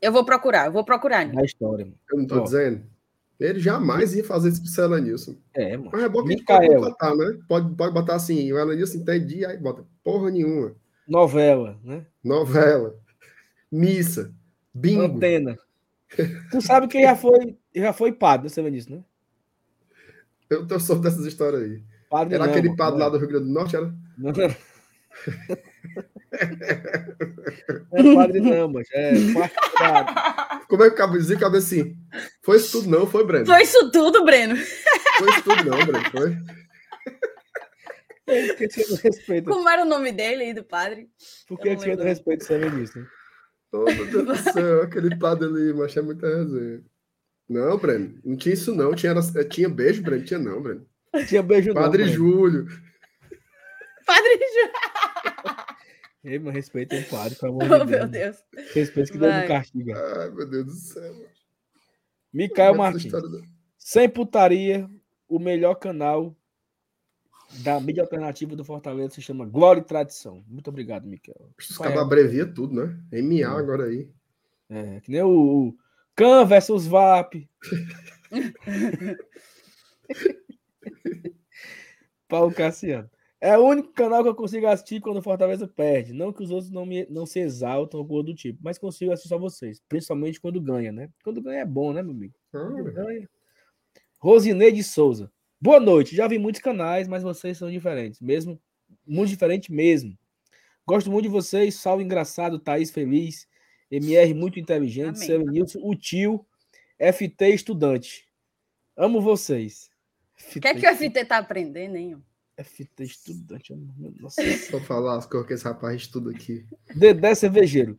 Speaker 3: Eu vou procurar, eu vou procurar.
Speaker 1: Na história, mano.
Speaker 2: Eu não tô Ó. dizendo. Ele jamais ia fazer isso pro Celanilson.
Speaker 1: É, mano.
Speaker 2: Mas é bom que Micael. pode botar, né? Pode, pode botar assim, o Elanilson entendi, aí bota porra nenhuma.
Speaker 1: Novela, né?
Speaker 2: Novela. Missa. Bingo.
Speaker 1: Antena. Tu sabe que já foi, já foi padre, você vê disso, né?
Speaker 2: Eu tô só dessas histórias aí. Padre era não, aquele padre não. lá do Rio Grande do Norte, era? Não, não.
Speaker 1: Não é padre não, mas é
Speaker 2: Como é que acaba de cabe assim? Foi isso tudo não, foi, Breno?
Speaker 3: Foi isso tudo, Breno.
Speaker 2: Foi isso tudo não, Breno, foi?
Speaker 1: Respeito.
Speaker 3: Como era o nome dele aí do padre?
Speaker 1: Por que tinha do respeito sabe disso? Né?
Speaker 2: Oh, meu Deus do céu, aquele padre ali, mas é muita resenha. Não, Breno, não tinha isso não. Tinha, tinha beijo, Breno? Tinha não, Breno.
Speaker 1: Tinha beijo
Speaker 2: Padre
Speaker 1: não,
Speaker 2: Júlio.
Speaker 3: Padre Júlio.
Speaker 1: Ei, meu respeito é padre, pelo
Speaker 3: amor oh, de Deus. meu Deus.
Speaker 1: Respeito que Deus não castiga.
Speaker 2: Ai, meu Deus do céu.
Speaker 1: Micael Martins. Sem putaria, o melhor canal da mídia alternativa do Fortaleza se chama Glória e Tradição. Muito obrigado, Miquel.
Speaker 2: Os caras abrevia tudo, né? MA é. agora aí.
Speaker 1: É, que nem o, o Can versus VAP. Paulo Cassiano. É o único canal que eu consigo assistir quando o Fortaleza perde. Não que os outros não, me, não se exaltam ou coisa do tipo, mas consigo assistir só vocês. Principalmente quando ganha, né? Quando ganha é bom, né, meu amigo? Quando ganha. Rosineide Souza. Boa noite. Já vi muitos canais, mas vocês são diferentes. Mesmo, muito diferente mesmo. Gosto muito de vocês. Salve engraçado, Thaís feliz. MR muito inteligente. Seu Nilson, o tio. FT estudante. Amo vocês.
Speaker 3: O que é que o FT tá aprendendo, hein?
Speaker 1: FT estudante.
Speaker 2: Nossa. Vou falar as coisas que esse rapaz estuda aqui.
Speaker 1: Dedé Cervejeiro.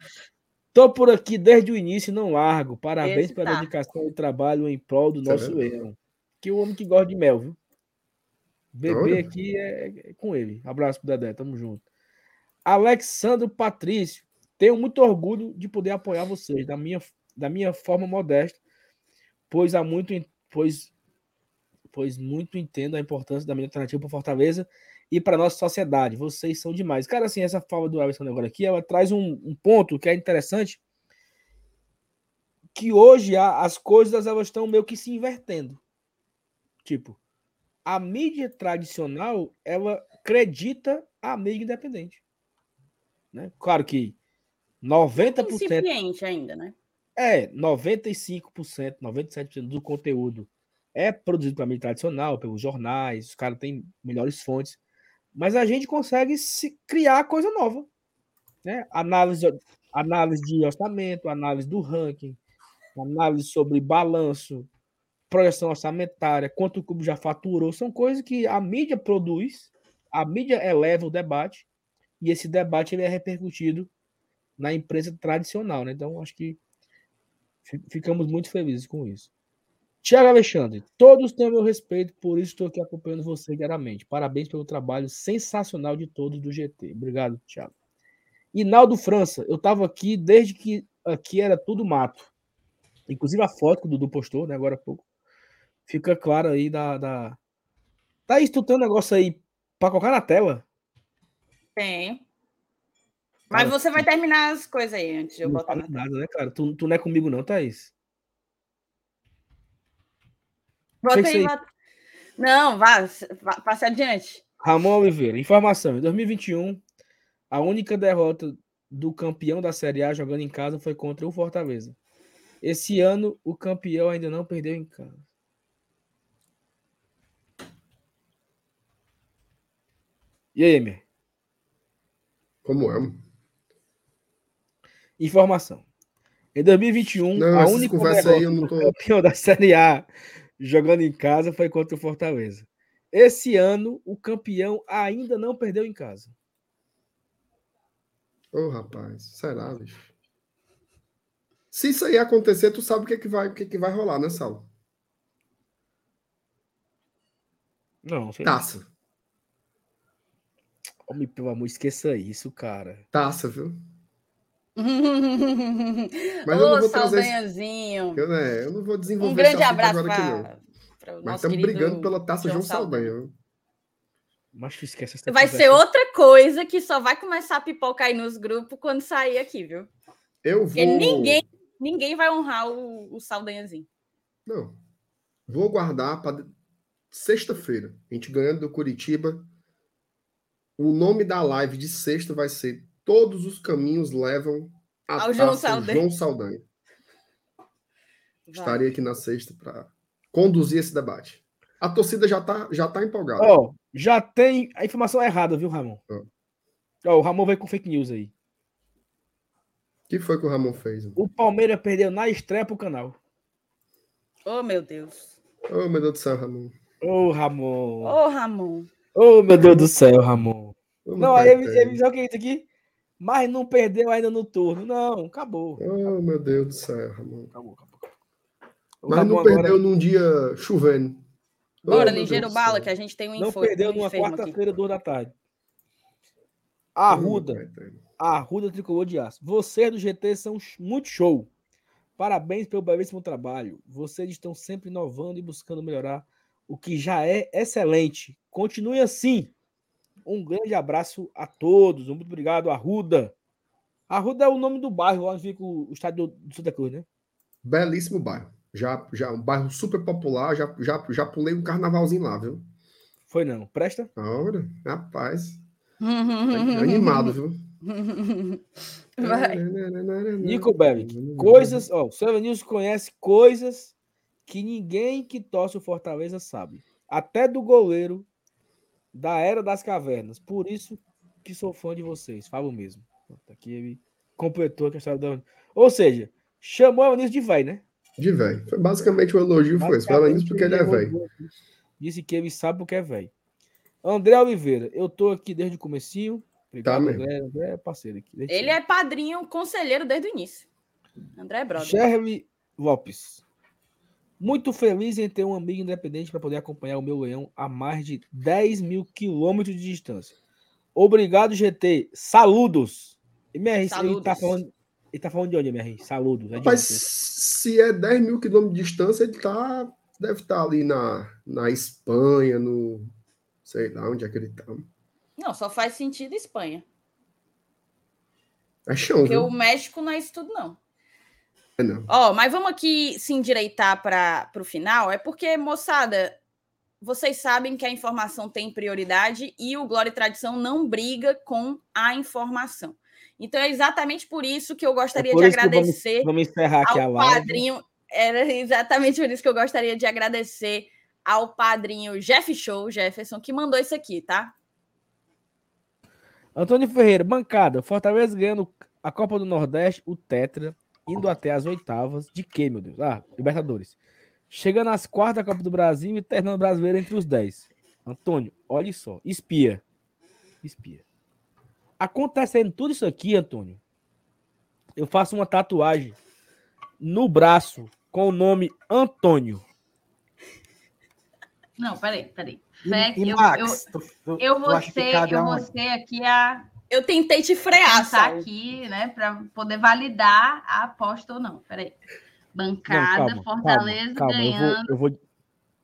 Speaker 1: Tô por aqui desde o início e não largo. Parabéns esse pela tá. dedicação e trabalho em prol do nosso erro que o homem que gosta de mel, viu? Bebê aqui é, é, com ele. Abraço pro Dedé, tamo junto. Alexandro Patrício, tenho muito orgulho de poder apoiar vocês da minha, da minha forma modesta, pois há muito, pois, pois muito entendo a importância da minha alternativa para Fortaleza e para nossa sociedade. Vocês são demais. Cara, assim, essa fala do Alexandre agora aqui, ela traz um, um ponto que é interessante, que hoje as coisas elas estão meio que se invertendo. Tipo, a mídia tradicional, ela acredita a mídia independente. Né? Claro que 90%.
Speaker 3: Incipiente ainda, né?
Speaker 1: É, 95%, 97% do conteúdo é produzido pela mídia tradicional, pelos jornais, os caras têm melhores fontes, mas a gente consegue se criar coisa nova. Né? Análise, análise de orçamento, análise do ranking, análise sobre balanço, projeção orçamentária, quanto o clube já faturou, são coisas que a mídia produz, a mídia eleva o debate, e esse debate ele é repercutido na empresa tradicional. Né? Então, acho que ficamos muito felizes com isso. Tiago Alexandre, todos têm o meu respeito, por isso estou aqui acompanhando você diariamente. Parabéns pelo trabalho sensacional de todos do GT. Obrigado, Tiago. Inaldo França, eu estava aqui desde que aqui era tudo mato. Inclusive a foto que o Dudu postou, né, agora há pouco. Fica claro aí da. da... Tá tem um negócio aí para colocar na tela?
Speaker 3: Tem. Mas você vai terminar as coisas aí antes de eu não botar na
Speaker 1: nada, né, cara? Tu, tu não é comigo, não, Thaís?
Speaker 3: Bota aí, bota... Não, vá, vá, passe adiante.
Speaker 1: Ramon Oliveira, informação. Em 2021, a única derrota do campeão da Série A jogando em casa foi contra o Fortaleza. Esse ano, o campeão ainda não perdeu em casa. E aí, Emer?
Speaker 2: Como é?
Speaker 1: Informação. Em 2021, não, a única derrota aí, do tô... campeão da Série A jogando em casa foi contra o Fortaleza. Esse ano, o campeão ainda não perdeu em casa.
Speaker 2: Ô, oh, rapaz, será, bicho? Se isso aí acontecer, tu sabe o que, é que, vai, o que, é que vai rolar, né, Saulo?
Speaker 1: Não, sei
Speaker 2: Taça.
Speaker 1: Homem, pelo amor, esqueça isso, cara.
Speaker 2: Taça, viu?
Speaker 3: Mas Ô, eu não vou trazer.
Speaker 2: Eu, né, eu não vou desenvolver
Speaker 3: Um grande abraço para
Speaker 2: Mas estamos brigando pela taça João, João Saldanha. Saldanha.
Speaker 1: Mas esquece essa
Speaker 3: Vai ser outra coisa que só vai começar a pipocar aí nos grupos quando sair aqui, viu?
Speaker 2: Eu vou. Porque
Speaker 3: ninguém, ninguém vai honrar o, o Saldanhazinho.
Speaker 2: Não. Vou guardar para sexta-feira. A gente ganhando do Curitiba. O nome da live de sexta vai ser todos os caminhos levam
Speaker 3: ao João Saldanha.
Speaker 2: João Saldanha. Estaria aqui na sexta para conduzir esse debate. A torcida já está já tá empolgada.
Speaker 1: Oh, já tem a informação errada, viu, Ramon? Oh. Oh, o Ramon veio com fake news aí.
Speaker 2: O que foi que o Ramon fez?
Speaker 1: O Palmeiras perdeu na estreia pro canal.
Speaker 3: Oh, meu Deus.
Speaker 2: Oh, meu Deus do céu, Ramon.
Speaker 1: Ô, oh, Ramon.
Speaker 3: Ô, oh, Ramon.
Speaker 1: Ô, oh, meu Deus do céu, Ramon. Não, aí ele, ele joga isso aqui mas não perdeu ainda no turno. Não, acabou.
Speaker 2: Oh, meu Deus do céu, Ramon. Acabou, acabou. Mas não perdeu agora... num dia chovendo.
Speaker 3: Bora, oh, ligeiro bala, que a gente tem um
Speaker 1: Não perdeu numa quarta-feira, duas da tarde. Arruda. Arruda tricolor de aço. Vocês do GT são muito show. Parabéns pelo belíssimo trabalho. Vocês estão sempre inovando e buscando melhorar o que já é excelente. Continue assim. Um grande abraço a todos. Muito obrigado, Arruda. Arruda é o nome do bairro onde fica o estádio do Santa Cruz, né?
Speaker 2: Belíssimo bairro. Já, já um bairro super popular. Já, já, já pulei um carnavalzinho lá, viu?
Speaker 1: Foi não. Presta?
Speaker 2: Ora, rapaz. Animado, viu?
Speaker 3: Vai.
Speaker 1: Nico Bellic. Coisas. Ó, o Silvio Nilson conhece coisas que ninguém que torce o Fortaleza sabe. Até do goleiro da Era das Cavernas. Por isso que sou fã de vocês. Falo mesmo. Aqui ele completou a história da. Ou seja, chamou o Elenilson de velho, né?
Speaker 2: De velho. Foi basicamente o elogio foi esse. Fala isso porque ele é velho.
Speaker 1: Disse que ele sabe porque é velho. André Oliveira, eu tô aqui desde o comecinho. Obrigado, tá André. André é parceiro aqui.
Speaker 3: Ele é padrinho, conselheiro desde o início. André é brother.
Speaker 1: Sherry Lopes. Muito feliz em ter um amigo independente para poder acompanhar o meu leão a mais de 10 mil quilômetros de distância. Obrigado, GT. Saludos. MR, Saludos. ele tá falando. Ele tá falando de onde, MR? Saludos.
Speaker 2: É Mas se é 10 mil quilômetros de distância, ele tá. Deve estar tá ali na, na Espanha, no. Sei lá onde é que ele tá.
Speaker 3: Não, só faz sentido Espanha.
Speaker 2: É chão.
Speaker 3: Porque viu? o México não é isso tudo, não. Ó, oh, mas vamos aqui se endireitar para o final. É porque, moçada, vocês sabem que a informação tem prioridade e o Glória e Tradição não briga com a informação. Então é exatamente por isso que eu gostaria é de agradecer
Speaker 1: vamos, vamos encerrar aqui
Speaker 3: ao
Speaker 1: a live.
Speaker 3: padrinho.
Speaker 4: era exatamente por isso que eu gostaria de agradecer ao padrinho Jeff Show, Jefferson, que mandou isso aqui, tá?
Speaker 1: Antônio Ferreira, bancada. Fortaleza ganhando a Copa do Nordeste, o Tetra, indo até as oitavas. De quê, meu Deus? Ah, Libertadores. Chegando às quartas da Copa do Brasil e terminando brasileiro entre os dez. Antônio, olhe só. Espia. Espia. Acontecendo tudo isso aqui, Antônio, eu faço uma tatuagem no braço com o nome Antônio.
Speaker 4: Não, peraí, peraí. Fé, eu, Max, eu, eu, eu vou ser, eu vou ser aqui a. Eu tentei te frear, sabe? aqui, né, para poder validar a aposta ou não. Peraí. Bancada, não, calma, Fortaleza calma, calma, ganhando. Eu vou, eu vou...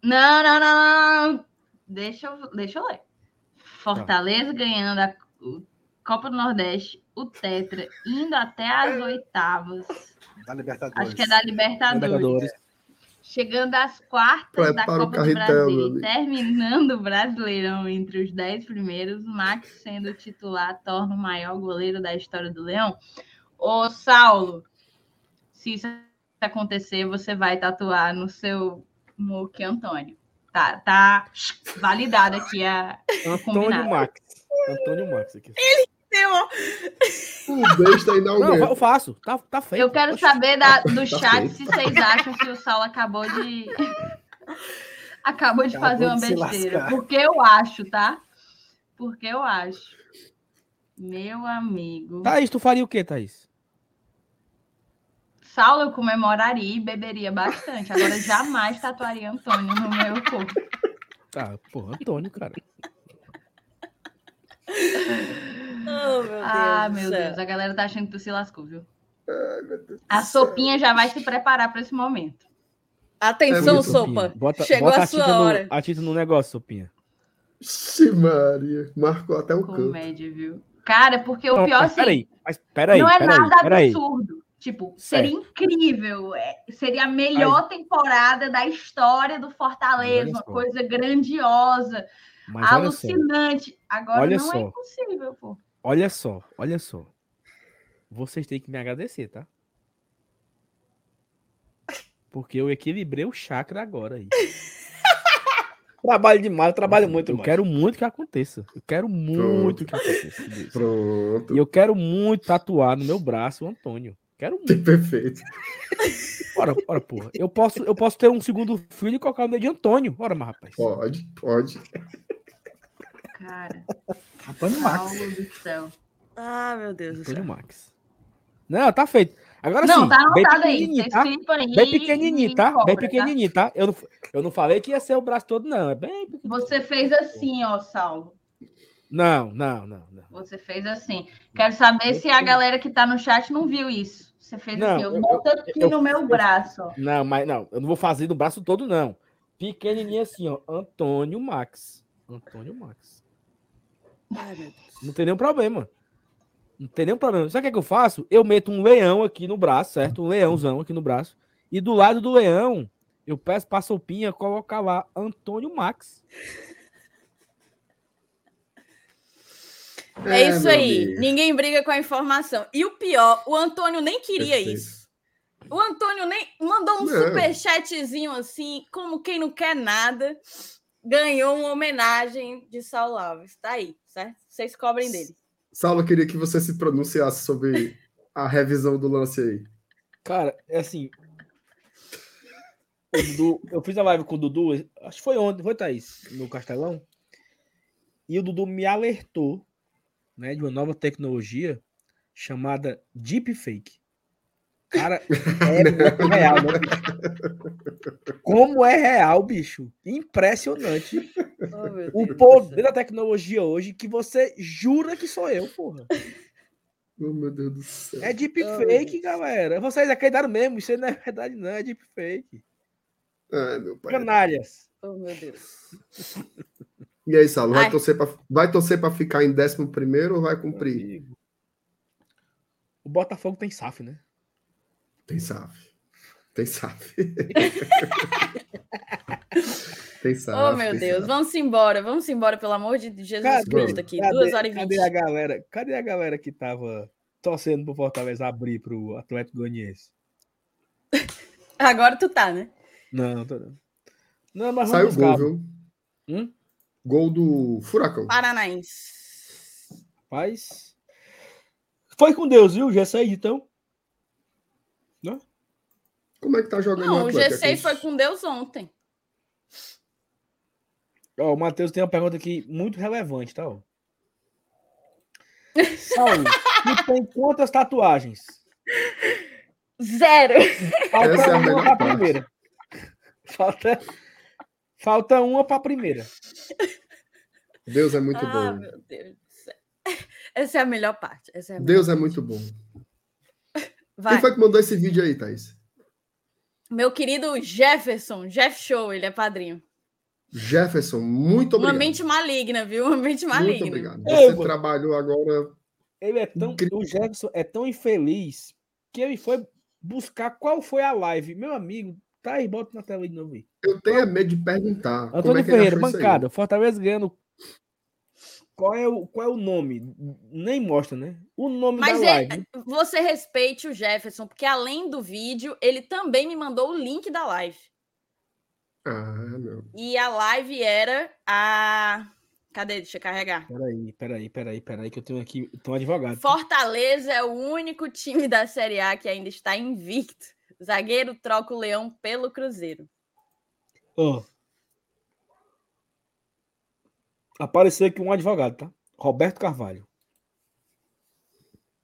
Speaker 4: Não, não, não, não. Deixa eu, deixa eu ler. Fortaleza tá. ganhando a Copa do Nordeste, o Tetra, indo até as oitavas.
Speaker 2: Da Libertadores.
Speaker 4: Acho que é da Libertadores. Libertadores. Chegando às quartas da Copa do Brasil e terminando o Brasileirão entre os dez primeiros, Max sendo titular torna o maior goleiro da história do Leão. Ô, Saulo, se isso acontecer, você vai tatuar no seu muque Antônio. Tá, tá validado aqui a.
Speaker 1: Antônio Max. Antônio Max aqui.
Speaker 4: Ele.
Speaker 2: O besta aí não,
Speaker 1: não eu faço. Tá, tá feio.
Speaker 4: Eu quero saber da, do tá chat feio. se vocês acham que o Saulo acabou de. acabou de acabou fazer uma de besteira. Porque eu acho, tá? Porque eu acho. Meu amigo.
Speaker 1: Thaís, tu faria o quê, Thaís?
Speaker 4: Saulo eu comemoraria e beberia bastante. Agora jamais tatuaria Antônio no meu corpo.
Speaker 1: Tá, porra, Antônio, cara.
Speaker 4: Oh, meu ah, meu Deus. A galera tá achando que tu se lascou, viu? Ai, a sopinha já vai se preparar para esse momento. Atenção, é sopa. Bota, Chegou bota a, sua
Speaker 1: a
Speaker 4: hora.
Speaker 1: No, a tinta no negócio, sopinha.
Speaker 2: Ixi, Maria. Marcou até o
Speaker 4: Comédia, canto. viu? Cara, porque o pior, assim,
Speaker 1: peraí, mas peraí,
Speaker 4: não é
Speaker 1: peraí,
Speaker 4: nada
Speaker 1: peraí.
Speaker 4: absurdo. Tipo, seria certo. incrível. É, seria a melhor Aí. temporada da história do Fortaleza, uma coisa grandiosa, Mas alucinante. Agora olha não é só. é impossível, pô.
Speaker 1: Olha só, olha só. Vocês têm que me agradecer, tá? Porque eu equilibrei o chakra agora aí. trabalho demais, eu trabalho muito. Eu mais. quero muito que aconteça. Eu quero muito Pronto. que aconteça.
Speaker 2: Pronto.
Speaker 1: E eu quero muito tatuar no meu braço o Antônio. Quero muito.
Speaker 2: Perfeito.
Speaker 1: Ora, ora, porra. Eu posso, eu posso ter um segundo filho e colocar o nome de Antônio. Ora, mas rapaz.
Speaker 2: Pode, pode.
Speaker 4: Cara.
Speaker 2: Antônio Max.
Speaker 4: do céu. Ah, meu Deus
Speaker 1: Antônio Max. Não, tá feito. Agora
Speaker 4: não,
Speaker 1: sim.
Speaker 4: Tá bem pequenininho, tá?
Speaker 1: aí. Bem pequenininho, tá? Cobra, bem tá? pequenininho, tá? Eu, não, eu não falei que ia ser o braço todo, não. É bem
Speaker 4: Você fez assim, ó, Saulo.
Speaker 1: Não, não, não, não.
Speaker 4: Você fez assim. Quero saber se a galera que tá no chat não viu isso. Você fez não, assim, eu, boto aqui eu, no meu braço.
Speaker 1: Não, mas não, eu não vou fazer no braço todo, não. Pequenininho assim, ó. Antônio Max. Antônio Max. Não tem nenhum problema. Não tem nenhum problema. Sabe o que, é que eu faço? Eu meto um leão aqui no braço, certo? Um leãozão aqui no braço. E do lado do leão, eu peço pra Sopinha colocar lá Antônio Max.
Speaker 4: É, é isso aí. Amigo. Ninguém briga com a informação. E o pior, o Antônio nem queria Perfeito. isso. O Antônio nem mandou um não. superchatzinho assim, como quem não quer nada. Ganhou uma homenagem de Saulo Alves. Tá aí, certo? Vocês cobrem dele.
Speaker 2: Saulo, queria que você se pronunciasse sobre a revisão do lance aí.
Speaker 1: Cara, é assim. Dudu, eu fiz a live com o Dudu, acho que foi ontem, foi Thaís, no Castelão. E o Dudu me alertou né, de uma nova tecnologia chamada Deepfake. Cara, é muito real, né, bicho? Como é real, bicho? Impressionante. Oh, o poder da tecnologia hoje que você jura que sou eu, porra.
Speaker 2: Oh, meu Deus do céu.
Speaker 1: É deepfake, oh, galera. Vocês acreditaram mesmo. Isso aí não é verdade, não. É deepfake.
Speaker 2: Ai, meu pai.
Speaker 1: Canalhas.
Speaker 4: Oh, meu Deus.
Speaker 2: E aí, Saulo, vai torcer, pra, vai torcer para ficar em 11 ou vai cumprir?
Speaker 1: O Botafogo tem SAF, né?
Speaker 2: Tem SAF. Tem SAF. tem SAF.
Speaker 4: Oh, meu Deus. SAF. Vamos embora. Vamos embora, pelo amor de Jesus cadê, Cristo aqui.
Speaker 1: Cadê,
Speaker 4: Duas horas e vinte.
Speaker 1: Cadê a galera? Cadê a galera que tava torcendo pro Fortaleza abrir pro Atlético Goianiense?
Speaker 3: Agora tu tá, né?
Speaker 1: Não, tô não. Não, mas
Speaker 2: Saiu
Speaker 1: vamos
Speaker 2: gol, viu?
Speaker 1: Hum?
Speaker 2: Gol do Furacão.
Speaker 3: Paranaense.
Speaker 1: Rapaz. Foi com Deus, viu? Já saí então.
Speaker 2: Como é que tá jogando
Speaker 3: Não, o
Speaker 2: Atlético?
Speaker 3: G6 foi com Deus ontem.
Speaker 1: Ó, o Matheus tem uma pergunta aqui muito relevante, tá? ó? Tu tem quantas tatuagens?
Speaker 3: Zero.
Speaker 1: Falta
Speaker 2: Essa é a
Speaker 1: uma
Speaker 2: melhor
Speaker 1: pra
Speaker 2: parte.
Speaker 1: primeira. Falta, falta uma pra primeira.
Speaker 2: Deus é muito
Speaker 3: ah,
Speaker 2: bom.
Speaker 3: meu Deus. Essa é a melhor parte. Essa é a melhor
Speaker 2: Deus é
Speaker 3: parte.
Speaker 2: muito bom.
Speaker 3: Vai.
Speaker 2: Quem foi que mandou esse vídeo aí, Thaís?
Speaker 3: Meu querido Jefferson, Jeff Show, ele é padrinho.
Speaker 2: Jefferson, muito
Speaker 3: Uma
Speaker 2: obrigado.
Speaker 3: mente maligna, viu? Uma mente
Speaker 2: muito
Speaker 3: maligna.
Speaker 2: obrigado.
Speaker 1: Ei,
Speaker 2: Você trabalhou agora.
Speaker 1: Ele é tão,
Speaker 2: Incrível.
Speaker 1: o Jefferson é tão infeliz que ele foi buscar qual foi a live. Meu amigo, tá aí, bota na tela de novo aí.
Speaker 2: Eu tenho medo de perguntar. como
Speaker 1: Antônio
Speaker 2: é
Speaker 1: Ferreira, bancada, Fortaleza ganhando. Qual é, o, qual é o nome? Nem mostra, né? O nome
Speaker 3: Mas
Speaker 1: da
Speaker 3: ele-
Speaker 1: live.
Speaker 3: você respeite o Jefferson, porque além do vídeo, ele também me mandou o link da live.
Speaker 2: Ah, meu.
Speaker 3: E a live era a. Cadê? Deixa eu carregar.
Speaker 1: Peraí, peraí, peraí, peraí, que eu tenho aqui. Um advogado.
Speaker 3: Fortaleza é o único time da Série A que ainda está invicto. Zagueiro troca o Leão pelo Cruzeiro.
Speaker 1: Ó. Apareceu aqui um advogado, tá? Roberto Carvalho.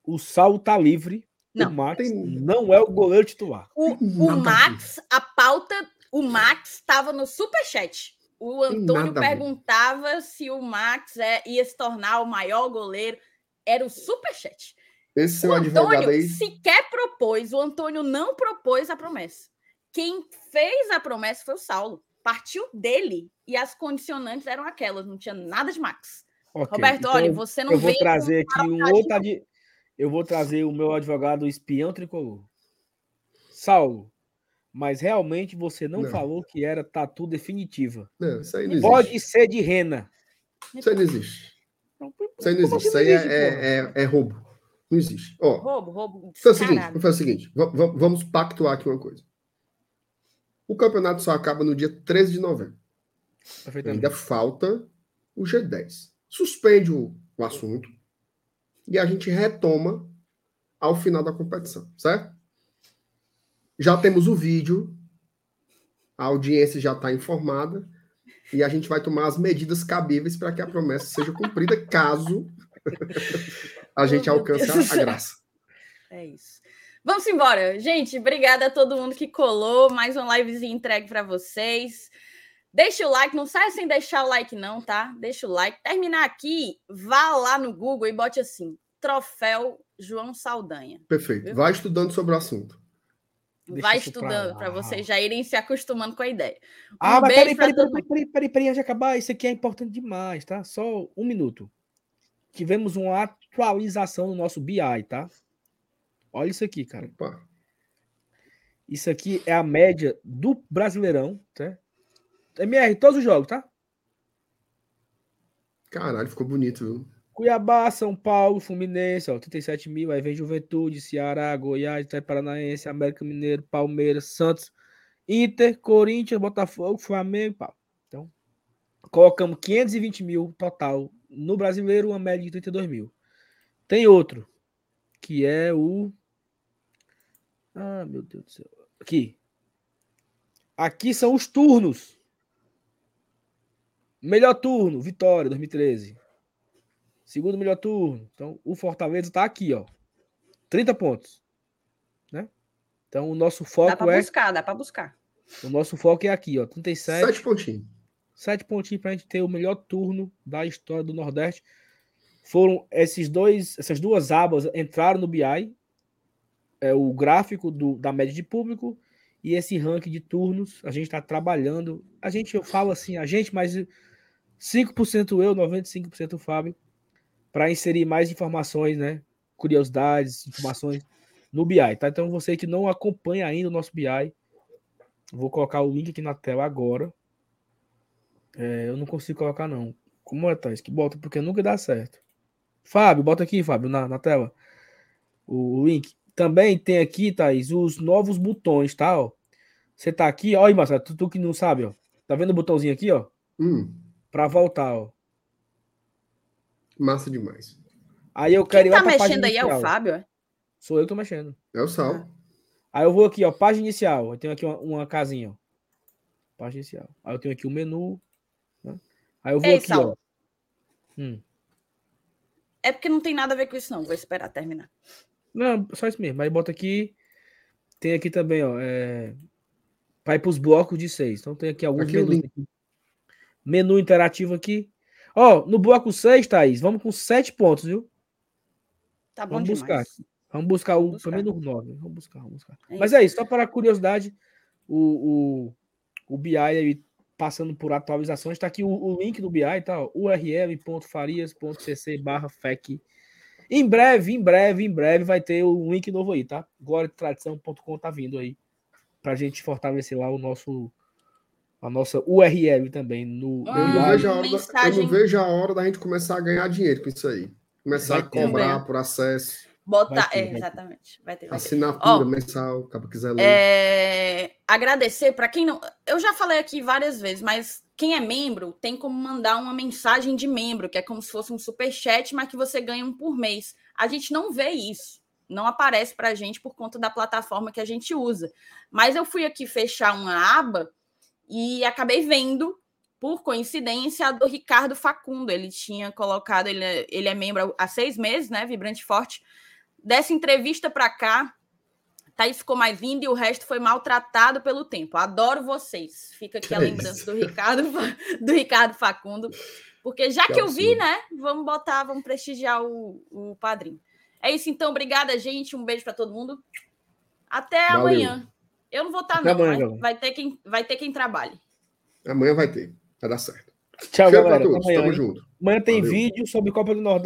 Speaker 1: O Saulo tá livre.
Speaker 3: Não.
Speaker 1: O Max
Speaker 2: Tem-
Speaker 1: não é o goleiro titular.
Speaker 3: O, o Max, a pauta, o Max estava no superchat. O Antônio perguntava se o Max é, ia se tornar o maior goleiro. Era o superchat.
Speaker 2: Esse seu
Speaker 3: o
Speaker 2: advogado
Speaker 3: Antônio
Speaker 2: aí.
Speaker 3: sequer propôs, o Antônio não propôs a promessa. Quem fez a promessa foi o Saulo. Partiu dele e as condicionantes eram aquelas, não tinha nada de Max.
Speaker 1: Ok,
Speaker 3: Roberto,
Speaker 1: então
Speaker 3: olha, você não
Speaker 1: eu vou trazer aqui um outro. adi- Eu vou trazer o meu advogado espião tricolor. Saulo, mas realmente você não,
Speaker 2: Não.
Speaker 1: falou que era tatu definitiva.
Speaker 2: Não, isso aí não existe.
Speaker 1: Pode ser de rena.
Speaker 2: Isso aí não existe.
Speaker 1: Não,
Speaker 2: Isso aí não existe. Isso aí
Speaker 1: existe,
Speaker 2: é, é, é- é roubo. Não existe. Ó,
Speaker 3: Roubo, roubo.
Speaker 2: Vamos fazer o seguinte, fazer o seguinte. va- va- Vamos pactuar aqui uma coisa. O campeonato só acaba no dia 13 de novembro. Ainda falta o G10. Suspende o, o assunto e a gente retoma ao final da competição, certo? Já temos o vídeo, a audiência já está informada e a gente vai tomar as medidas cabíveis para que a promessa seja cumprida, caso a gente alcance a, graça.
Speaker 3: É isso. Vamos embora. Gente, obrigada a todo mundo que colou. Mais uma livezinha entregue para vocês. Deixa o like, não sai sem deixar o like, não, tá? Deixa o like. Terminar aqui, vá lá no Google e bote assim: Troféu João Saldanha.
Speaker 2: Perfeito. Vai estudando sobre o assunto.
Speaker 1: Deixa
Speaker 3: Vai estudando para vocês já irem se acostumando com a ideia. Um
Speaker 1: Ah, mas peraí, peraí, peraí, peraí, peraí, peraí, antes de acabar. Isso aqui é importante demais, tá? Só um minuto. Tivemos uma atualização no nosso BI, tá? Olha isso aqui, cara.
Speaker 2: Opa.
Speaker 1: Isso aqui é a média do Brasileirão, tá? MR, todos os jogos, tá?
Speaker 2: Caralho, ficou bonito, viu?
Speaker 1: Cuiabá, São Paulo, Fluminense, ó, 37 mil. Aí vem Juventude, Ceará, Goiás, Itaí Paranaense, América Mineiro, Palmeiras, Santos, Inter, Corinthians, Botafogo, Flamengo, pau. Então, colocamos 520 mil total no brasileiro, uma média de 32 mil. Tem outro, que é o. Ah, meu Deus do céu. Aqui. Aqui são os turnos. Melhor turno, Vitória, 2013. Segundo melhor turno. Então, o Fortaleza tá aqui, ó. 30 pontos. Né? Então, o nosso
Speaker 3: Dá
Speaker 1: foco
Speaker 3: para
Speaker 1: é.
Speaker 3: buscar, dá para buscar.
Speaker 1: O nosso foco é aqui, ó. 37.
Speaker 2: Sete pontinhos.
Speaker 1: Sete pontinhos para a gente ter o melhor turno da história do Nordeste. Foram esses dois, essas duas abas entraram no BI, é o gráfico do, da média de público e esse ranking de turnos. A gente está trabalhando. A gente, eu falo assim, a gente, mas 5% eu, 95% o Fábio, para inserir mais informações, né? Curiosidades, informações no BI, tá? Então você que não acompanha ainda o nosso BI, vou colocar o link aqui na tela agora. É, eu não consigo colocar, não. Como é, Thais? Que bota, porque nunca dá certo. Fábio, bota aqui, Fábio, na, na tela. O, o link. Também tem aqui, Thaís, os novos botões, tá? Ó. Você tá aqui, ó, aí, Marcelo, tu, tu, que não sabe, ó. Tá vendo o botãozinho aqui, ó?
Speaker 2: Hum.
Speaker 1: Pra voltar, ó.
Speaker 2: Massa demais.
Speaker 1: Aí eu quero
Speaker 3: Quem tá mexendo aí é o Fábio, é?
Speaker 1: Sou eu que tô mexendo.
Speaker 2: É o Sal.
Speaker 3: Ah.
Speaker 1: Aí eu vou aqui, ó, página inicial. Eu tenho aqui uma, uma casinha, ó. Página inicial. Aí eu tenho aqui o menu. Né? Aí eu vou
Speaker 3: Ei,
Speaker 1: aqui,
Speaker 3: Sal.
Speaker 1: ó. Hum.
Speaker 3: É porque não tem nada a ver com isso, não. Vou esperar terminar.
Speaker 1: Não, só isso mesmo. Aí bota aqui. Tem aqui também, ó. É... Vai para os blocos de seis. Então tem aqui alguns
Speaker 2: Aqui o
Speaker 1: menus. Aqui. Menu interativo aqui. Ó, no bloco 6, Thaís, vamos com sete pontos, viu?
Speaker 3: Tá bom
Speaker 1: Vamos buscar.
Speaker 3: demais.
Speaker 1: Vamos buscar o
Speaker 3: buscar.
Speaker 1: primeiro nove. Vamos buscar, vamos buscar.
Speaker 3: É
Speaker 1: Mas é isso, só para curiosidade, o, o, o BI aí passando por atualizações, está aqui o, o link do BI, tá? url.farias.cc barra FEC. Em breve, em breve, em breve vai ter o link novo aí, tá? gloriatradição.com tá vindo aí pra gente fortalecer lá o nosso a nossa URL também no
Speaker 3: Ah,
Speaker 2: Eu, não vejo a hora da, eu não vejo a hora da gente começar a ganhar dinheiro com isso aí. Começar
Speaker 1: Vai
Speaker 2: a
Speaker 1: ter.
Speaker 2: cobrar
Speaker 3: Também.
Speaker 2: por acesso,
Speaker 3: Botar.
Speaker 1: Vai ter,
Speaker 3: é,
Speaker 1: ter.
Speaker 3: exatamente. Vai ter. Vai ter.
Speaker 2: assinatura
Speaker 3: Ó,
Speaker 2: mensal, acaba quiser ler.
Speaker 3: É, agradecer para quem não. Eu já falei aqui várias vezes, mas quem é membro tem como mandar uma mensagem de membro, que é como se fosse um superchat, mas que você ganha um por mês. A gente não vê isso. Não aparece para a gente por conta da plataforma que a gente usa. Mas eu fui aqui fechar uma aba e acabei vendo, por coincidência, a do Ricardo Facundo. Ele tinha colocado, ele é, ele é membro há seis meses, né? Vibrante Forte. Dessa entrevista para cá, Thaís ficou mais linda e o resto foi maltratado pelo tempo. Adoro vocês. Fica aqui a
Speaker 2: Que
Speaker 3: lembrança
Speaker 2: isso?
Speaker 3: do Ricardo, do Ricardo Facundo. Porque já
Speaker 2: Que
Speaker 3: que eu vi, né? Vamos botar, vamos prestigiar o, o padrinho. É isso, então. Obrigada, gente. Um beijo para todo mundo. Até
Speaker 2: Valeu.
Speaker 3: amanhã. Eu não vou estar,
Speaker 1: Até
Speaker 3: não.
Speaker 1: amanhã, galera.
Speaker 3: vai ter, quem, vai ter quem trabalhe.
Speaker 2: Amanhã vai ter. Vai dar certo.
Speaker 1: Tchau,
Speaker 2: Cheiro pra
Speaker 1: galera.
Speaker 2: Todos.
Speaker 1: amanhã,
Speaker 2: Tamo
Speaker 1: hein?
Speaker 2: junto.
Speaker 1: Amanhã tem
Speaker 2: Valeu.
Speaker 1: vídeo sobre Copa do Nordeste.